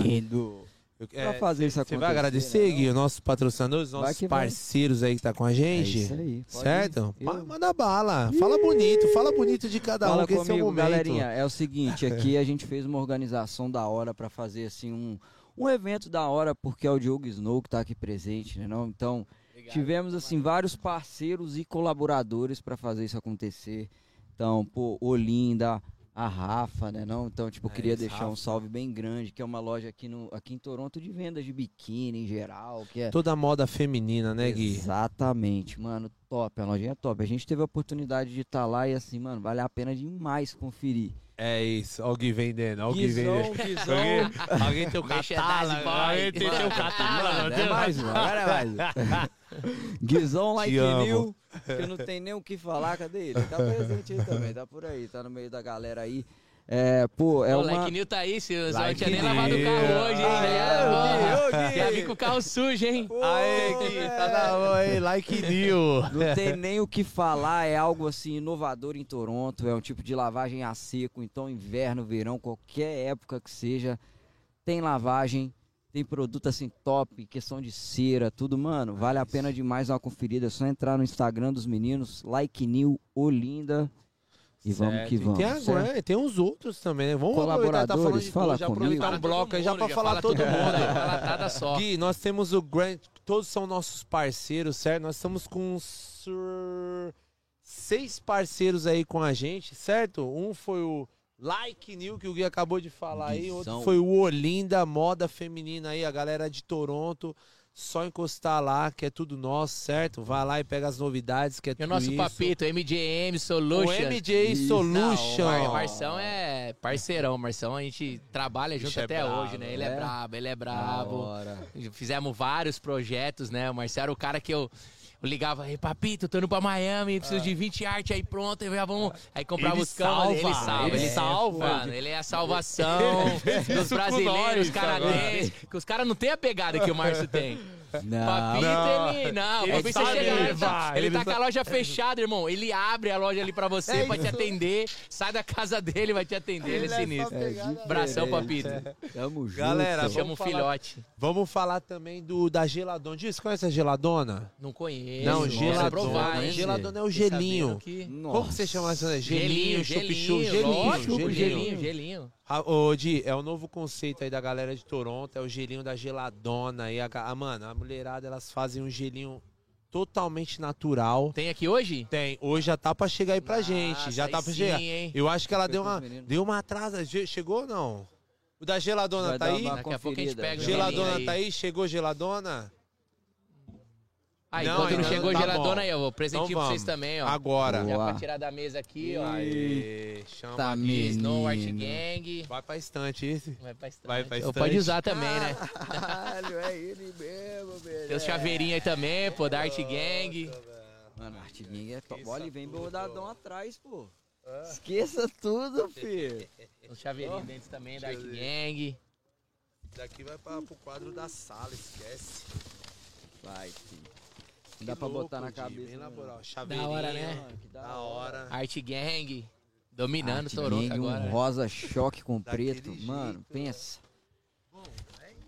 Eu- Pra é, fazer isso Você acontecer, vai agradecer, né, Gui, os nossos patrocinadores, Vai nossos que vai. parceiros aí que tá com a gente? É isso aí. Certo? Eu- Manda bala. Fala bonito, fala bonito de cada Fala um, que esse é o comigo, momento. galerinha. É o seguinte, aqui a gente fez uma organização da hora pra fazer assim um, um evento da hora, porque é o Diogo Snow que tá aqui presente, né? Não? Então, tivemos assim vários parceiros e colaboradores pra fazer isso acontecer. Então, pô, Olinda, a Rafa, né? Não? Então, tipo, É queria isso, deixar um Rafa. salve bem grande, que é uma loja aqui, no, aqui em Toronto de vendas de biquíni em geral, que é Toda moda feminina, né, Gui? Exatamente, mano, top, a lojinha é top. A gente teve a oportunidade de estar lá e assim, mano, vale a pena demais conferir. É isso. Gui vendendo, ó o Gui vendendo. Guizão, Alguém, alguém tem o Merchandise catálogo, alguém tem o catálogo. Mano, é mais um, agora é mais. Guizão Like. New, que não tem nem o que falar, cadê ele? Tá presente aí também, tá por aí, tá no meio da galera aí. É, pô, é o uma... Like New tá aí, se eu não tinha nem lavado o carro hoje, hein? É. Gui. Já vim com o carro sujo, hein? Aê, Gui, tá na boa aí, like new. Não tem nem o que falar, é algo assim inovador em Toronto, é um tipo de lavagem a seco, então inverno, verão, qualquer época que seja, tem lavagem, tem produto assim top, questão de cera, tudo, mano, vale a pena demais dar uma conferida, é só entrar no Instagram dos meninos, like new Olinda, e vamos Certo. que E vamos. Tem, certo? agora, tem uns outros também, né? Vamos aproveitar, tá falando de Colaboradores, fala tudo, já comigo. aproveitar Fala um bloco aí já já falar fala todo mundo. mundo, fala só. Gui, nós temos o Grant, todos são nossos parceiros, certo? Nós estamos com sur- seis parceiros aí com a gente, certo? Um foi o Like New, que o Gui acabou de falar aí. Outro foi o Olinda, moda feminina aí, a galera de Toronto. Só encostar lá, que é tudo nosso, certo? Vai lá e pega as novidades, que é E o tudo nosso isso. papito, MJM O Solutions. MJ Isso. Solution. Não, o Mar Marção é parceirão. Marção a gente trabalha junto Bicho é até brabo, hoje, né? Ele é, né? brabo, ele é hora. Fizemos vários projetos, né? O Marcelo era o cara que eu, eu ligava, ei, papito, tô indo pra Miami, preciso de 20 arte aí pronto, aí vamos. Aí comprava Ele os camas, ele salva, ele ele salva. Mano, ele é a salvação dos brasileiros, nós canadenses. Que os caras não têm a pegada que o Márcio tem. Não, Papito, Não. ele. Não, Ele papito você sabe, chega ele ele tá, ele ele tá com a loja fechada, irmão. Ele abre a loja ali pra você, É pra te isso. atender. Sai da casa dele, vai te atender. Ele, é sinistro. Bração, papito. Tamo junto. Galera, Chama um filhote. Vamos falar também do da geladona. Diz, conhece a geladona? Não conheço. Não, geladona. provar? Geladona é o gelinho. que-. Como que você chama isso? né? Gelinho, gelinho, chup, gelinho, gelinho. gelinho, Ô, Di, é o novo conceito aí da galera de Toronto, é o gelinho da geladona. E a, ah, mano, a mulherada, elas fazem um gelinho totalmente natural. Tem aqui hoje? Tem, hoje já tá pra chegar aí pra gente, já Nossa, tá aí pra sim, chegar. hein? Eu acho que ela deu uma, deu uma atrasa. Che- Chegou ou não? O da geladona Vai tá aí? Daqui a pouco a gente pega o Geladona tá aí? Chegou geladona? Aí, Não, enquanto não ainda chegou tá geladona bom. aí, eu vou presentinho Então pra vocês também, ó. Agora. Já Boa. pra tirar da mesa aqui, ó. Aê, chama Tá aqui. Snow Art. Gang. Vai pra estante esse. Vai pra estante. Vai pra estante. Pode usar também, né? Caralho, é ele mesmo, velho. Tem os chaveirinhos aí também, pô, da Art Gang. Mano, Arte Gang é top. Olha, e vem bordadão atrás, pô. Esqueça tudo, filho. Os chaveirinhos dentro também da Art Gang. Daqui vai pra, pro quadro da sala, esquece. Vai, filho. Não dá Que pra louco, botar na Di, cabeça. Bem na né, moral. Da hora, né? mano? Que Da hora. Art Gang. Dominando Arte Toronto Gang, agora. Um né? rosa choque com Daquele preto. jeito, Mano, né? pensa.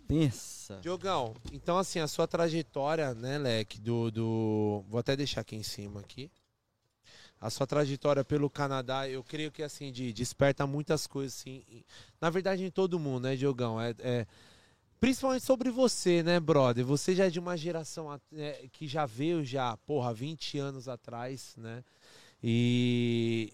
Pensa. Diogão, então assim, a sua trajetória, né, Leque, do, do... Vou até deixar aqui em cima aqui. A sua trajetória pelo Canadá, eu creio que assim, de, desperta muitas coisas, assim. Na verdade, em todo mundo, né, Diogão? É, é- principalmente sobre você, né, brother? Você já é de uma geração é, que já veio já, porra, 20 anos atrás, né? E...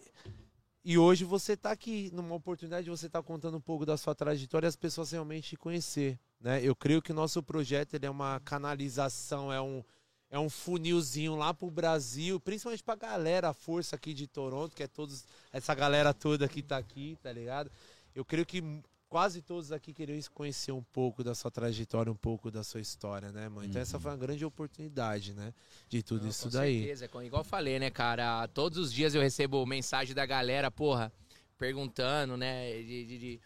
E hoje você tá aqui numa oportunidade de você estar contando um pouco da sua trajetória e as pessoas realmente te conhecer, né? Eu creio que o nosso projeto ele é uma canalização, é um é um funilzinho lá pro Brasil, principalmente pra galera, a força aqui de Toronto, que é todos essa galera toda que tá aqui, tá ligado? Eu creio que quase todos aqui queriam conhecer um pouco da sua trajetória, um pouco da sua história, né, mano? Então essa foi uma grande oportunidade, né, de tudo Não, isso com daí. certeza, com- igual eu falei, né, cara? Todos os dias eu recebo mensagem da galera, porra, perguntando, né, de, de- de-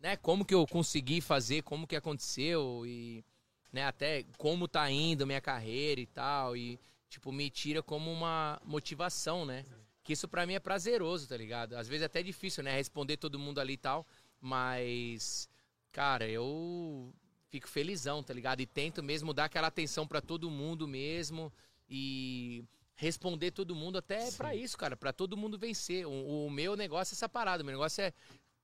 né, como que eu consegui fazer, como que aconteceu e, né, até como tá indo minha carreira e tal e, tipo, me tira como uma motivação, né? Que isso pra mim é prazeroso, tá ligado? Às vezes é até difícil, né, responder todo mundo ali e tal, mas, cara, eu fico felizão, tá ligado? E tento mesmo dar aquela atenção pra todo mundo mesmo e responder todo mundo até pra isso, cara, Pra todo mundo vencer. O, o meu negócio é essa parada, o meu negócio é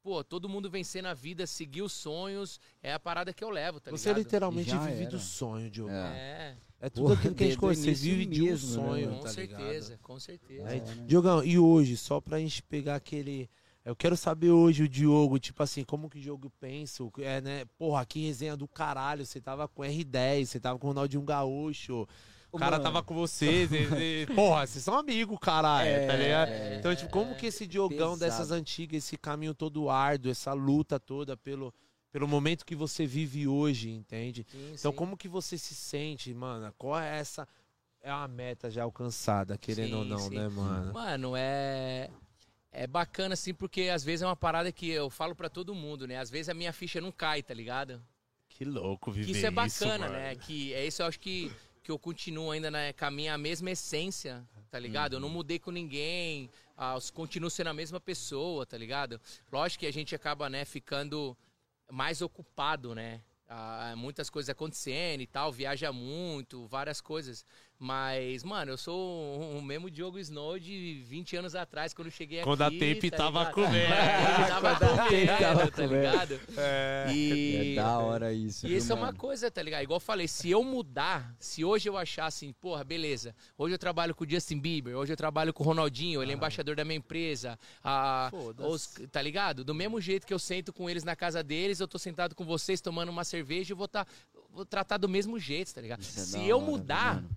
pô, todo mundo vencer na vida, seguir os sonhos, é a parada que eu levo, tá Você ligado? literalmente Já vive era. do sonho, Diogo. É, É, tudo Porra, aquilo que a gente conhece. Você vive de um né, sonho, mano? com tá certeza, ligado? com certeza. É, né? Diogão, e hoje, só pra gente pegar aquele. Eu quero saber hoje o Diogo, tipo assim, como que o Diogo pensa? É, né? Porra, que resenha do caralho. Você tava com R10, você tava com o Ronaldinho Gaúcho. O cara Mano. tava com você. cê- cê- porra, vocês são amigos, caralho, tá ligado? É, Então, tipo, como que esse Diogão pesado. dessas antigas, esse caminho todo árduo, essa luta toda pelo, pelo momento que você vive hoje, entende? Sim, Então, sim. como que você se sente, mano? Qual é essa. É uma meta já alcançada, querendo Sim, ou não, né, mano? Mano, é. É bacana, assim, porque às vezes é uma parada que eu falo pra todo mundo, né? Às vezes a minha ficha não cai, tá ligado? Que louco viver Que isso é bacana, mano. né? Que é isso eu acho que, que eu continuo ainda né, com a minha mesma essência, tá ligado? Eu não mudei com ninguém, ah, eu continuo sendo a mesma pessoa, tá ligado? Lógico que a gente acaba, né, ficando mais ocupado, né? Ah, muitas coisas acontecendo e tal, viaja muito, várias coisas. Mas, mano, eu sou o mesmo Diogo Snow de 20 anos atrás, quando eu cheguei Quando aqui. a tape tá tava ligado? comendo. Ele tava Quando a tape comendo, tava tá comendo. ligado? É. E... É da hora isso. E viu, isso é uma mano? coisa, tá ligado? Igual eu falei, se eu mudar, se hoje eu achar assim, porra, beleza, hoje eu trabalho com o Justin Bieber, hoje eu trabalho com o Ronaldinho, ele é embaixador da minha empresa, a, Foda-se. os- tá ligado? Do mesmo jeito que eu sento com eles na casa deles, eu tô sentado com vocês tomando uma cerveja e vou, tá, vou tratar do mesmo jeito, tá ligado? Isso é se eu mudar, mano?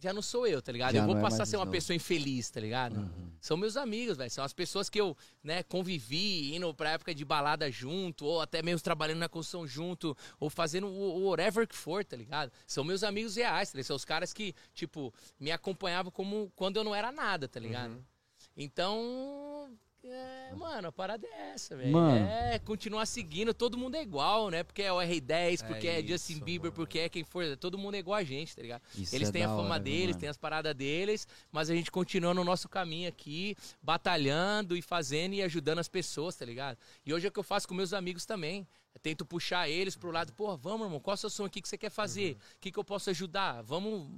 Já não sou eu, tá ligado? Já eu vou é passar a mais ser uma não. pessoa infeliz, tá ligado? São meus amigos, velho. São as pessoas que eu, né, convivi, indo pra época de balada junto, ou até mesmo trabalhando na construção junto, ou fazendo o o whatever que for, tá ligado? São meus amigos reais, tá ligado? São os caras que, tipo, me acompanhavam como quando eu não era nada, tá ligado? Então. É, mano, a parada é essa, velho. É continuar seguindo, todo mundo é igual, né? Porque é o R10, porque é, isso, Justin Bieber, mano. porque é quem for, todo mundo é igual a gente, tá ligado? Isso Eles é têm a fama hora, viu, deles, mano? têm as paradas deles, mas a gente continua no nosso caminho aqui, batalhando e fazendo e ajudando as pessoas, tá ligado? E hoje é o que eu faço com meus amigos também. Eu tento puxar eles pro lado, porra, vamos, irmão, qual é o seu sonho? O que, você quer fazer? O que, que eu posso ajudar? Vamos,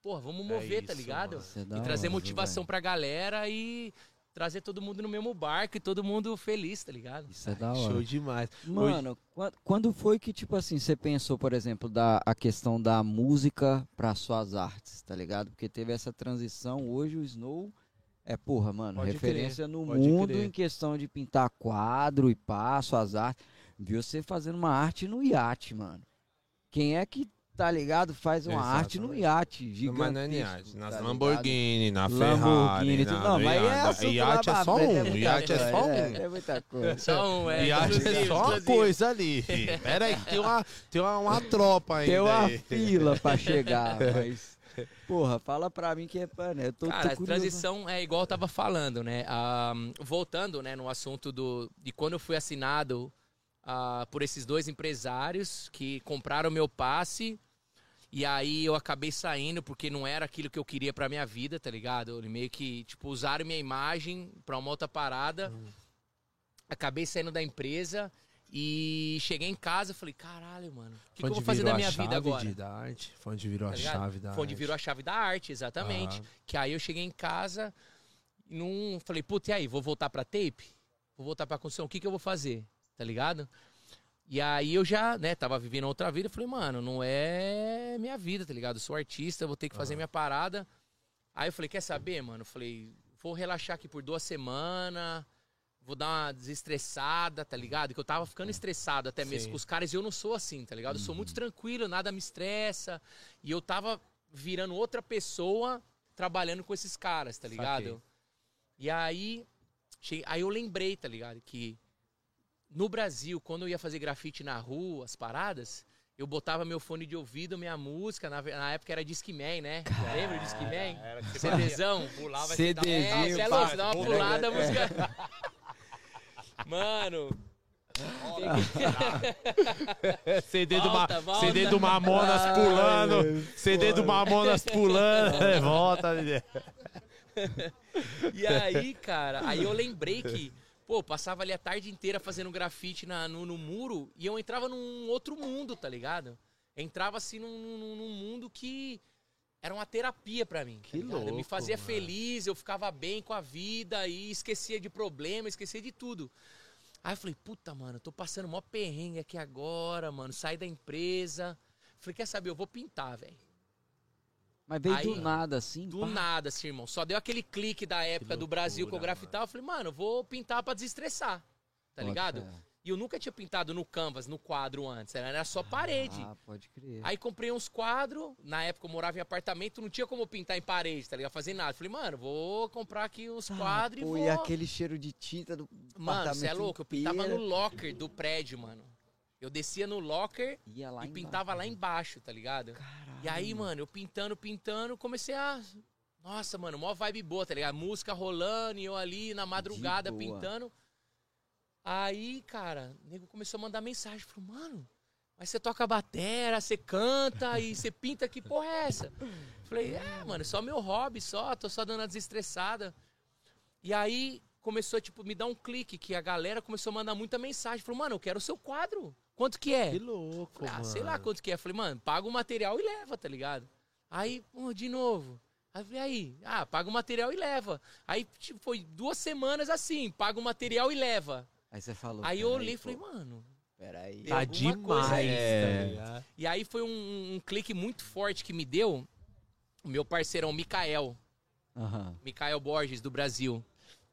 porra, vamos mover, tá isso, ligado? mano. Isso é E hora, trazer viu, motivação velho? pra galera e trazer todo mundo no mesmo barco e todo mundo feliz, tá ligado? Isso é da hora. Show demais. Mano, quan- quando foi que, tipo assim, você pensou, por exemplo, da a questão da música para suas artes, tá ligado? Porque teve essa transição, hoje o Snow é, porra, mano, Pode referência no pode mundo crer. em questão de pintar quadro e pá, suas artes. Viu você fazendo uma arte no iate, mano. Quem é que, tá ligado, faz uma arte no Exatamente. iate gigante. Mas não é iate, nas tá Lamborghini, na Ferrari, Lamborghini, tudo. na, Não, mas é iate. assunto Iate lá é só frente, um, muita iate é só um. É, é muita coisa. Só um, é, Iate é só uma coisa ali. Pera aí, que tem uma, tem uma, uma tropa ainda. Tem uma aí. fila pra chegar, mas. Porra, fala pra mim que é pra. Né? Eu tô, Cara, tô a transição é igual eu tava falando, né? Ah, voltando, né, no assunto do de quando eu fui assinado ah, por esses dois empresários que compraram meu passe e aí eu acabei saindo porque não era aquilo que eu queria pra minha vida, tá ligado? Ele meio que tipo usaram minha imagem pra uma outra parada. Acabei saindo da empresa e cheguei em casa e falei, caralho, mano, o que, que eu vou fazer da a minha vida agora? de- da arte. Foi onde virou tá a chave da Foi onde arte. virou a chave da arte, exatamente. Aham. Que aí eu cheguei em casa e não falei, puta, e aí, vou voltar pra tape? Vou voltar pra construção, o que que eu vou fazer? Tá ligado? E aí eu já, né, tava vivendo outra vida, falei, mano, não é minha vida, tá ligado? Eu sou artista, vou ter que fazer minha parada. Aí eu falei, quer saber, mano? Eu falei, vou relaxar aqui por duas semanas, vou dar uma desestressada, tá ligado? Que eu tava ficando estressado até mesmo Sim. com os caras e eu não sou assim, tá ligado? Eu sou muito tranquilo, nada me estressa. E eu tava virando outra pessoa trabalhando com esses caras, tá ligado? Saquei. E aí, che- aí eu lembrei, tá ligado? Que no Brasil, quando eu ia fazer grafite na rua, as paradas, eu botava meu fone de ouvido, minha música, na, na época era Discman, né? Lembra o Discman? CDzão. Pulava CDzinho, É, você é pá, louco, você dá uma pulada, a é. música... Mano... CD, do, Ma- Volta, volta. CD do Mamonas pulando. CD do Mamonas pulando. É, Volta. E aí, cara, aí eu lembrei que, pô, passava ali a tarde inteira fazendo grafite na, no, no muro e eu entrava num outro mundo, tá ligado? Entrava assim num, num- num mundo que era uma terapia pra mim. tá Que? Me louco, fazia mano. feliz, eu ficava bem com a vida e esquecia de problema, esquecia de tudo. Aí eu falei, puta, mano, eu tô passando mó perrengue aqui agora, mano, saí da empresa. Falei, quer saber, eu vou pintar, velho. Mas veio Aí, do nada, assim. Do pá. nada, assim, irmão. Só deu aquele clique da época do Brasil que eu loucura, grafitava. Eu falei, mano, eu vou pintar pra desestressar. Tá Bota ligado? fé. E eu nunca tinha pintado no canvas, no quadro antes. Era só parede. Ah, pode crer. Aí comprei uns quadros. Na época eu morava em apartamento, não tinha como pintar em parede, tá ligado? Fazer nada. Falei, mano, vou comprar aqui os Ah, quadros pô, e vou. e aquele cheiro de tinta do Mano, você é louco. Eu pintava no locker do prédio, mano. Eu descia no locker e embaixo. pintava lá embaixo, tá ligado? Caralho. E aí, mano, eu pintando, pintando, comecei a Nossa, mano, mó vibe boa, tá ligado? Música rolando e eu ali na madrugada pintando. Aí, cara, o nego começou a mandar mensagem. Falou, mano, mas você toca batera, você canta e você pinta, que porra é essa? Falei, é, mano, só meu hobby, só, tô só dando uma desestressada. E aí começou, tipo, me dar um clique, que a galera começou a mandar muita mensagem. Falou, mano, eu quero o seu quadro. Quanto que é? Que louco, Falei, ah, mano. sei lá quanto que é. Falei, mano, paga o material e leva, tá ligado? Aí, pô, de novo. Aí eu falei, aí, ah, paga o material e leva. Aí tipo, foi duas semanas assim, paga o material e leva. Aí você falou. Aí eu "Peraí, olhei e falei, mano. Peraí. Tá demais, coisa aí, tá É. E aí foi um, um clique muito forte que me deu o meu parceirão, Mikael. Aham. Mikael Borges, do Brasil.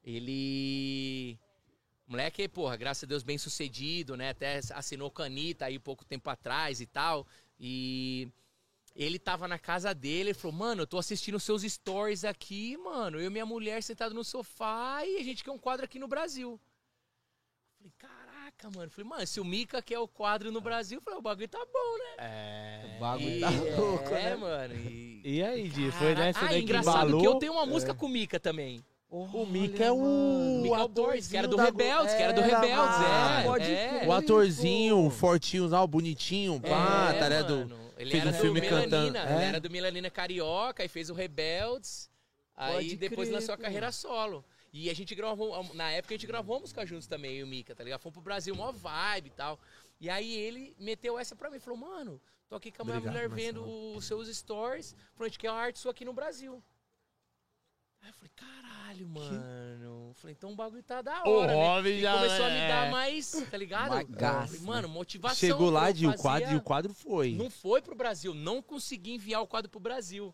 Ele. Moleque, porra, graças a Deus, bem sucedido, né? Até assinou canita aí pouco tempo atrás e tal. E ele tava na casa dele, ele falou, mano, eu tô assistindo seus stories aqui, mano. Eu e minha mulher sentado no sofá e a gente quer um quadro aqui no Brasil. Falei, caraca, mano. Falei, mano, se o Mika quer o quadro no Brasil, eu falei, o bagulho tá bom, né? É. O bagulho E- tá louco, é, né? mano. E... E aí, Di, foi nessa ah, daí que engraçado embalou? que eu tenho uma música com o Mika também. O Mika é o Mikael atorzinho Borges, que era do da Rebeldes, que era do Era, Rebeldes, é. Pode é. O atorzinho, o fortinho, lá, o bonitinho, pá, É, tá ligado? mano. Ele Fez era um do filme Melanina, cantando. ele É? era do Melanina Carioca e fez o Rebeldes. Aí depois crer, lançou a carreira solo. E a gente gravou, na época a gente gravou música juntos também, e o Mika, tá ligado? Fomos pro Brasil, mó vibe e tal. E aí ele meteu essa pra mim, falou, mano, tô aqui com a minha mulher vendo os seus stories, falou, a gente quer uma arte sua aqui no Brasil. Aí eu falei, caralho, mano. Falei, então o bagulho tá da O hora, né? Robin E já começou a me é. dar mais, tá ligado? Gás, Falei, mano, motivação. Chegou lá, Di, o quadro, e o quadro foi. não foi pro Brasil. Não consegui enviar o quadro pro Brasil.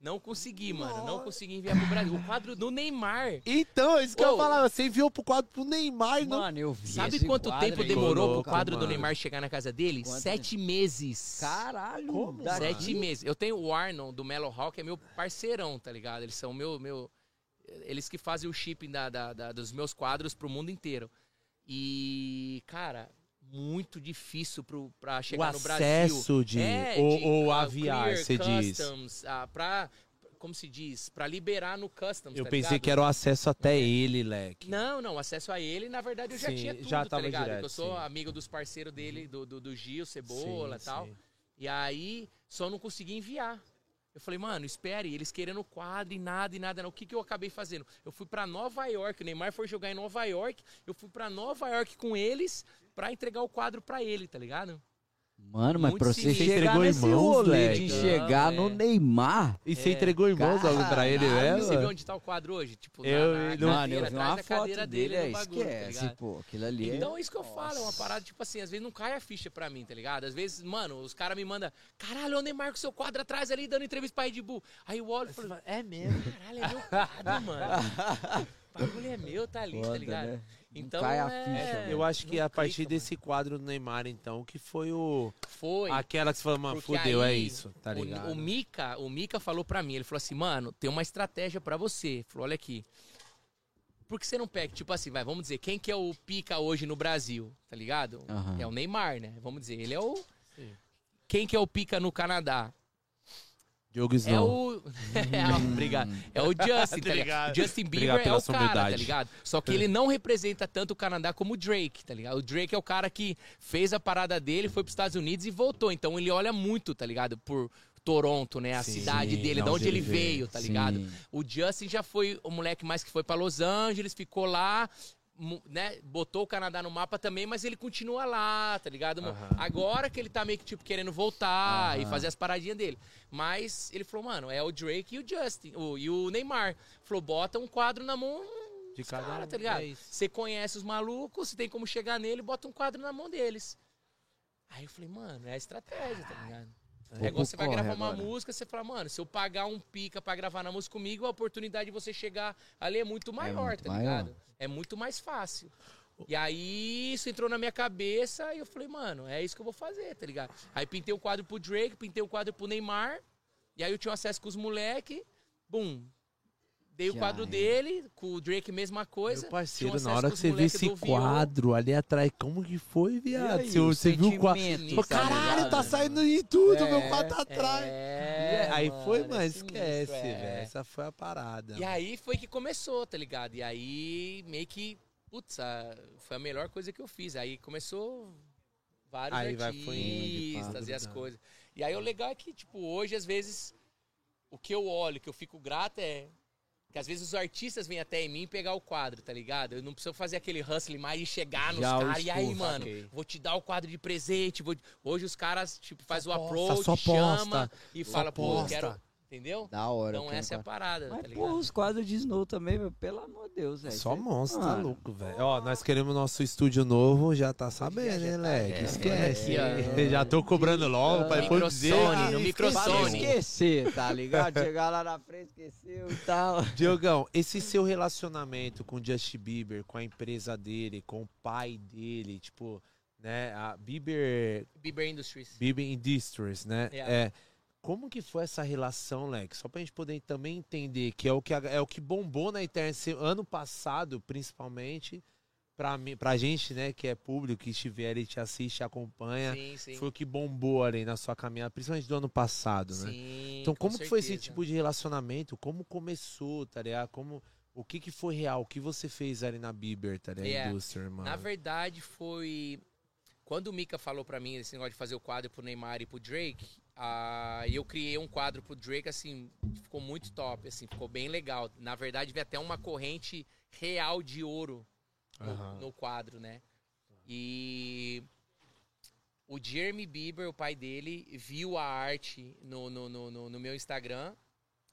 Não consegui, mano. Não consegui enviar pro Brasil. O quadro do Neymar. Então, isso que eu Ô. ia falar, você enviou pro quadro pro Neymar, não... Mano, eu vi Sabe esse quanto quadro tempo aí. demorou louco, pro quadro do mano. Neymar chegar na casa dele? Quanto Sete meses. Caralho. Como, Sete meses. Eu tenho o Arnon do Mellow Hawk, é meu parceirão, tá ligado? Eles são meu. meu eles que fazem o shipping da, da- da- dos meus quadros pro mundo inteiro. E, cara, muito difícil pro, pra chegar o no Brasil. acesso de... É, ou, de, ou ah, aviar, você diz. ah, pra, como se diz? Pra liberar no customs, Eu tá pensei ligado? que era o acesso até ele, leque. Não, não, acesso a ele, na verdade, eu já Sim, tinha tudo, já tá tava ligado? direto, eu sou sim. amigo dos parceiros dele, do, do, do Gil, Cebola e tal. sim. E aí, só não consegui enviar. Eu falei, mano, espere, eles querendo quadro e nada, e nada. Não. O que, que eu acabei fazendo? Eu fui pra Nova York, o Neymar foi jogar em Nova York, eu fui pra Nova York com eles pra entregar o quadro pra ele, tá ligado? Mano, mas Muito pra você sinistro. chegar Entregou nesse em mãos, rolê de chegar Não, no é. Neymar. E você entregou em mãos algo pra ele Caralho, Você viu onde tá o quadro hoje? Tipo, Eu- na, na não- Mano, cadeira, eu vi atrás uma da foto cadeira dele, dele é, bagulho, tá esquece, ligado? pô. Aquilo ali é... Então, isso que eu falo, é uma parada, tipo assim, às vezes não cai a ficha pra mim, tá ligado? Às vezes, mano, os caras me mandam, caralho, o Neymar com seu quadro atrás ali, dando entrevista pra Red Bull. Aí eu olho e falo, É mesmo. caralho, é meu quadro, mano. O bagulho é meu, tá ali, tá ligado? né? Então, cai a é... ficha, mano. Eu acho que não a partir clica, desse quadro do Neymar, então, que foi o... Foi. Aquela que você falou, mano, fudeu, é aí, isso, tá o- ligado? O, Mika, o Mika falou pra mim, ele falou assim, mano, tem uma estratégia pra você. Ele falou, olha aqui. Por que você não pega, tipo assim, vai, vamos dizer, quem que é o pica hoje no Brasil, tá ligado? Aham. É o Neymar, né? Vamos dizer, ele é o... Sim. Quem que é o pica no Canadá? Diogo É Snow. o... é, obrigado. É o Justin, tá ligado? Justin Bieber é o cara, tá ligado? Só que ele não representa tanto o Canadá como o Drake, tá ligado? O Drake é o cara que fez a parada dele, foi pros Estados Unidos e voltou. Então ele olha muito, tá ligado? Por Toronto, né? A Sim, cidade dele, de de onde ele veio, veio. tá ligado? Sim. O Justin já foi o moleque mais que foi pra Los Angeles, ficou lá, né? Botou o Canadá no mapa também, mas ele continua lá, tá ligado? Aham. Agora que ele tá meio que tipo querendo voltar e Aham. fazer as paradinhas dele. Mas ele falou, mano, é o Drake e o Justin, o, e o Neymar. Falou, bota um quadro na mão De cada cara, um, tá ligado? é. Você conhece os malucos, você tem como chegar nele, bota um quadro na mão deles. Aí eu falei, mano, é a estratégia, tá ligado? É igual você vai gravar uma agora. música, você fala, mano, se eu pagar um pica pra gravar na música comigo, a oportunidade de você chegar ali é muito maior, muito tá maior. ligado? É muito mais fácil. E aí isso entrou na minha cabeça e eu falei, mano, é isso que eu vou fazer, tá ligado? Aí pintei um quadro pro Drake, pintei um quadro pro Neymar, e aí eu tinha acesso com os moleque, bum. Dei o quadro é. dele, com o Drake mesma coisa. Meu parceiro, na hora que você moleque esse Viol. quadro ali atrás, como que foi, viado? aí, Você, você viu o quadro. Pô, tá caralho, tá saindo em tudo, É, meu quadro tá atrás. É, E aí foi, mano, mas é sinistro, esquece, é. velho. Essa foi a parada. E aí foi que começou, tá ligado? E aí meio que, putz, foi a melhor coisa que eu fiz. Aí começou vários Aí artistas e as coisas. E aí o legal é que, tipo, hoje às vezes o que eu olho, que eu fico grato é que às vezes os artistas vêm até em mim pegar o quadro, tá ligado? Eu não preciso fazer aquele hustle mais e chegar nos o caras. E aí, mano, ok. vou te dar o quadro de presente. vou- Hoje os caras, tipo, faz o posta, approach, só chama posta, e só fala, pô, eu posta. quero. Entendeu? Da hora. Então essa é a parada, Mas, tá ligado? os quadros de Snow também, meu, pelo amor de Deus, velho. Só monstro, tá louco, velho. Ó, nós queremos nosso estúdio novo, já tá sabendo, hein, Leque? é, Esquece. aqui, já tô cobrando logo pra depois dizer. No Sony. esquecer, tá ligado? Chegar lá na frente, esqueceu e tal. Diogão, esse seu relacionamento com o Justin Bieber, com a empresa dele, com o pai dele, tipo, né, a Bieber, Bieber Industries. Bieber Industries, né? Yeah. É, como que foi essa relação, Leque? Só pra gente poder também entender que é o que, é o que bombou na internet ano passado, principalmente, pra, mim, pra gente, né, que é público, que estiver ali, te assiste, acompanha. Sim, sim. Foi o que bombou ali na sua caminhada, principalmente do ano passado, né? Sim, Então, com como que foi esse tipo de relacionamento? Como começou, tá ligado? Como, o que que foi real? O que você fez ali na Bieber, tá ligado? Yeah. Indústria, mano. Na verdade, foi. Quando o Mika falou pra mim esse negócio de fazer o quadro pro Neymar e pro Drake, ah, eu criei um quadro pro Drake, assim, ficou muito top, assim, ficou bem legal. Na verdade, veio até uma corrente real de ouro no, Aham. no quadro, né? E o Jeremy Bieber, o pai dele, viu a arte no, no, no, no- meu Instagram,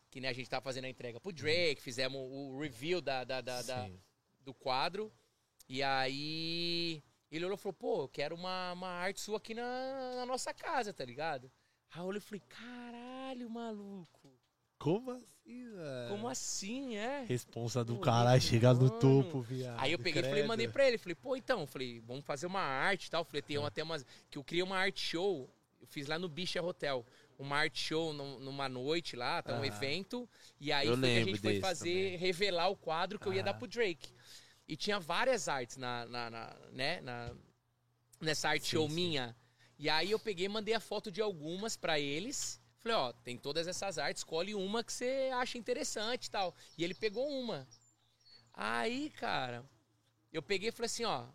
que né, a gente tava fazendo a entrega pro Drake, fizemos o review da, da, da, da- do quadro. E aí ele olhou e falou, pô, eu quero uma, uma arte sua aqui na, na nossa casa, tá ligado? Aí eu olhei e falei, caralho, maluco. Como assim, velho? Como assim, é? Responsa do caralho, chegar no topo, viado. Aí eu peguei e falei, credo. mandei pra ele. Falei, pô, então, falei, vamos fazer uma arte e tal. Falei, tem até umas. Que eu criei uma arte show. Eu fiz lá no Bicha Hotel. Uma arte show num- numa noite lá, tá um Aham. evento. E aí foi que a gente foi fazer, também. revelar o quadro que eu ia dar Aham. pro Drake. E tinha várias artes na, na, na- né, na, nessa arte Sim, show sim. minha. E aí eu peguei mandei a foto de algumas pra eles. Falei, ó, tem todas essas artes, escolhe uma que você acha interessante e tal. E ele pegou uma. Aí, cara, eu peguei e falei assim, ó,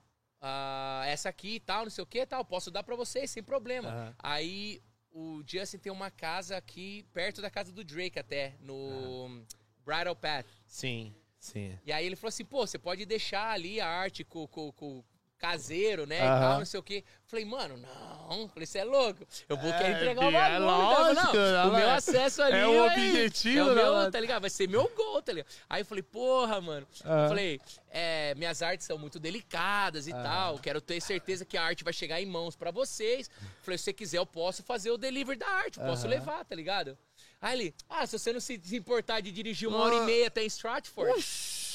ah, essa aqui e tal, não sei o que tal, posso dar pra vocês, sem problema. Aham. Aí o Justin tem uma casa aqui, perto da casa do Drake até, no Bridal Path. Sim, sim. E aí ele falou assim, pô, você pode deixar ali a arte com, com, com caseiro, né, e tal, não sei o quê. Falei, mano, não. Falei, você é louco? Eu vou É, querer entregar o filho, é lógico, não, o né, meu acesso ali É o objetivo, é o meu, tá ligado? Vai ser meu gol, tá ligado? Aí eu falei, porra, mano. Ah. Falei, é, minhas artes são muito delicadas e tal. Quero ter certeza que a arte vai chegar em mãos pra vocês. Falei, se você quiser, eu posso fazer o delivery da arte. Posso levar, tá ligado? Aí ele, ah, se você não se importar de dirigir uma Ah. hora e meia até em Stratford.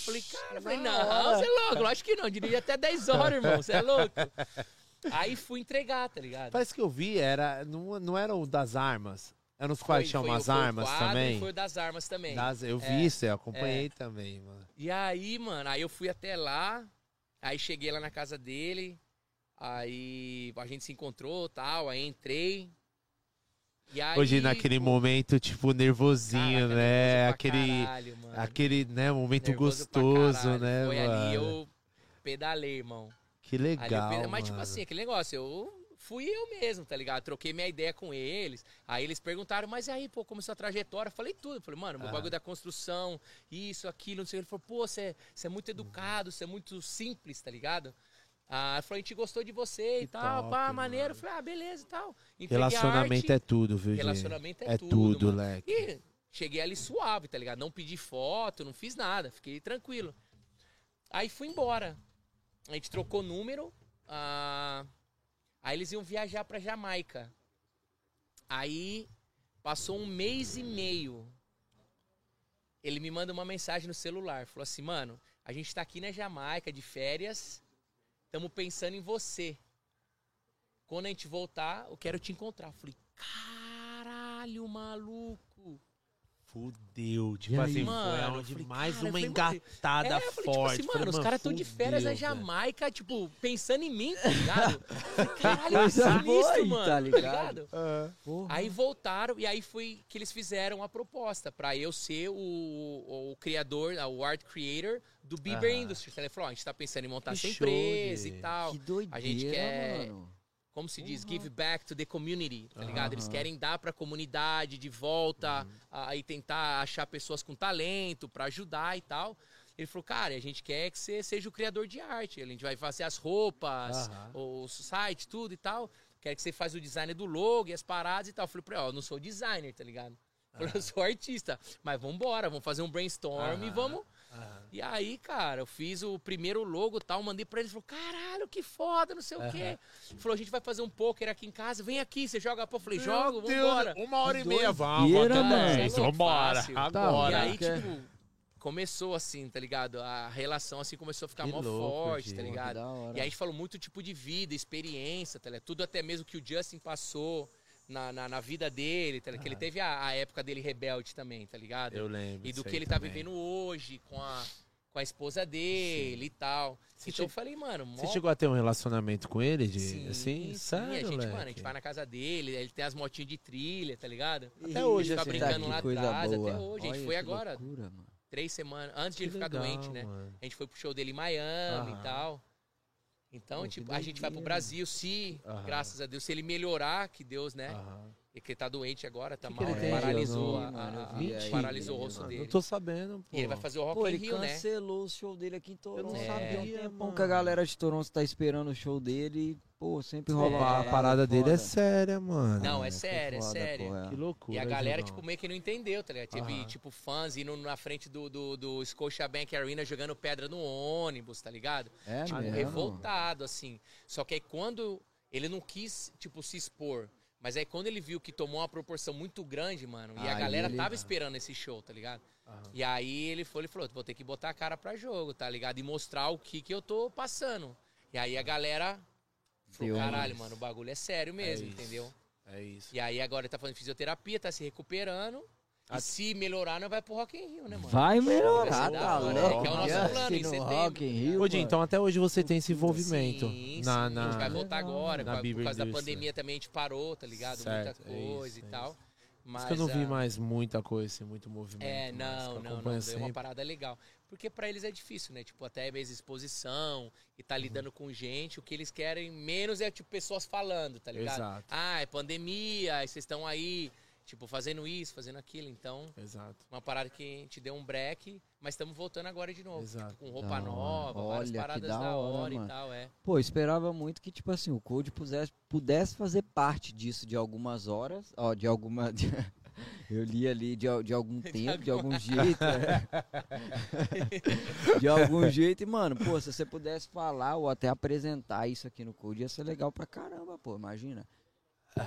Falei, cara, falei, não, você é louco, lógico que não, dirige até 10 horas, irmão, você é louco. Aí fui entregar, tá ligado? Parece que eu vi, era, não, não era o das armas. Era os Foi- quais tinham foi- umas foi o armas quadro também. Foi o das armas também. Das- eu vi É, isso, eu acompanhei também, mano. E aí, mano, aí eu fui até lá, aí cheguei lá na casa dele, aí a gente se encontrou tal, aí entrei. E aí, Hoje naquele pô, momento, tipo, nervosinho, caraca, né? Aquele, caralho, aquele, né, momento Nervoso gostoso, né, Foi mano? ali, eu pedalei, irmão. Que legal, pedalei, mas tipo assim, aquele negócio, eu fui eu mesmo, tá ligado? Troquei minha ideia com eles. Aí eles perguntaram, mas aí, pô, como é sua trajetória? Eu falei tudo. Eu falei, mano, meu Ah. bagulho da construção, isso, aquilo, não sei o que. Ele falou, pô, você é, você é muito educado, você é muito simples, tá ligado? Ah, falou, a gente gostou de você e Que tal, top, pá, maneiro. mano. Falei, ah, beleza e tal. Entreguei Relacionamento é tudo, viu, gente? Relacionamento é, É tudo, tudo, mano. leque. E cheguei ali suave, tá ligado? Não pedi foto, não fiz nada, fiquei tranquilo. Aí fui embora. A gente trocou número. ah, Aí eles iam viajar pra Jamaica. Aí passou um mês e meio. Ele me manda uma mensagem no celular. Falou assim, mano, a gente tá aqui na Jamaica de férias. Estamos pensando em você. Quando a gente voltar, eu quero te encontrar. Eu falei, caralho, maluco. Fudeu. Tipo E assim? Mano, foi falei, mais cara, uma falei, engatada É, eu falei, forte. tipo assim, Falei, mano, os caras estão de férias na. Jamaica, tipo, pensando em mim, tá ligado? Falei, Caralho, sinistro, aí, mano. tá ligado? Porra. Aí voltaram e aí foi que eles fizeram a proposta pra eu ser o, o, criador, o art creator do Bieber Aham. Industries. Ele falou, ó, a gente tá pensando em montar Que essa empresa de- e tal. Que doideira, a gente quer, mano. Como se diz, Uhum. give back to the community, tá ligado? Eles querem dar pra comunidade de volta, Uhum. a- aí tentar achar pessoas com talento pra ajudar e tal. Ele falou, cara, a gente quer que você seja o criador de arte. A gente vai fazer as roupas, o site, tudo e tal. Quer que você faça o design do logo e as paradas e tal. Eu falei pra ele, ó, eu não sou designer, tá ligado? Eu sou artista. Mas vambora, vamos fazer um brainstorm e vamos. Aham. E aí, cara, eu fiz o primeiro logo e tal, mandei pra ele, falou, caralho, que foda, não sei o quê. Ele falou, a gente vai fazer um poker aqui em casa, vem aqui, você joga pô, eu falei, jogo, Meu Deus, vambora. Uma hora e meia, vamos. vamos é Vambora, fácil. Tá, agora. E aí, que é- tipo, começou assim, tá ligado? A relação assim começou a ficar Que mó louco, forte, tá ligado? E aí a gente falou muito tipo de vida, experiência, tá ligado? Tudo até mesmo que o Justin passou na, na, na vida dele, tá ligado? Que ele teve a, a época dele rebelde também, tá ligado? Eu lembro. e do que ele tá também. vivendo hoje com a, com a esposa dele e tal. Você então eu che- falei, mano, mó Você chegou a ter um relacionamento com ele? De, Sim, assim? sim, Sério, a gente, mano, a gente vai na casa dele, ele tem as motinhas de trilha, tá ligado? Até hoje, assim, brincando que lá atrás, boa. até hoje. A gente foi agora, loucura, três semanas, antes de Que ele ficar legal, doente, né? mano. A gente foi pro show dele em Miami e tal. Então, Pô, que tipo, a gente vai pro. Brasil se, Aham. graças a Deus, se ele melhorar, que Deus, né? Aham. E que ele tá doente agora, tá Que que mal, ele tem, paralisou, a, eu a- a- aí, paralisou o rosto Não dele. tô sabendo, pô. E ele vai fazer o Rock Pô, in Rio, né? cancelou o show dele aqui em Toronto. não sabia, um tempão mano. que a galera de Toronto tá esperando o show dele e, pô, sempre rola É, A parada dele é séria, mano. Não, é foi sério, é pô, é. Que loucura. E a galera, tipo, meio que não entendeu, tá ligado? Teve, Aham. tipo, fãs indo na frente do, do, do Scotiabank Arena jogando pedra no ônibus, tá ligado? É tipo, mesmo? revoltado, assim. Só que aí quando ele não quis, tipo, se expor, mas aí quando ele viu que tomou uma proporção muito grande, mano, e a Aí galera ele- tava esperando esse show, tá ligado? Aham. E aí ele foi e falou, vou ter que botar a cara pra jogo, tá ligado? E mostrar o que que eu tô passando. E aí a galera falou, Deu caralho, isso. mano, o bagulho é sério mesmo, isso. entendeu? É isso. E aí agora ele tá fazendo fisioterapia, tá se recuperando. E se melhorar, não vai pro Rock in Rio, né, mano? Vai melhorar, ser tá da louco? que é o nosso Justin plano em no setembro. Rock in Rio, Ô, mano. então até hoje você tem esse envolvimento Sim, na, sim, na... a gente vai voltar agora. na por- por Bieber causa da Industry. pandemia também a gente parou, tá ligado? Certo, Muita é isso, coisa é e tal. Por Mas, isso que eu não vi ah, mais muita coisa, assim, muito movimento. É, não, não, não. Deu uma parada legal. Porque pra eles é difícil, né? Tipo, até mesmo exposição e tá lidando com gente. O que eles querem menos é, tipo, pessoas falando, tá ligado? Exato. Ah, é pandemia, vocês estão aí, tipo, fazendo isso, fazendo aquilo. Então, Exato. uma parada que gente deu um break, mas estamos voltando agora de novo. Exato. Tipo, com roupa Da hora. nova, várias Olha, paradas da da hora, hora, e tal, é. Pô, esperava muito que, tipo assim, o Code pudesse, pudesse fazer parte disso de algumas horas, ó, de alguma... de- eu li ali de, de algum tempo, de algum jeito, é. de algum jeito, e, mano, pô, se você pudesse falar ou até apresentar isso aqui no Code, ia ser legal pra caramba, pô, imagina.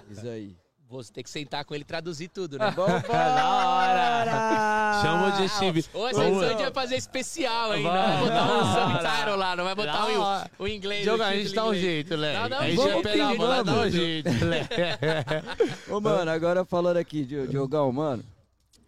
Isso aí. Você tem que sentar com ele e traduzir tudo, né? Vambora! Chama o Steve. Ô, essa Vamos- edição a gente vai fazer especial, hein? Não Vai. botar um subtitle lá, não vai botar Não, o, o inglês. Joga, a gente dá um jeito, Léo. Não, não, a gente vamos vai pegar a dá um vamos. jeito, Léo. Ô, mano, agora falando aqui, Di- Diogão, mano,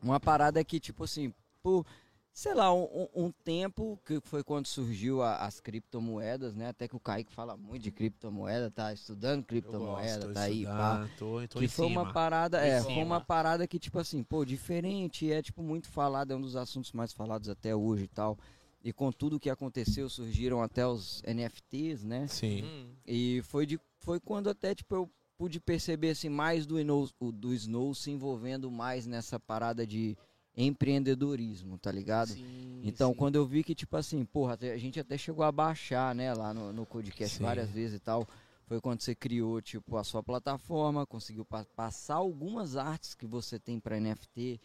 uma parada que, tipo assim, por, sei lá, um, um- tempo que foi quando surgiu a- as criptomoedas, né? Até que o Kaique fala muito de criptomoeda, tá estudando criptomoeda, tá aí, pá. Tô, tô Que foi cima. uma parada, Em é, cima. foi uma parada que, tipo assim, pô, diferente, é, tipo, muito falado, é um dos assuntos mais falados até hoje e tal. E com tudo que aconteceu, surgiram até os NFTs, né? Sim. Hum, E foi, de, foi quando até, tipo, eu pude perceber, assim, mais do Snow, do Snow se envolvendo mais nessa parada de empreendedorismo, tá ligado? sim, Então, sim. quando eu vi que, tipo assim, porra, a gente até chegou a baixar, né, lá no, no Codecast Sim. várias vezes e tal, foi quando você criou, tipo, a sua plataforma, conseguiu pa- passar algumas artes que você tem pra NFT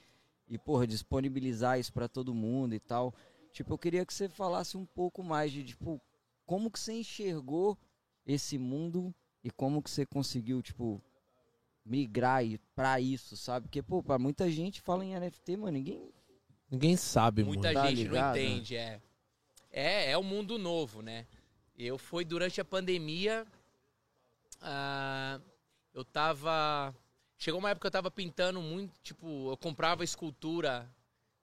e, porra, disponibilizar isso pra todo mundo e tal. Tipo, eu queria que você falasse um pouco mais de, tipo, como que você enxergou esse mundo e como que você conseguiu, tipo, migrar e- pra isso, sabe? Porque, pô, pra muita gente fala em NFT, mano, ninguém Ninguém sabe Muita muito. Tá gente ligado? não entende, é. É, é um mundo novo, né? Eu fui durante a pandemia. ah, eu tava. Chegou uma época que eu tava pintando muito, tipo, eu comprava escultura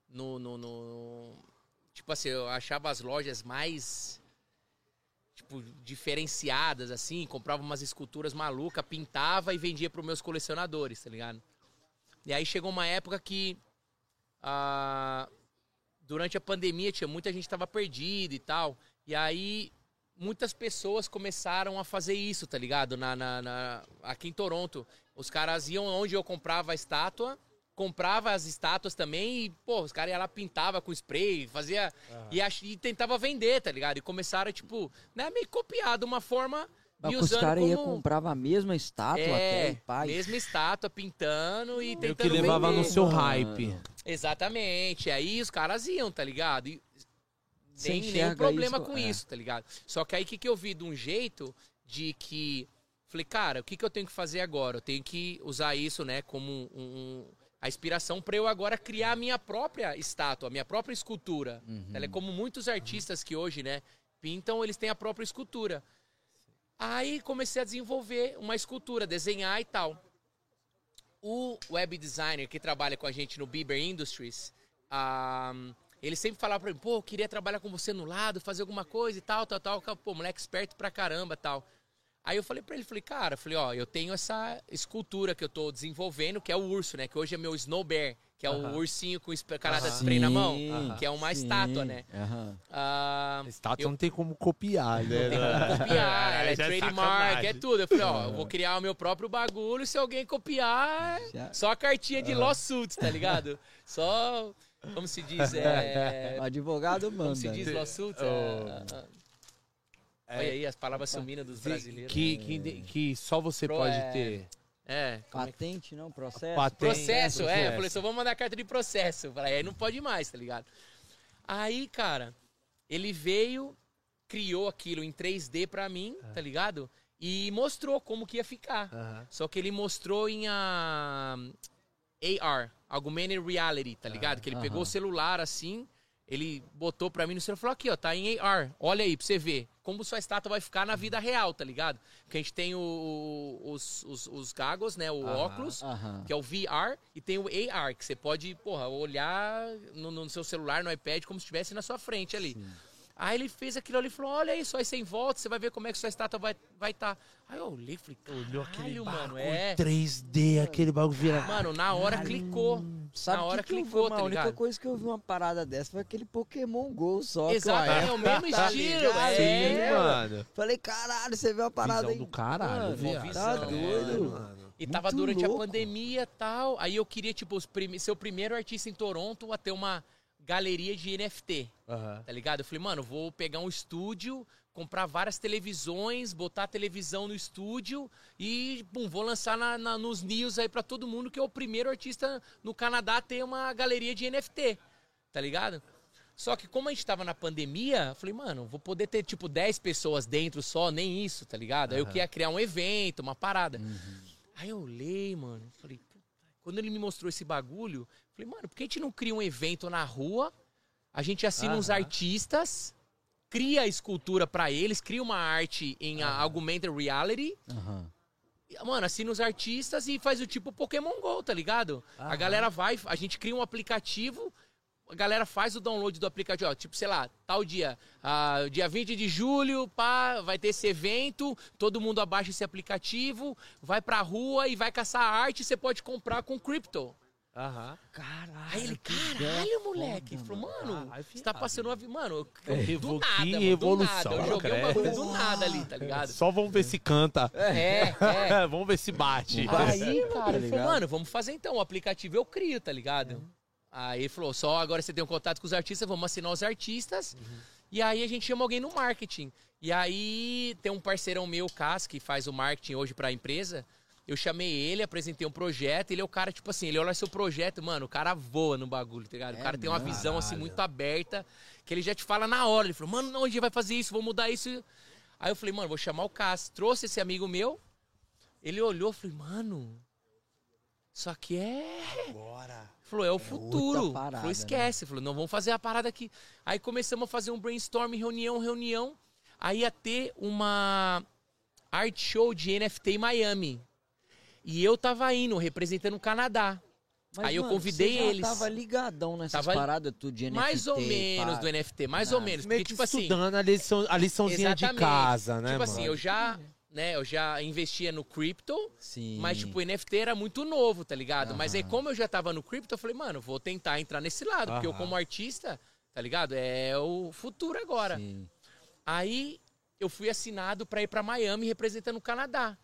no, no, no- Tipo assim, eu achava as lojas mais. Tipo, diferenciadas, assim. Comprava umas esculturas malucas, pintava e vendia pros meus colecionadores, tá ligado? E aí chegou uma época que. ah, durante a pandemia, tinha muita gente que tava perdida e tal. E aí muitas pessoas começaram a fazer isso, tá ligado? Na, na- na- aqui em Toronto. Os caras iam onde eu comprava a estátua, comprava as estátuas também e, pô, os caras iam lá, pintava com spray, fazia. E, ach- e tentava vender, tá ligado? E começaram, tipo, né, meio copiar de uma forma. Mas e os caras iam comprar a mesma estátua até, É, e pai. mesma estátua, pintando e tentando que levava vender. no seu Mano. hype. Exatamente. Aí os caras iam, tá ligado? E nenhum problema isso, com é. isso, tá ligado? Só que aí o que, que eu vi de um jeito de que. Falei, cara, o que, que eu tenho que fazer agora? Eu tenho que usar isso, né, como um. um- a inspiração para eu agora criar a minha própria estátua, a minha própria escultura. Uhum. Ela é como muitos artistas que hoje, né, pintam, eles têm a própria escultura. Aí comecei a desenvolver uma escultura, desenhar e tal. O web designer que trabalha com a gente no Bieber Industries, ah, ele sempre falava pra mim, pô, eu queria trabalhar com você no lado, fazer alguma coisa e tal, tal, tal. Pô, moleque esperto pra caramba tal. Aí eu falei pra ele, falei, cara, falei, ó, eu tenho essa escultura que eu tô desenvolvendo, que é o urso, né? Que hoje é meu Snow Bear, que é o ursinho com canada de spray na mão, Sim, que é uma sim. estátua, né? Ah, Estátua eu- não tem como copiar, né? tem como copiar, ela é é trademark, é tudo. Eu falei, ó, eu vou criar o meu próprio bagulho, se alguém copiar, Já- só a cartinha de lawsuits, tá ligado? Só, como se diz, é... O advogado manda. Como se diz né? lawsuits? Oh. É, é, Olha aí as palavras sumindo dos brasileiros. Que, que, que só você Pro- pode é- ter. É, é Patente, não? Processo? Patente. processo, é. Eu falei, só vou mandar carta de processo. Falei, aí não pode mais, tá ligado? Aí, cara, ele veio, criou aquilo em 3D pra mim, tá ligado? E mostrou como que ia ficar. Só que ele mostrou em ah, AR, Augmented Reality, tá ligado? Que ele pegou o celular assim, ele botou pra mim no celular e falou: aqui, ó, tá em AR. Olha aí pra você ver como sua estátua vai ficar na vida real, tá ligado? Porque a gente tem o- os, os, os goggles, né? O Aham. óculos, que é o VR, e tem o AR, que você pode, porra, olhar no, no seu celular, no iPad, como se estivesse na sua frente ali. Aí ele fez aquilo ali e falou: Olha aí, só aí sem volta, você vai ver como é que sua estátua vai estar. Vai tá. Aí eu olhei e falei: Olhou aquele Caralho, mano, bagulho é. 3D, aquele bagulho vira. Mano, na hora clicou. Sabe na hora que que eu vi? clicou, tá A única ligado? coisa que eu vi uma parada dessa foi aquele Pokémon GO só. que eu- Exato, é o mesmo Tá estilo. ligado? é, Sim, mano. Falei, caralho, você viu uma parada Visão aí. do caralho, Mano, viado. Tá Visão, doido. Mano. E tava Muito durante louco. a pandemia e tal. Aí eu queria, tipo, os prime- ser o primeiro artista em Toronto a ter uma galeria de NFT. Aham. Tá ligado? Eu falei, mano, vou pegar um estúdio, comprar várias televisões, botar a televisão no estúdio e, pum, vou lançar na- na- nos news aí pra todo mundo que é o primeiro artista no Canadá a ter uma galeria de NFT. Tá ligado? Só que como a gente tava na pandemia, eu falei, mano, vou poder ter tipo 10 pessoas dentro só, nem isso, tá ligado? Aí eu queria criar um evento, uma parada. Aí eu olhei, mano, falei, quando ele me mostrou esse bagulho, falei, mano, por que a gente não cria um evento na rua? A gente assina uns Aham. artistas, cria a escultura pra eles, cria uma arte em a augmented reality, e, Mano, assina os artistas e faz o tipo Pokémon GO, tá ligado? A Aham. galera vai, a gente cria um aplicativo, a galera faz o download do aplicativo, ó, tipo, sei lá, tal dia, ah, dia 20 de julho, pá, vai ter esse evento, todo mundo abaixa esse aplicativo, vai pra rua e vai caçar arte, você pode comprar com cripto. Aham. Caralho. Aí ele, caralho, moleque. Ele falou, mano, Caralho, você tá passando uma vida. Mano, eu- Revo- do nada, que mano, do evolução, nada. Eu joguei um bagulho do nada ali, tá ligado? Só vamos ver se canta. É, é. vamos ver se bate. Aí, Tá cara, ele falou, ligado? mano, vamos fazer então. O aplicativo eu crio, tá ligado? Aí ele falou, só agora você tem um contato com os artistas, vamos assinar os artistas. E aí a gente chama alguém no marketing. E aí tem um parceirão meu, Cas, que faz o marketing hoje pra empresa. Eu chamei ele, apresentei um projeto. Ele é o cara, tipo assim, ele olha seu projeto, mano, o cara voa no bagulho, tá ligado? O É cara tem uma visão assim Caralho. muito aberta, que ele já te fala na hora. Ele falou, mano, não, a gente vai fazer isso, vou mudar isso. Aí eu falei, mano, vou chamar o Cas. Trouxe esse amigo meu. Ele olhou, falei, mano, isso aqui é. Bora. Falou, é o futuro. parada, falou, esquece. Falou, não, vamos fazer a parada aqui. Aí começamos a fazer um brainstorm, reunião, reunião. Aí ia ter uma art show de NFT em Miami. E eu tava indo, representando o Canadá. Mas, Aí eu mano, convidei você já eles. tava ligadão nessas Tava- paradas tudo de NFT. mais ou menos pá. do NFT, mais ou Ah, menos. Meio Porque, que tipo assim, estudando a, lição, a liçãozinha de Exatamente. casa, né, tipo mano? assim, eu já, né, eu já investia no crypto, Sim. mas tipo, o NFT era muito novo, tá ligado? Mas aí Aham. como eu já tava no crypto, eu falei, mano, vou tentar entrar nesse lado, porque eu Aham. como artista, tá ligado? É o futuro agora. Sim. Aí eu fui assinado pra ir pra Miami representando o Canadá.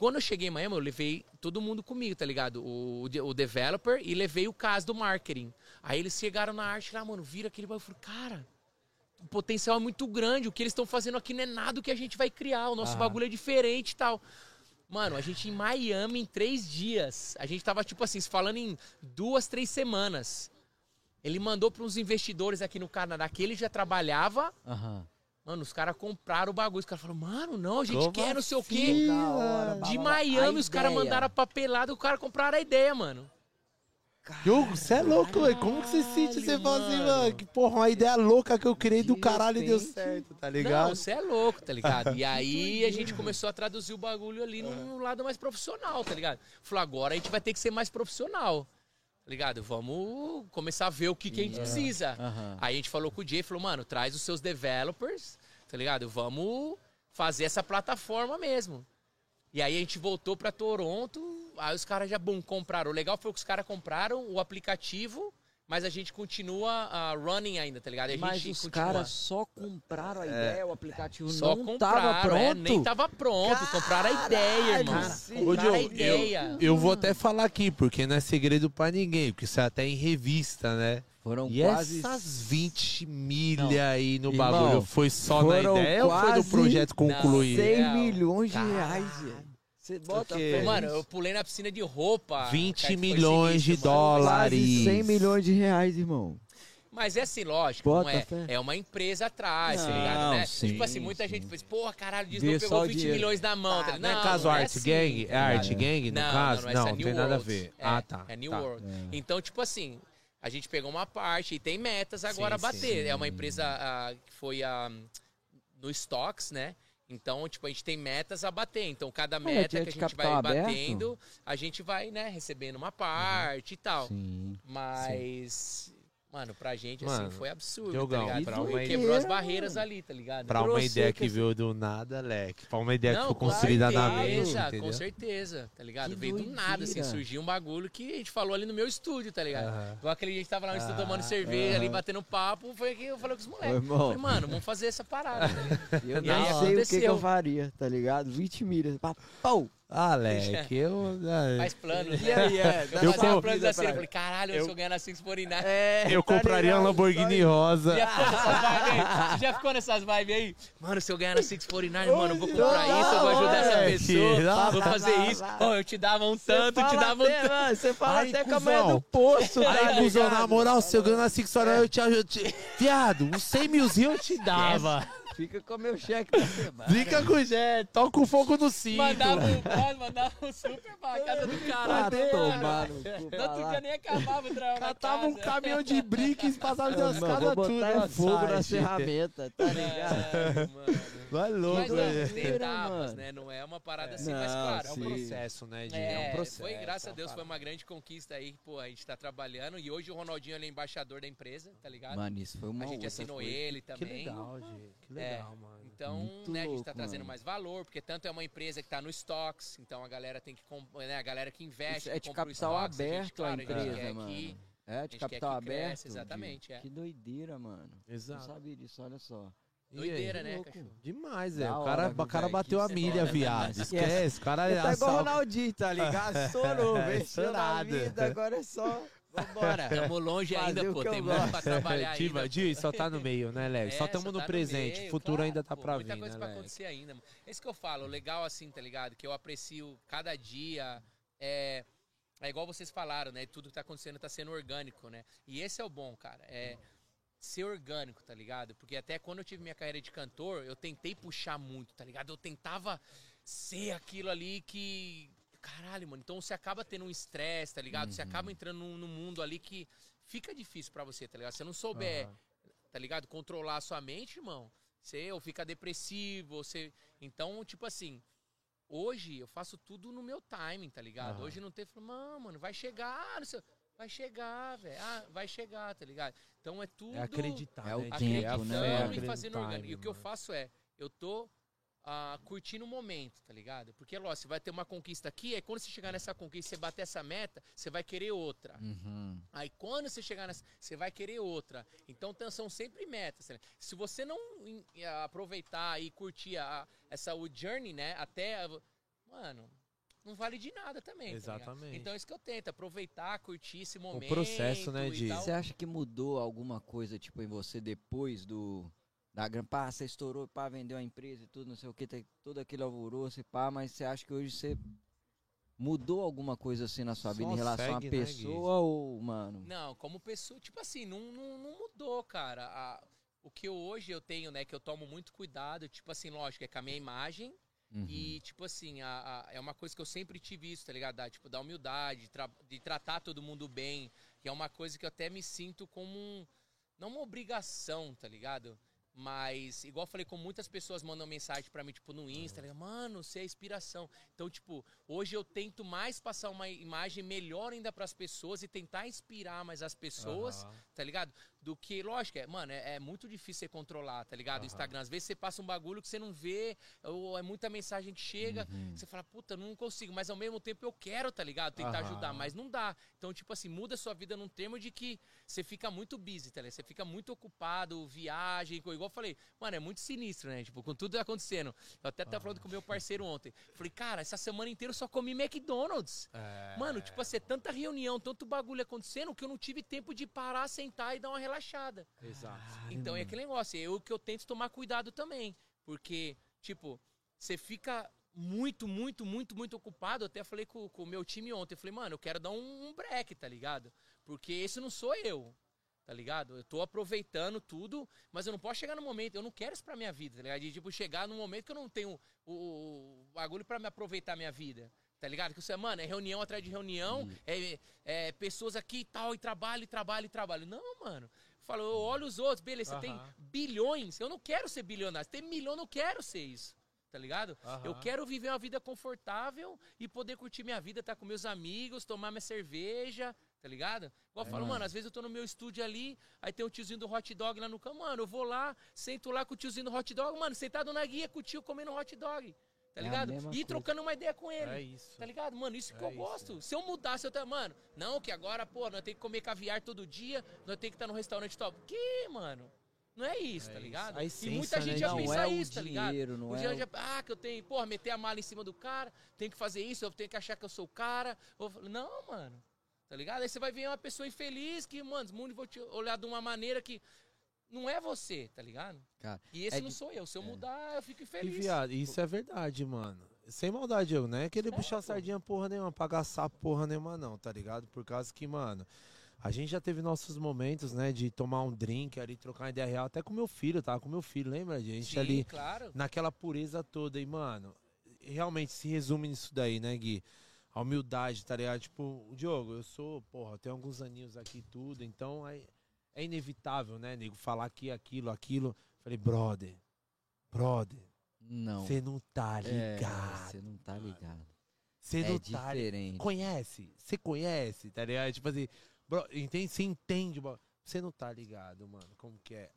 Quando eu cheguei em Miami, eu levei todo mundo comigo, tá ligado? O, o developer e levei o caso do marketing. Aí eles chegaram na arte lá, mano, vira aquele bagulho. Eu falei, cara, o potencial é muito grande. O que eles estão fazendo aqui não é nada que a gente vai criar. O nosso Aham. bagulho é diferente e tal. Mano, a gente em Miami em três dias. A gente tava, tipo assim, se falando em duas, três semanas. Ele mandou para uns investidores aqui no Canadá que ele já trabalhava. Aham. Mano, os caras compraram o bagulho. Os caras falaram, mano, não, a gente Como quer não sei o quê. Hora, De. Miami, A os caras mandaram a papelada, o cara compraram a ideia, mano. Diogo, você é louco, velho. Como que você sente? Você fala assim, mano. que porra, uma ideia louca que eu criei do caralho e deu certo, tá Não, ligado? você é louco, tá ligado? E aí a gente começou a traduzir o bagulho ali num lado mais profissional, tá ligado? Falou, agora a gente vai ter que ser mais profissional. Tá ligado? Vamos começar a ver o que, que a gente precisa. Aí a gente falou com o Jay, falou, mano, traz os seus developers, tá ligado? Vamos fazer essa plataforma mesmo. E aí a gente voltou pra Toronto, aí os caras já, bum, compraram. O legal foi que os caras compraram o aplicativo, mas a gente continua ah, running ainda, tá ligado? A Mas gente os continua. caras só compraram a ideia, o aplicativo Só não compraram, tava pronto. é, nem tava pronto, compraram a ideia, irmão. Caralho. Ô, Compraram a ideia. Eu vou até falar aqui, porque não é segredo pra ninguém, porque isso é até em revista, né? Foram E quase... essas 20 milha Não. aí no Irmão, bagulho, foi só na ideia ou foi do projeto concluído? 100 Real. milhões de reais, velho. Você bota Porque- fé Mano, eu pulei na piscina de roupa. 20 cara, milhões de sinistro, mano. dólares. Quase 100 milhões de reais, irmão. Mas é assim, lógico, Bota não é, fé. é uma empresa atrás, tá Não, ligado, né? sim, tipo assim, muita sim. gente fez, porra, caralho, o Disney pegou o 20 dinheiro. milhões na mão. tá Ah, ligado? não é caso é Art assim, Gang? É Art? Gang, no não, caso? Não, não, Não, é não New tem nada a World. ver. É, Ah, tá, É New tá. World. Então, tipo assim, a gente pegou uma parte e tem metas agora Sim, a bater. sim. É uma empresa ah, que foi ah, no Stocks, né? Então, tipo, a gente tem metas a bater. Então, cada é meta que a gente vai aberto? batendo, a gente vai, né, recebendo uma parte e tal. Sim. Mas, mano, pra gente, Mano, assim, foi absurdo, Diogão, tá ligado? uma quebrou as barreiras ali, tá ligado? Pra uma ideia que veio do nada, Leque. Pra uma ideia que Não, foi construída na entendeu? com certeza, tá ligado? Que Veio do nada, assim, doideira. surgiu um bagulho que a gente falou ali no meu estúdio, tá ligado? Aham. Igual aquele dia a gente tava lá no estúdio Ah, tomando cerveja, ali aham. batendo papo, foi que eu falei com os moleques. Falei, mano, vamos fazer essa parada, tá ligado? Eu E aí sei o que, que aconteceu. eu faria, tá ligado? 20 milhas. Pau! Ah, Leque, eu... Faz planos, E aí, é? Eu, Eu fazia com- eu pra- falei, caralho, Eu- se eu ganhar na 649. É, Eu tá compraria ligado? uma Lamborghini rosa. Já ficou nessas vibes aí? Já ficou nessas vibes aí? Mano, se eu ganhar na 649, mano, eu vou comprar Não, isso, eu vou ajudar essa pessoa, Não, vou fazer não, isso. não. Ó, eu te dava um tanto, te dava um até, tanto. Você fala até com a manhã do poço, Aí, cuzão, na moral, se eu ganhar na Six Horas, eu te ajudo. Viado, uns 100 milzinho eu te dava. Fica com o meu cheque da semana. Fica com o Jé, toca o fogo no cinto. Mandava um, mandava um super pra casa do Pra caralho. tomar no cu, No outro pra lá. dia nem acabava o trabalho Catava um caminhão de bricks, passava das vou tudo. botar na fogo na ferramenta, tá ligado? Caralho, mano. Vai Mas louco, não, tem Doideira, etapas, né? Não é uma parada assim, Não, mas claro, É um processo, né, Di? É, É um processo. foi, graças a é Deus, uma foi uma grande conquista aí, pô, a gente tá trabalhando. E hoje o Ronaldinho ele é embaixador da empresa, tá ligado? Mano, isso foi uma a gente assinou coisa. ele Que também. legal, Gi. Que É. legal, mano. Então, Muito né, a gente louco, tá trazendo mano. mais valor, porque tanto é uma empresa que tá no stocks, então a galera tem que, comp- né, a galera que investe, Isso é que de capital stocks, a gente, aberto a claro, gente empresa, quer mano. que- É, gente de quer capital que aberto. exatamente, Gui. é. Que doideira, mano. Não Exato. sabia disso, olha só. Doideira, né, cachorro? Demais, é. O cara, o cara bateu a milha, foda, né, viado. mano? Esquece. O cara Ele tá igual o Ronaldinho, tá ligado? Estourou, É, venceu na vida, agora é só... Vambora. Tamo longe Fazer ainda, pô, tem muito pra trabalhar Diva, ainda. Di, só tá no meio, né, Léo? É, só tamo no tá presente. meio, futuro claro, ainda tá pô, pra Muita vir, coisa né, pra Léo? acontecer ainda. É isso que eu falo, o legal assim, tá ligado? Que eu aprecio cada dia. É, é igual vocês falaram, né? Tudo que tá acontecendo tá sendo orgânico, né? E esse é o bom, cara. É ser orgânico, tá ligado? Porque até quando eu tive minha carreira de cantor, eu tentei puxar muito, tá ligado? Eu tentava ser aquilo ali que. Caralho, mano. Então você acaba tendo um estresse, tá ligado? Você acaba entrando num, num mundo ali que fica difícil pra você, tá ligado? Se você não souber Aham. tá ligado? Controlar a sua mente, irmão. Você ou fica depressivo, você. Então, tipo assim, hoje eu faço tudo no meu timing, tá ligado? Aham. Hoje não tem, "Mano, mano, vai chegar, não sei, vai chegar, velho. Ah, vai chegar, tá ligado? Então é tudo É acreditar, É o tempo, É né? é acreditando e fazendo orgânico. E o que eu faço é, eu tô ah, curtindo o momento, tá ligado? Porque, lógico, você vai ter uma conquista aqui, aí quando você chegar nessa conquista, você bater essa meta, você vai querer outra. Uhum. Aí quando você chegar nessa, você vai querer outra. Então são sempre metas. né? Se você não aproveitar e curtir a, essa o journey, né? Até. Mano, não vale de nada também. tá? Exatamente. então é isso que eu tento, aproveitar, curtir esse momento. processo, né, de-. Você acha que mudou alguma coisa, tipo, em você depois do. Da gran- pá, você estourou, pá, vendeu a empresa e tudo, não sei o que, tem todo aquele alvoroço e pá, mas você acha que hoje você mudou alguma coisa assim na sua Só vida em relação à segue, né, pessoa ou, mano? Não, como pessoa, tipo assim, não, não, não mudou, cara. A- o que eu, hoje eu tenho, né, que eu tomo muito cuidado, tipo assim, lógico, é com a minha imagem. Uhum. E, tipo assim, a- a- é uma coisa que eu sempre tive isso, tá ligado? Da, tipo, da humildade, de, tra- de tratar todo mundo bem. Que é uma coisa que eu até me sinto como um. Não uma obrigação, tá ligado? Mas, igual eu falei, como muitas pessoas mandam mensagem pra mim, tipo, no Insta, ligado? mano, você é inspiração. Então, tipo, hoje eu tento mais passar uma imagem melhor ainda pras pessoas e tentar inspirar mais as pessoas, Aham. tá ligado? Do que, lógico, é, mano, é, é muito difícil você controlar, tá ligado? Aham. Instagram, às vezes você passa um bagulho que você não vê, ou é muita mensagem que chega, Uhum. você fala, puta, não consigo, mas ao mesmo tempo eu quero, tá ligado? Tentar Aham. ajudar, mas não dá. Então, tipo assim, muda sua vida num termo de que você fica muito busy, tá ligado? Você fica muito ocupado, viagem, igual eu falei, mano, é muito sinistro, né? Tipo, com tudo acontecendo. Eu até tava falando com o meu parceiro ontem. Falei, cara, essa semana inteira eu só comi McDonald's. É. Mano, tipo assim, é tanta reunião, tanto bagulho acontecendo que eu não tive tempo de parar, sentar e dar uma relaxada. Exato. Então é aquele negócio, é o que eu tento tomar cuidado também. Porque, tipo, você fica muito, muito, muito, muito ocupado. Eu até falei com, com o meu time ontem. Eu falei, mano, eu quero dar um, um break, tá ligado? Porque esse não sou eu. Tá ligado? Eu tô aproveitando tudo, mas eu não posso chegar no momento, eu não quero isso pra minha vida, tá ligado? De tipo, chegar num momento que eu não tenho o, o bagulho pra me aproveitar a minha vida. Tá ligado? Que você, mano, é reunião atrás de reunião, é, é pessoas aqui e tal, e trabalho, e trabalho, e trabalho. Não, mano. Fala, eu olho os outros, beleza, você tem bilhões. Eu não quero ser bilionário. Você tem milhão, eu não quero ser isso. Tá ligado? Eu quero viver uma vida confortável e poder curtir minha vida, estar com meus amigos, tomar minha cerveja, tá ligado? Igual eu falo, mano, às vezes eu tô no meu estúdio ali, aí tem o tiozinho do hot dog lá no canto, mano, eu vou lá, sento lá com o tiozinho do hot dog, mano, sentado na guia com o tio comendo hot dog, tá É a ligado? E coisa. trocando uma ideia com ele. É isso. Tá ligado? Mano, isso que É eu isso. gosto. Se eu mudasse, eu tava, mano, não, que agora, pô, nós temos que comer caviar todo dia, nós temos que estar no restaurante top. Que, mano? Não é isso, É tá isso. ligado? E essência, muita gente né, já de- pensa Não é o isso, tá ligado? dinheiro, não o é dinheiro o- já, ah, que eu tenho, porra, meter a mala em cima do cara, tenho que fazer isso, eu tenho que achar que eu sou o cara. Eu não, mano. Tá ligado? Aí você vai ver uma pessoa infeliz que, mano, os mundo vão te olhar de uma maneira que não é você, tá ligado? Cara, E esse É não sou eu. Se eu mudar, eu fico E infeliz. viado, isso é verdade, mano. Sem maldade, eu, né? Querer puxar pô. sardinha porra nenhuma, pagar sapo porra nenhuma, não, tá ligado? Por causa que, mano, a gente já teve nossos momentos, né? De tomar um drink ali, trocar uma ideia real, até com meu filho, tava com meu filho, lembra? A gente Sim, ali claro. naquela pureza toda. E, mano, realmente se resume nisso daí, né, Gui? A humildade, tá ligado? Tipo, o Diogo, eu sou, porra, eu tenho alguns aninhos aqui e tudo, então é, é inevitável, né, nego, falar aqui, aquilo, aquilo. Falei, brother, brother, não. você não tá É, ligado. Você não tá ligado. Você É não tá ligado. diferente. Conhece? Você conhece, tá ligado? Tipo assim, bro, entende? Você entende. Você não tá ligado, mano, como que é.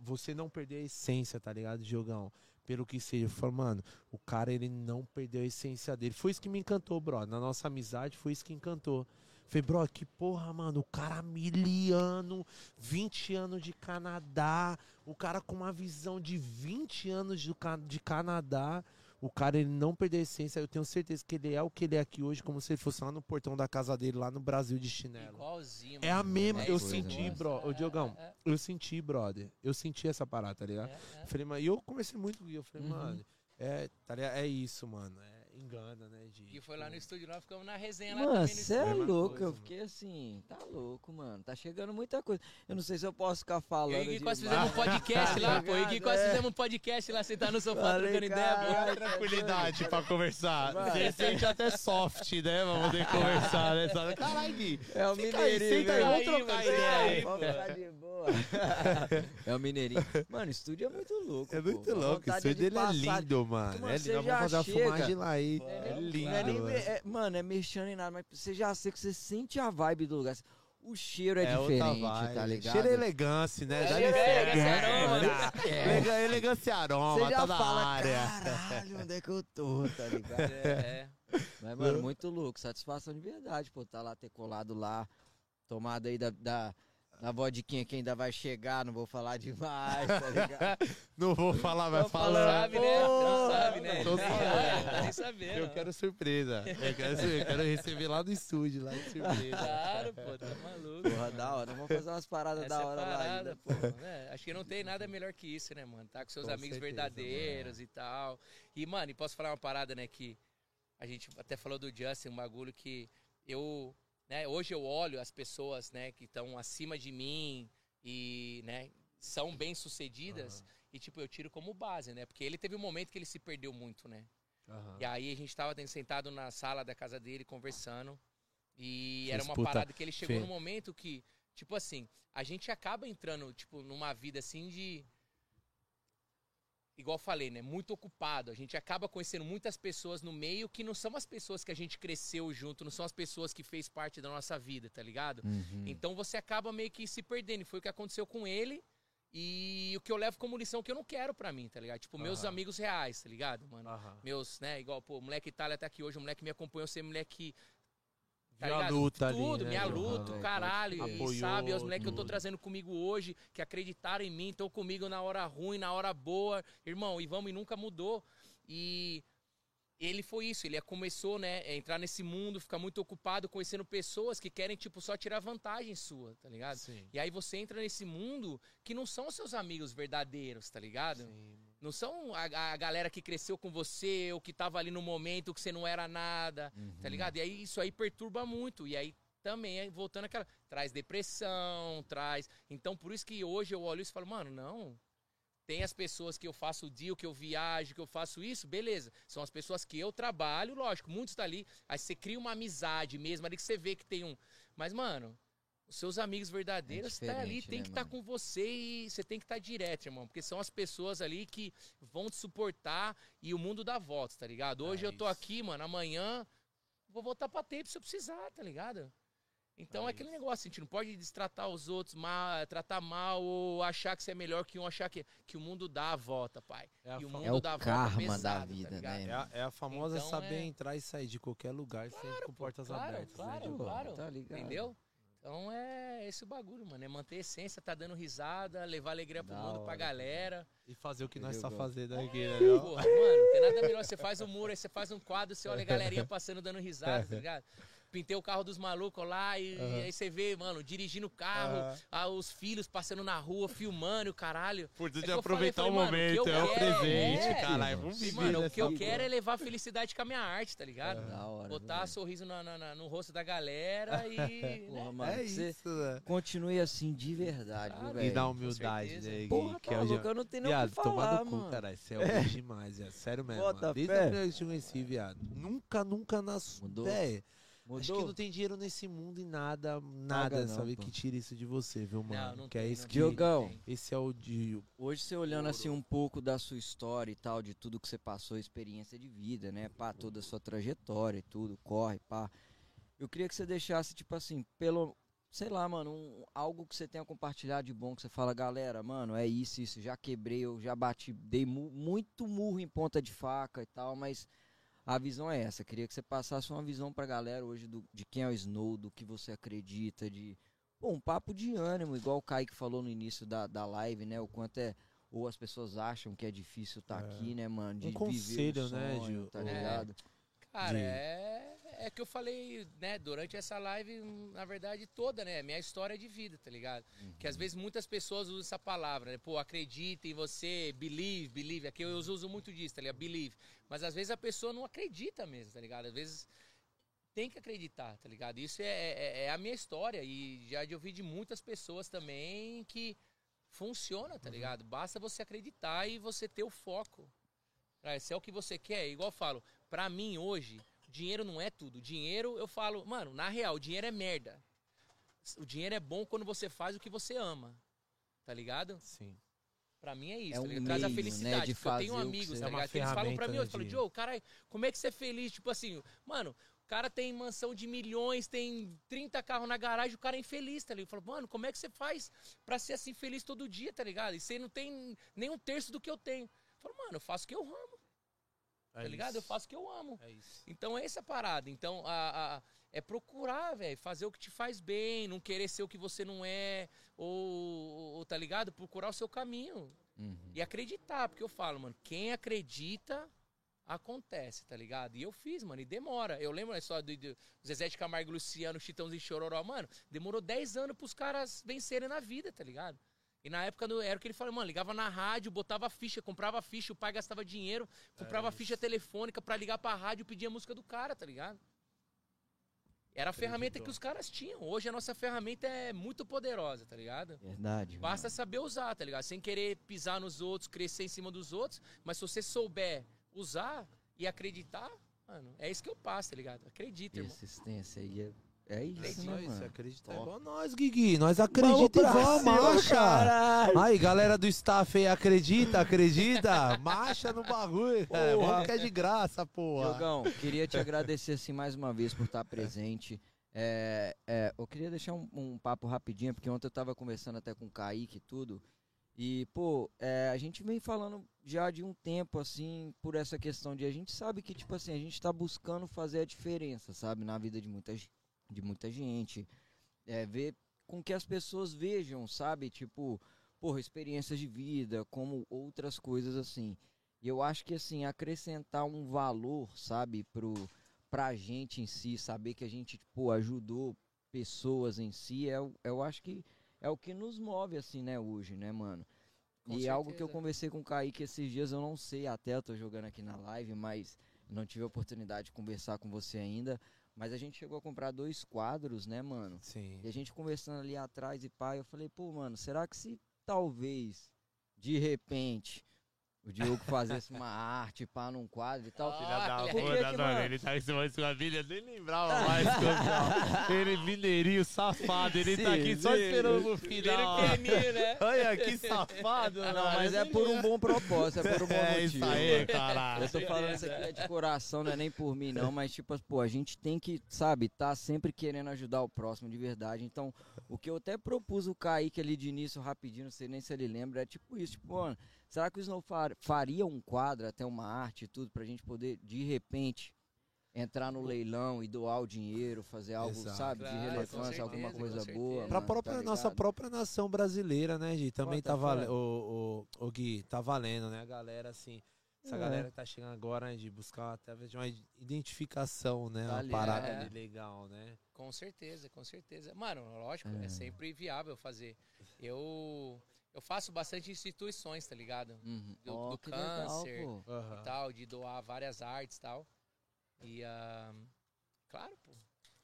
Você não perder a essência, tá ligado, Diogão? Pelo que seja. Eu falo, mano, o cara, ele não perdeu a essência dele. Foi isso que me encantou, bro. Na nossa amizade, foi isso que encantou. Falei, bro, que porra, mano. O cara miliano, 20 anos de Canadá. O cara com uma visão de 20 anos de, de Canadá. O cara, ele não perdeu a essência. Eu tenho certeza que ele é o que ele é aqui hoje, como se ele fosse lá no portão da casa dele, lá no Brasil de chinelo. Igualzinho. É a mano. mesma. É eu que senti, gosto. bro. Ô, É, Diogão, é, eu senti, brother. Eu senti essa parada, tá ligado? é, é. Eu Falei, mas e eu conversei muito com o Gui. Eu falei, Uhum. mano, é, tá ligado? é isso, mano. É, engana, né? De, E foi lá no estúdio, lá ficamos na resenha lá Mano, também no você é louco. coisa, eu mano. fiquei assim, tá louco, mano. Tá chegando muita coisa. Eu não sei se eu posso ficar falando. Eu e Gui quase fizemos um podcast lá, pô. Eu e Gui quase É. fizemos um podcast lá, sentado no sofá, Falei, trocando ideia, pô. caralho. tranquilidade pra conversar. Vai. Você sente até soft, né? Pra poder conversar, né? Caralho, Gui. É o mineirinho. senta aí, né? vamos trocar ideia Vamos ficar de boa. é o mineirinho. Mano, o estúdio é muito louco. É muito A louco. O estúdio de dele é lindo, mano. Mano, É lindo. já Vamos fazer chega- filmagem lá aí. É é lindo. nem- mano. é- mano, é mexendo em nada, mas você já sei que você sente a vibe do lugar. O cheiro é, É diferente, tá ligado? Cheiro é elegância, né? É elegância, aroma, É. Elegância e aroma, Você já tá fala, área. caralho, onde é que eu tô, tá ligado? É, Mas, mano, muito louco. Satisfação de verdade, pô. Tá lá, ter colado lá. Tomado aí da, da, da vodquinha que ainda vai chegar. Não vou falar demais, tá ligado? Não vou falar, vai Não falar. sabe, né? Não sabe, né? tô Nem sabendo. olha, tá nem sabendo. Eu quero surpresa. Eu quero, eu quero receber lá no estúdio, lá de surpresa. Claro, pô, tá maluco. Porra, da hora. Vamos fazer umas paradas Essa da hora é lá. parada, ainda, pô. né? Acho que não tem nada melhor que isso, né, mano? Tá com seus Com amigos certeza, verdadeiros e tal. E, mano, e posso falar uma parada, né, que a gente até falou do Justin, um bagulho que eu, né, hoje eu olho as pessoas, né, que estão acima de mim e, né, são bem-sucedidas e, tipo, eu tiro como base, né? Porque ele teve um momento que ele se perdeu muito, né? Aham. E aí a gente tava sentado na sala da casa dele conversando. E era uma parada que ele chegou fe- num momento que, tipo assim, a gente acaba entrando, tipo, numa vida assim de. Igual falei, né? Muito ocupado. A gente acaba conhecendo muitas pessoas no meio que não são as pessoas que a gente cresceu junto, não são as pessoas que fez parte da nossa vida, tá ligado? Uhum. Então você acaba meio que se perdendo. Foi o que aconteceu com ele. E o que eu levo como lição que eu não quero pra mim, tá ligado? Tipo, meus Aham. amigos reais, tá ligado, mano? Aham. Meus, né, igual, pô, o moleque Itália tá aqui hoje, o moleque me acompanhou, ser moleque. Tá luta ali, Tudo, né, minha luta, o caralho. crer. sabe, os Apoiou moleques que eu tô trazendo comigo hoje, que acreditaram em mim, estão comigo na hora ruim, na hora boa. Irmão, e vamos, e nunca mudou. E ele foi isso, ele começou, né, a entrar nesse mundo, ficar muito ocupado conhecendo pessoas que querem, tipo, só tirar vantagem sua, tá ligado? Sim. E aí você entra nesse mundo que não são seus amigos verdadeiros, tá ligado? Sim. Não são a, a galera que cresceu com você, ou que tava ali no momento que você não era nada, tá ligado? E aí isso aí perturba muito. E aí também, voltando àquela. Traz depressão, traz. Então por isso que hoje eu olho isso e falo, mano, não. Tem as pessoas que eu faço o deal, que eu viajo, que eu faço isso, beleza. São as pessoas que eu trabalho, lógico, muitos tá ali. Aí você cria uma amizade mesmo, ali que você vê que tem um. Mas, mano, os seus amigos verdadeiros É tá ali, tem né, que estar mano? com você e você tem que estar direto, irmão. Porque são as pessoas ali que vão te suportar e o mundo dá voltas, tá ligado? Hoje É eu tô isso. aqui, mano, amanhã vou voltar pra tempo se eu precisar, tá ligado? Então é, É aquele negócio, a gente não pode destratar os outros mal, tratar mal ou achar que você é melhor que um, achar que, que o mundo dá a volta, pai. É a e o mundo É o dá a volta karma pesado, da tá vida, ligado? né? É a, é a famosa Então, saber é- entrar e sair de qualquer lugar sempre com portas claro, abertas. claro, né, claro. Tá ligado? Entendeu? Então é esse o bagulho, mano. É manter a essência, tá dando risada, levar alegria pro Da mundo, hora, pra galera. E fazer o que nós Entendeu, tá Gal? fazendo aqui, né? Porra, mano, não tem nada melhor. Você faz um muro, aí você faz um quadro, você olha a galerinha passando, dando risada, tá ligado? Pintei o carro dos malucos lá e, e aí você vê, mano, dirigindo o carro, Aham. ah, os filhos passando na rua, filmando, e o caralho. Importante É é falei, aproveitar falei, o mano, o momento, eu é o quero presente, é- caralho. Vamos viver mano, o que eu quero é levar felicidade com a minha arte, tá ligado? Da hora, Botar sorriso na- na- na- no rosto da galera e. Porra, né? mano, É isso, né? continue assim de verdade, velho? E na humildade, né? Porra, que tá é o louco, eu não tenho nem o que falar, toma no cu, mano. caralho. Você é demais, viado. Sério mesmo. Mano. Desde a primeira vez que eu te conheci, viado. Nunca, nunca na sua. Mudou? Mudou? Acho que não tem dinheiro nesse mundo e nada, nada, não, sabe, pô. que tira isso de você, viu, mano? Não, não que é tem, isso não que. tem, não Diogão. Esse é o de. Hoje você olhando assim um pouco da sua história e tal, de tudo que você passou, experiência de vida, né? Pá, toda a sua trajetória e tudo, corre, pá. Eu queria que você deixasse, tipo assim, pelo. Sei lá, mano, um- algo que você tenha compartilhado de bom, que você fala, galera, mano, é isso, isso, já quebrei, eu já bati, dei mu- muito murro em ponta de faca e tal, mas a visão é essa. Queria que você passasse uma visão pra galera hoje do, de quem é o Snow, do que você acredita, de. Pô, um papo de ânimo, igual o Kaique falou no início da, da live, né? O quanto é. Ou as pessoas acham que é difícil estar aqui, né, mano? De Um conselho, viver o né, sonho, Gil? Tá É. ligado? Cara, De- é, é que eu falei, né, durante essa live, na verdade, toda, né? Minha história de vida, tá ligado? Que às vezes muitas pessoas usam essa palavra, né? Pô, acredita em você, believe, believe. Aqui eu uso muito disso, tá ligado? Believe. Mas às vezes a pessoa não acredita mesmo, tá ligado? Às vezes tem que acreditar, tá ligado? Isso é, é, é a minha história e já de ouvir de muitas pessoas também que funciona, tá ligado? Basta você acreditar e você ter o foco. Cara, se é o que você quer, igual eu falo, pra mim hoje, dinheiro não é tudo. Dinheiro, eu falo, mano, na real, dinheiro é merda. O dinheiro é bom quando você faz o que você ama. tá ligado? Sim. Pra mim é isso, É tá um ligado? Traz a meio, né, felicidade. de porque eu tenho amigos, tá É ligado? Que eles falam pra mim, né, eu falo, de- Joe, cara, como é que você é feliz? Tipo assim, mano, o cara tem mansão de milhões, tem 30 carros na garagem, o cara é infeliz, tá ligado? Eu falo, mano, como é que você faz pra ser assim feliz todo dia, tá ligado? E você não tem nem um terço do que eu tenho. Eu falo, mano, eu faço o que eu amo, É tá ligado? Eu isso. faço o que eu amo. É isso. Então é essa parada. Então a, a- é procurar, velho, fazer o que te faz bem, não querer ser o que você não é, ou, ou, tá ligado? Procurar o seu caminho Uhum. e acreditar, porque eu falo, mano, quem acredita acontece, tá ligado? E eu fiz, mano, e demora. Eu lembro a história do, do Zezé de Camargo Luciano, Chitãozinho e Chororó, mano, demorou 10 anos pros caras vencerem na vida, tá ligado? E na época do, era o que ele falou, mano, ligava na rádio, botava ficha, comprava ficha, o pai gastava dinheiro, comprava ficha telefônica pra ligar pra rádio e pedir a música do cara, tá ligado? Era a ferramenta que os caras tinham. Hoje a nossa ferramenta é muito poderosa, tá ligado? Verdade. Basta saber usar, tá ligado? Sem querer pisar nos outros, crescer em cima dos outros, mas se você souber usar e acreditar, mano, é isso que eu passo, tá ligado? Acredita, irmão. Persistência aí é, é isso, É isso né, você mano? acredita Top. igual nós, Guigui. Nós acreditamos e vamos, marcha. Aí, galera do staff aí, acredita, acredita? Marcha no bagulho, cara. Porra. Vamos que é de graça, porra. Diogão, queria te agradecer assim mais uma vez por estar presente. É, é, eu queria deixar um, um papo rapidinho, porque ontem eu tava conversando até com o Kaique e tudo. E, pô, é, a gente vem falando já de um tempo, assim, por essa questão de a gente sabe que, tipo assim, a gente tá buscando fazer a diferença, sabe, na vida de muita, ge- de muita gente. É, ver com que as pessoas vejam, sabe, tipo, porra, experiências de vida, como outras coisas assim. E eu acho que, assim, acrescentar um valor, sabe, pro, pra gente em si, saber que a gente, pô, ajudou pessoas em si, é, eu acho que é o que nos move, assim, né, hoje, né, mano? Com e algo que eu certeza. conversei com o Kaique esses dias, eu não sei até, eu tô jogando aqui na live, mas não tive a oportunidade de conversar com você ainda. Mas a gente chegou a comprar dois quadros, né, mano? Sim. E a gente conversando ali atrás e pai, eu falei, pô, mano, será que se talvez, de repente, o Diogo fizesse uma arte, pá, num quadro e tal? Filha da puta, mano. Ele tá em cima de sua filha, nem lembrava mais. campeão. ele mineirinho, safado. Ele tá Sim, aqui só sim. esperando o final. Prêmio, né? Olha que safado, Não, mano. mas é por um bom propósito, é por um bom É motivo. isso aí, caralho. Eu tô falando isso aqui é de coração, não é nem por mim, não, mas tipo, pô, a gente tem que, sabe, tá sempre querendo ajudar o próximo de verdade. Então, o que eu até propus o Kaique ali de início, rapidinho, não sei nem se ele lembra, é tipo isso, tipo, mano, será que o Snow far- faria um quadro, até uma arte e tudo, pra gente poder, de repente, entrar no leilão e doar o dinheiro, fazer algo, Exato. sabe, Claro, de relevância, certeza, alguma coisa boa. Pra mano, própria, tá nossa própria nação brasileira, né, Gi? Também Bota tá fé. valendo. O, o, o Gui, tá valendo, né, a galera, assim. Essa É. galera que tá chegando agora, né, de buscar através de uma identificação, né? Tá uma ali, parada é. legal, né? Com certeza, com certeza. Mano, lógico, é, É. sempre viável fazer. Eu eu faço bastante instituições, tá ligado? Uhum. Do- Ó, do legal, câncer. pô. E tal, de doar várias artes e tal. E, ah, claro, pô.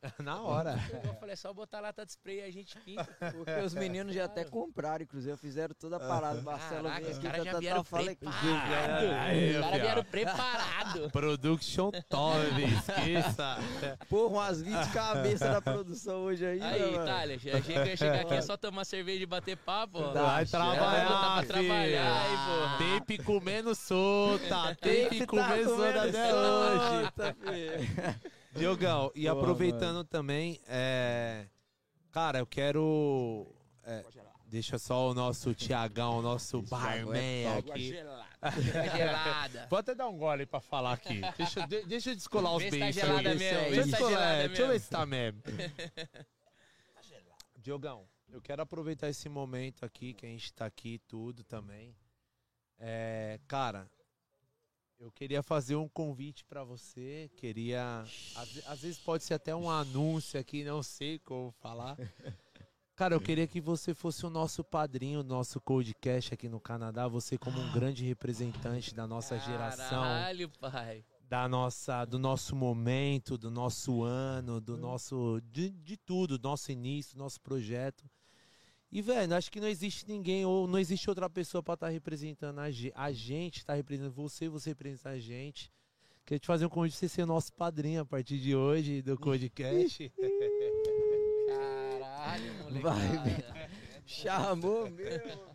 Na hora. Eu falei, é só botar lata de spray e a gente pinta. Porque os meninos já até compraram, inclusive, fizeram toda a parada. Marcelo Caraca, veio os aqui, caras tá, já tá, vieram tá, falei- preparados. Aí, Os caras vieram preparados. Production top, esqueça. Porra, umas 20 cabeças da produção hoje aí, né, Aí, mano? Itália, chega, chega aqui é só tomar cerveja e bater papo. Vai Dá, Vai trabalhar, pra trabalhar aí, porra. Tape comendo solta. Tape Tá comendo solta até hoje. Diogão, e Boa, aproveitando também, é, cara, eu quero. é, deixa só o nosso Tiagão, o nosso barman é aqui. Fica gelada. Vou até dar um gole pra falar aqui. Deixa, eu- de- deixa eu descolar os tá beijos gelada aí. mesmo, Deixa eu se tá descolar, gelada é, Deixa eu mesmo. ver se tá mesmo. Diogão, eu quero aproveitar esse momento aqui, que a gente tá aqui tudo também. É, cara, eu queria fazer um convite pra você, queria... Às, às vezes pode ser até um anúncio aqui, não sei como falar. Cara, eu queria que você fosse o nosso padrinho nosso Codecast aqui no Canadá, você como um grande representante da nossa geração Caralho, pai. da nossa, do nosso momento, do nosso ano, do nosso, de, de tudo, do nosso início, do nosso projeto. E, velho, acho que não existe ninguém, ou não existe outra pessoa pra estar representando a gente. A gente tá representando você, você representa a gente. Queria te fazer um convite pra você ser nosso padrinho a partir de hoje do Codecast. Caralho, moleque. Vai, Chamou mesmo.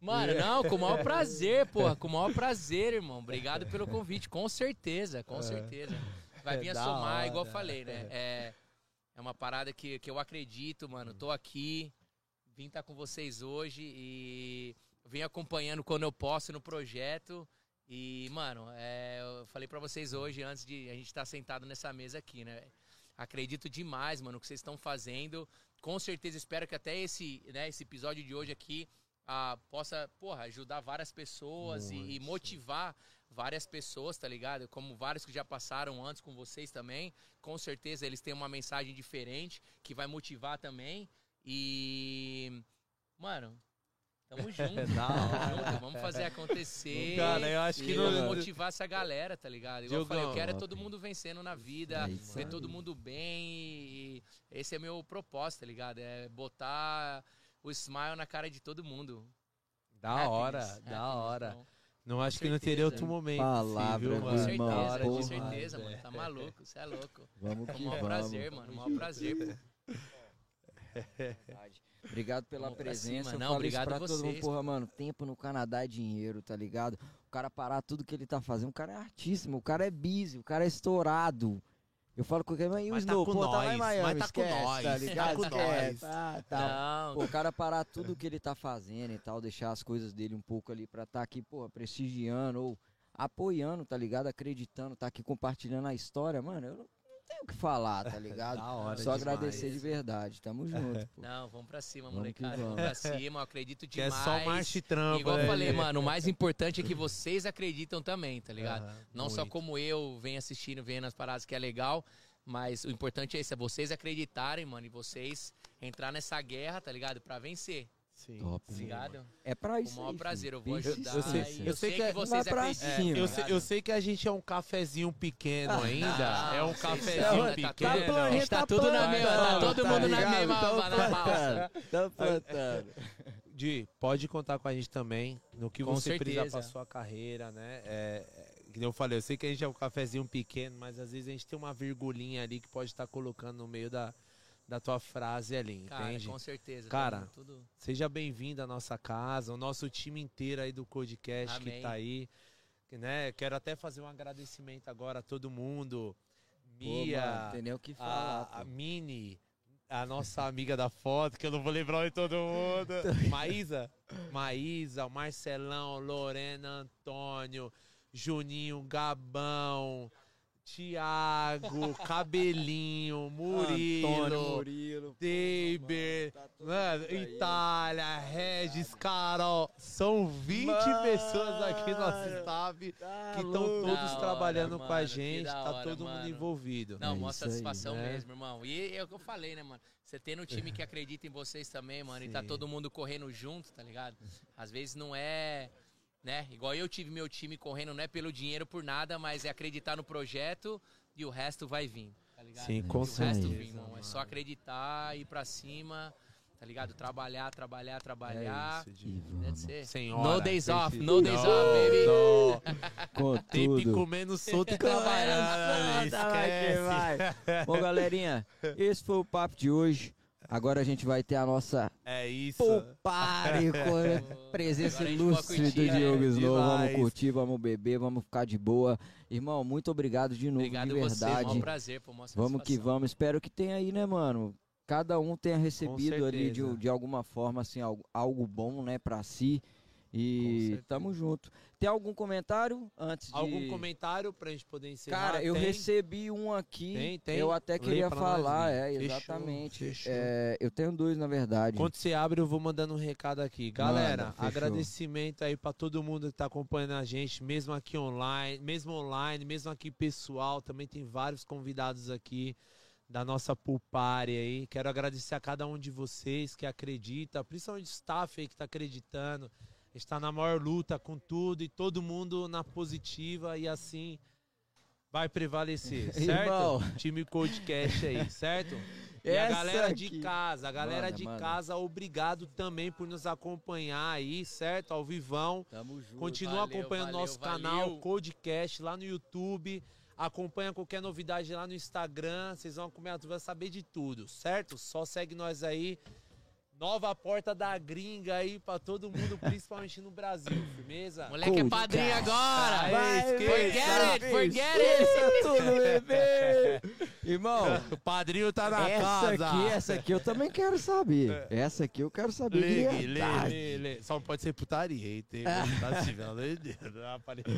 Mano, não, com o maior prazer, porra. Com o maior prazer, irmão. Obrigado pelo convite, com certeza, com certeza. Vai vir a É somar, igual eu falei, né? É, é uma parada que, que eu acredito, mano. Tô aqui, vim estar com vocês hoje e vim acompanhando quando eu posso no projeto. E, mano, é, eu falei pra vocês hoje, antes de a gente estar sentado nessa mesa aqui, né? Acredito demais, mano, o que vocês estão fazendo. Com certeza espero que até esse, né, esse episódio de hoje aqui ah, possa, porra, ajudar várias pessoas e, e motivar várias pessoas, tá ligado? Como vários que já passaram antes com vocês também. Com certeza eles têm uma mensagem diferente que vai motivar também. E. Mano, tamo junto. Tamo junto, Vamos fazer acontecer. Cara, eu acho que e não- vamos motivar essa galera, tá ligado? Igual eu falei, eu quero é todo mundo vencendo na vida, É ver todo mundo bem. E esse é meu propósito, tá ligado? É botar o smile na cara de todo mundo. Da Happiness, hora, happiness, da hora. então, Não acho Com que não teria certeza. outro momento. Palavra possível, do Com mano. irmão, certeza, com certeza, mano. Tá maluco, você é louco. Vamos Com que o maior vamos. prazer, mano. O maior prazer, pô. Obrigado pela Vamos presença. cima. Não, falo obrigado isso pra a todo mundo, vocês. porra, mano. Tempo no Canadá é dinheiro, tá ligado? O cara parar tudo que ele tá fazendo. O cara é artíssimo, o cara é busy, o cara é estourado. Eu falo com quem, mas e o Mas tá Snow? com Pô, tá lá em nós, Miami, tá com esquece, nós, tá tá ligado? com Esquece, nós. tá, tá. Não, Pô, o cara parar tudo que ele tá fazendo e tal, deixar as coisas dele um pouco ali pra tá aqui, pô, prestigiando ou apoiando, tá ligado? Acreditando, tá aqui compartilhando a história, mano, eu não o que falar, tá ligado? Da hora Só demais. agradecer de verdade. Tamo junto, pô. não, vamos pra cima, Vamos que molecada. Vamos. vamos. pra cima, eu acredito Que é demais. só marcha e trampo. Igual eu né, falei, mano, o mais importante é que vocês acreditam também, tá ligado? Aham, Não só muito. como eu venho assistindo, vendo as paradas que é legal, mas o importante é isso, é vocês acreditarem, mano, e vocês entrar nessa guerra, tá ligado? Pra vencer, Sim. Top. tá ligado? É pra isso o maior aí, prazer, eu vou ajudar. Eu sei- e eu eu sei sei que que, é- vocês acreditam. cima. Eu tá sei, eu ligado? sei que a gente é um cafezinho pequeno ainda. Ah, é um cafezinho tá pequeno. tudo- a gente tá tudo na mesma, tá todo mundo na mesma na balsa. Tá plantando. Di, pode contar com a gente também no que Com você precisa certeza. pra sua carreira, né? É, é, que eu falei, eu sei que a gente é um cafezinho pequeno, mas às vezes a gente tem uma virgulinha ali que pode estar colocando no meio da, da tua frase ali, Cara, entende? com certeza. Cara, tudo- tudo- Seja bem-vindo à nossa casa, o nosso time inteiro aí do Codecast que Amém. tá aí. Que, né, quero até fazer um agradecimento agora a todo mundo. Pô, mano, Mia, tem nem o que falar. a, a. Mini, a nossa amiga da foto, que eu não vou lembrar de todo mundo. Maísa, Maísa, Marcelão, Lorena, Antônio, Juninho, Gabão, Tiago, Cabelinho, Murilo. Antônio Murilo. Tá todo mano, mundo aí. Itália, Regis, Carol. São 20 Mano, pessoas aqui no nosso staff Tá que estão todos hora, trabalhando com a mano, gente. Tá hora, todo mundo mano. envolvido. Não, É mó isso aí, satisfação né? mesmo, irmão. E é o que eu falei, né, mano? Você tendo um time que acredita em vocês também, mano, e tá Sim. todo mundo correndo junto, tá ligado? Às vezes não é, né? Igual eu tive meu time correndo, não é pelo dinheiro, por nada, mas é acreditar no projeto e o resto vai vir, tá ligado? Sim, com o resto certeza, vir, irmão. É só acreditar, ir pra cima, tá ligado? Trabalhar, trabalhar, trabalhar. É isso, ser. Senhora, No days off, no days off, baby. não. Com Tem que tudo. comendo solto e trabalhando. Tá, vai Esquece. vai. Bom, galerinha, esse foi o papo de hoje. Agora a gente vai ter a nossa É isso. Poupare com a presença ilustre do curtir, Diogo né? Snow. Vamos curtir, vamos beber, vamos ficar de boa. Irmão, muito obrigado de novo, Obrigado de você, verdade. mó prazer, pô, mó Vamos que vamos. Espero que tenha aí, né, mano? Cada um tenha recebido ali de, de alguma forma, assim, algo, algo bom, né, pra si. E tamo junto. Tem algum comentário antes de... Algum comentário pra gente poder encerrar? Cara, eu Tem? recebi um aqui. Tem, tem. Eu até queria falar, nós, é, Gui. Fechou, exatamente. fechou. É, eu tenho dois, na verdade. Quando você abre, eu vou mandando um recado aqui. Galera, fechou. agradecimento aí pra todo mundo que tá acompanhando a gente, mesmo aqui online, mesmo online, mesmo aqui pessoal. Também tem vários convidados aqui da nossa Pulpare aí. Quero agradecer a cada um de vocês que acredita, principalmente o staff aí que tá acreditando. Está na maior luta com tudo e todo mundo na positiva e assim vai prevalecer, certo? Irmão. Time Codecast aí, certo? E a Essa galera de aqui. casa, a galera Manda, de manda. casa, obrigado também por nos acompanhar aí, certo? Ao vivão. Tamo junto. Continua valeu, acompanhando valeu, nosso valeu. canal Codecast lá no YouTube. Acompanha qualquer novidade lá no Instagram. Vocês vão acompanhar, vão saber de tudo, certo? Só segue nós aí. Nova porta da gringa aí pra todo mundo, principalmente no Brasil, firmeza? Moleque é Coach, padrinho agora. Vai, forget it, forget it. Esqueça tudo, bebê! Irmão, O padrinho tá na essa casa. aqui, essa aqui eu também quero saber. Essa aqui eu quero saber de Ligue, ligue, verdade. ligue, ligue. Só não pode ser putaria, hein? Tem, tá assim, pelo amor de Deus. Não aparece-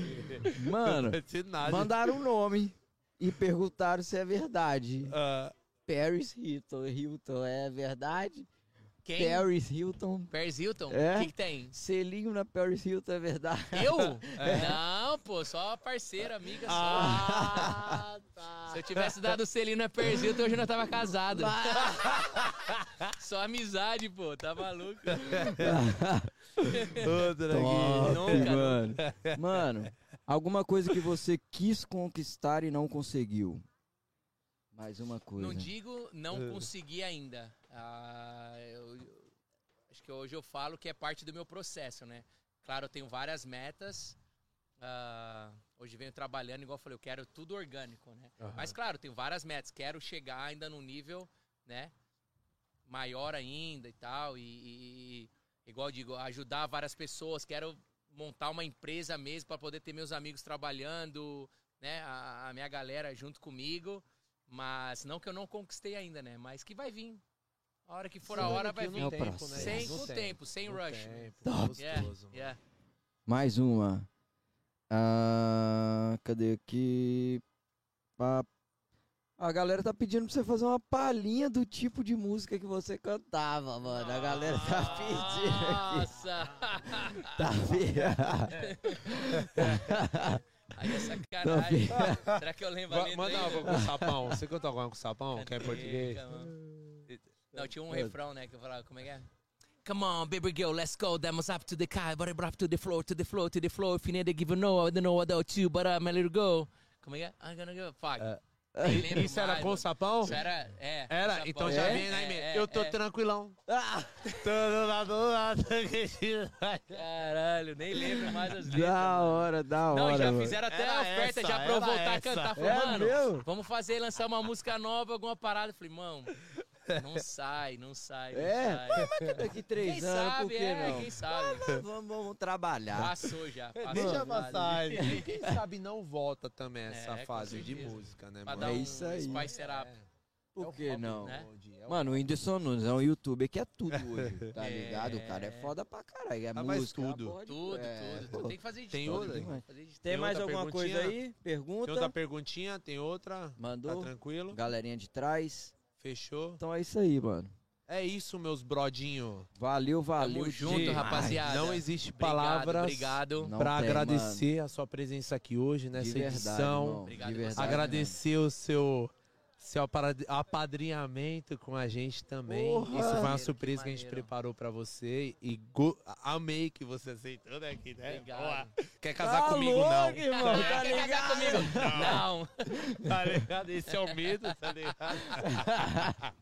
Mano, mandaram um nome e perguntaram se é verdade. Ah, Paris Hilton, Hilton, é verdade? Quem? Paris Hilton. Paris Hilton? É? O que, que tem? Selinho na Paris Hilton, é verdade? Eu? Não, pô, só parceira, amiga só. ah, tá. Se eu tivesse dado o selinho na Paris Hilton, hoje eu não tava casado. só amizade, pô, tá maluco? Outra aqui. Top, Nunca, mano. Mano, alguma coisa que você quis conquistar e não conseguiu? Mais uma coisa. Não digo não consegui ainda. Ah, eu- eu- acho que hoje eu falo que é parte do meu processo, né? Claro, eu tenho várias metas. Ah, hoje venho trabalhando, igual eu falei, eu quero tudo orgânico, né? Aham. Mas claro, tenho várias metas. Quero chegar ainda num nível, né? Maior ainda e tal. E- e- igual eu digo, ajudar várias pessoas. Quero montar uma empresa mesmo para poder ter meus amigos trabalhando, né? A, a minha galera junto comigo. Mas não que eu não conquistei ainda, né? Mas que vai vir. A hora que for a hora vai vir. tempo, tempo, né? Sem No com o tempo, sem No rush. tempo, Top. Yeah, gostoso. yeah. Mais uma. Ah, cadê aqui? Ah, a galera tá pedindo pra você fazer uma palhinha do tipo de música que você cantava, mano. A galera tá pedindo aqui. Nossa! Tá vendo? Aí é Tá sacanagem. Será que eu lembro a Va- letra Manda uma com o sapão. Você cantou alguma com o sapão? Que é português? mano. Não, tinha um refrão, né? Que eu falava, como é que é? Come on, baby girl, let's go. Must up to the sky, but up to the floor, to the floor, to the floor. If you need to give a no, I don't know about you, but I'm a little go. Como é que é? I'm gonna go. Fuck. Nem lembro Isso era mais, com o mano. sapão? Isso era, é. Era? sapão. Então já É, vem na é, emenda. é, Eu tô é. tranquilão. Ah, Tô do lado do lado. Caralho, nem lembro mais as letras. da mano. hora, da hora. Não, já mano. fizeram até Era a oferta essa, já pra eu era voltar a essa. cantar. Falei, É mano, mesmo? vamos fazer, lançar uma música nova, alguma parada. Eu Falei, mano, não sai, não sai, não É? sai. Daqui três Quem anos, por sabe, que é, não? quem sabe. Vamos, vamos trabalhar. Passou já, passou. Deixa já. passar. Quem sabe não volta também essa É, fase de música, né, Pra mano? dar É um isso aí. spicer up. Por que não? né? É Mano, o Whindersson Nunes é um youtuber que é tudo hoje, tá É. ligado? O cara é foda pra caralho. É Ah, mas música, é tudo. Tudo, é, tudo, tudo. Tem que fazer de Tem tudo. outra? tem Tem mais alguma coisa aí? Pergunta. Tem outra perguntinha, tem outra. Mandou. Tá tranquilo? Galerinha de trás. Fechou? Então é isso aí, mano. É isso, meus brodinho. Valeu, valeu. Tamo junto, demais. rapaziada. Não existe Obrigado, palavras Obrigado. Pra tem, agradecer a sua presença aqui hoje mano. nessa De verdade, edição. irmão. Obrigado de verdade. agradecer o seu, seu apadrinhamento com a gente também. Porra! Isso foi uma surpresa que que a gente preparou pra você. E go- amei que você aceitou, né? Que, né? Obrigado. Boa. Quer casar Tá comigo, louco, não. irmão, tá Quer casar comigo? Não. Tá ligado? Esse é o medo, tá ligado?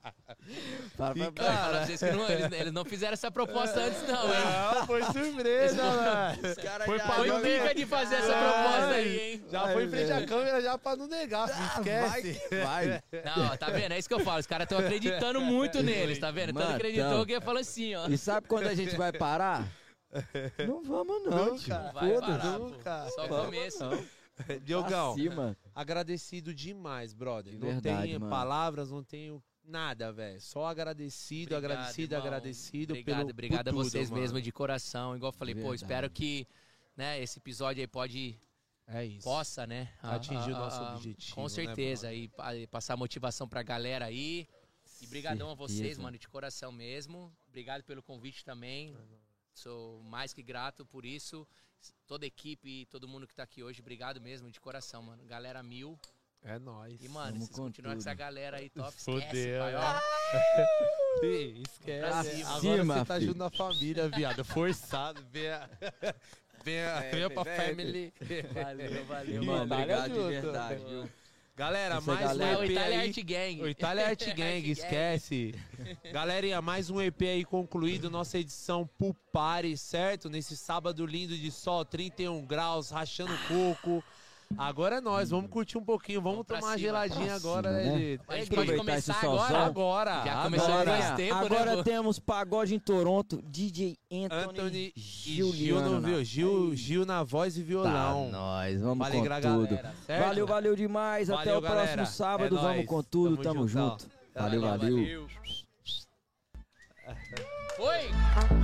Para, para, Cara, vocês que não- eles, eles não fizeram essa proposta antes, não, hein? Não, foi surpresa, mano. Os caras Foi Foi não pica de fazer essa proposta aí, hein? Já foi em frente à câmera já pra não negar, não Ah, esquece. Vai, vai. Não, tá vendo? É isso que eu falo. Os caras estão acreditando muito neles, tá vendo? Tanto acreditou tamo. que eu falo assim, ó. E sabe quando a gente vai parar? Não vamos não, tio. Nunca. Vai Foda-se. parar, pô. nunca. Só o Vamos começo. não. Diogão, Acima. agradecido demais, brother. De não verdade, tenho mano. palavras, não tenho nada, velho. Só agradecido, Obrigado, agradecido, irmão. agradecido Obrigado, pelo obrigado por a tudo, vocês mano. mesmo de coração. Igual eu falei, De pô, verdade. espero que né, esse episódio aí pode É isso. possa, né? a- Atingir o a- nosso a- objetivo, Com né, certeza. e pa- e passar motivação pra galera aí. E brigadão a vocês, mano, de coração mesmo. Obrigado pelo convite também. Sou mais que grato por isso. Toda a equipe, todo mundo que tá aqui hoje, obrigado mesmo, de coração, mano. Galera mil. É nóis. E, mano, Vamos vocês com continuar com tudo. essa galera aí top, Fudeu, esquece, pai, né? ó. Ih, esquece. Agora você tá filho. junto na família, viado. Forçado. Venha, venha, venha pra vem, family. Valeu, valeu. Obrigado de verdade, viu? Galera, Essa mais galera- um o EP Itália aí. Art Gang. O Itália Art Gang, esquece. Galerinha, mais um EP aí concluído, nossa edição Party, certo? Nesse sábado lindo de sol, 31 graus, rachando coco. Agora é nós, vamos curtir um pouquinho, vamos, vamos tomar uma geladinha agora, né, gente? Pode começar agora, agora. Já começou é. né, agora, faz tempo, Agora né, temos pagode em Toronto, DJ Anthony, Anthony Giuliano, Gil, viu? Gil, Gil na voz e violão. Tá, nós, vamos vale com tudo. Galera, valeu, valeu demais. Valeu, Até o galera. próximo sábado, é vamos com tudo, tamo, tamo junto. junto. Valeu, valeu. valeu. Foi!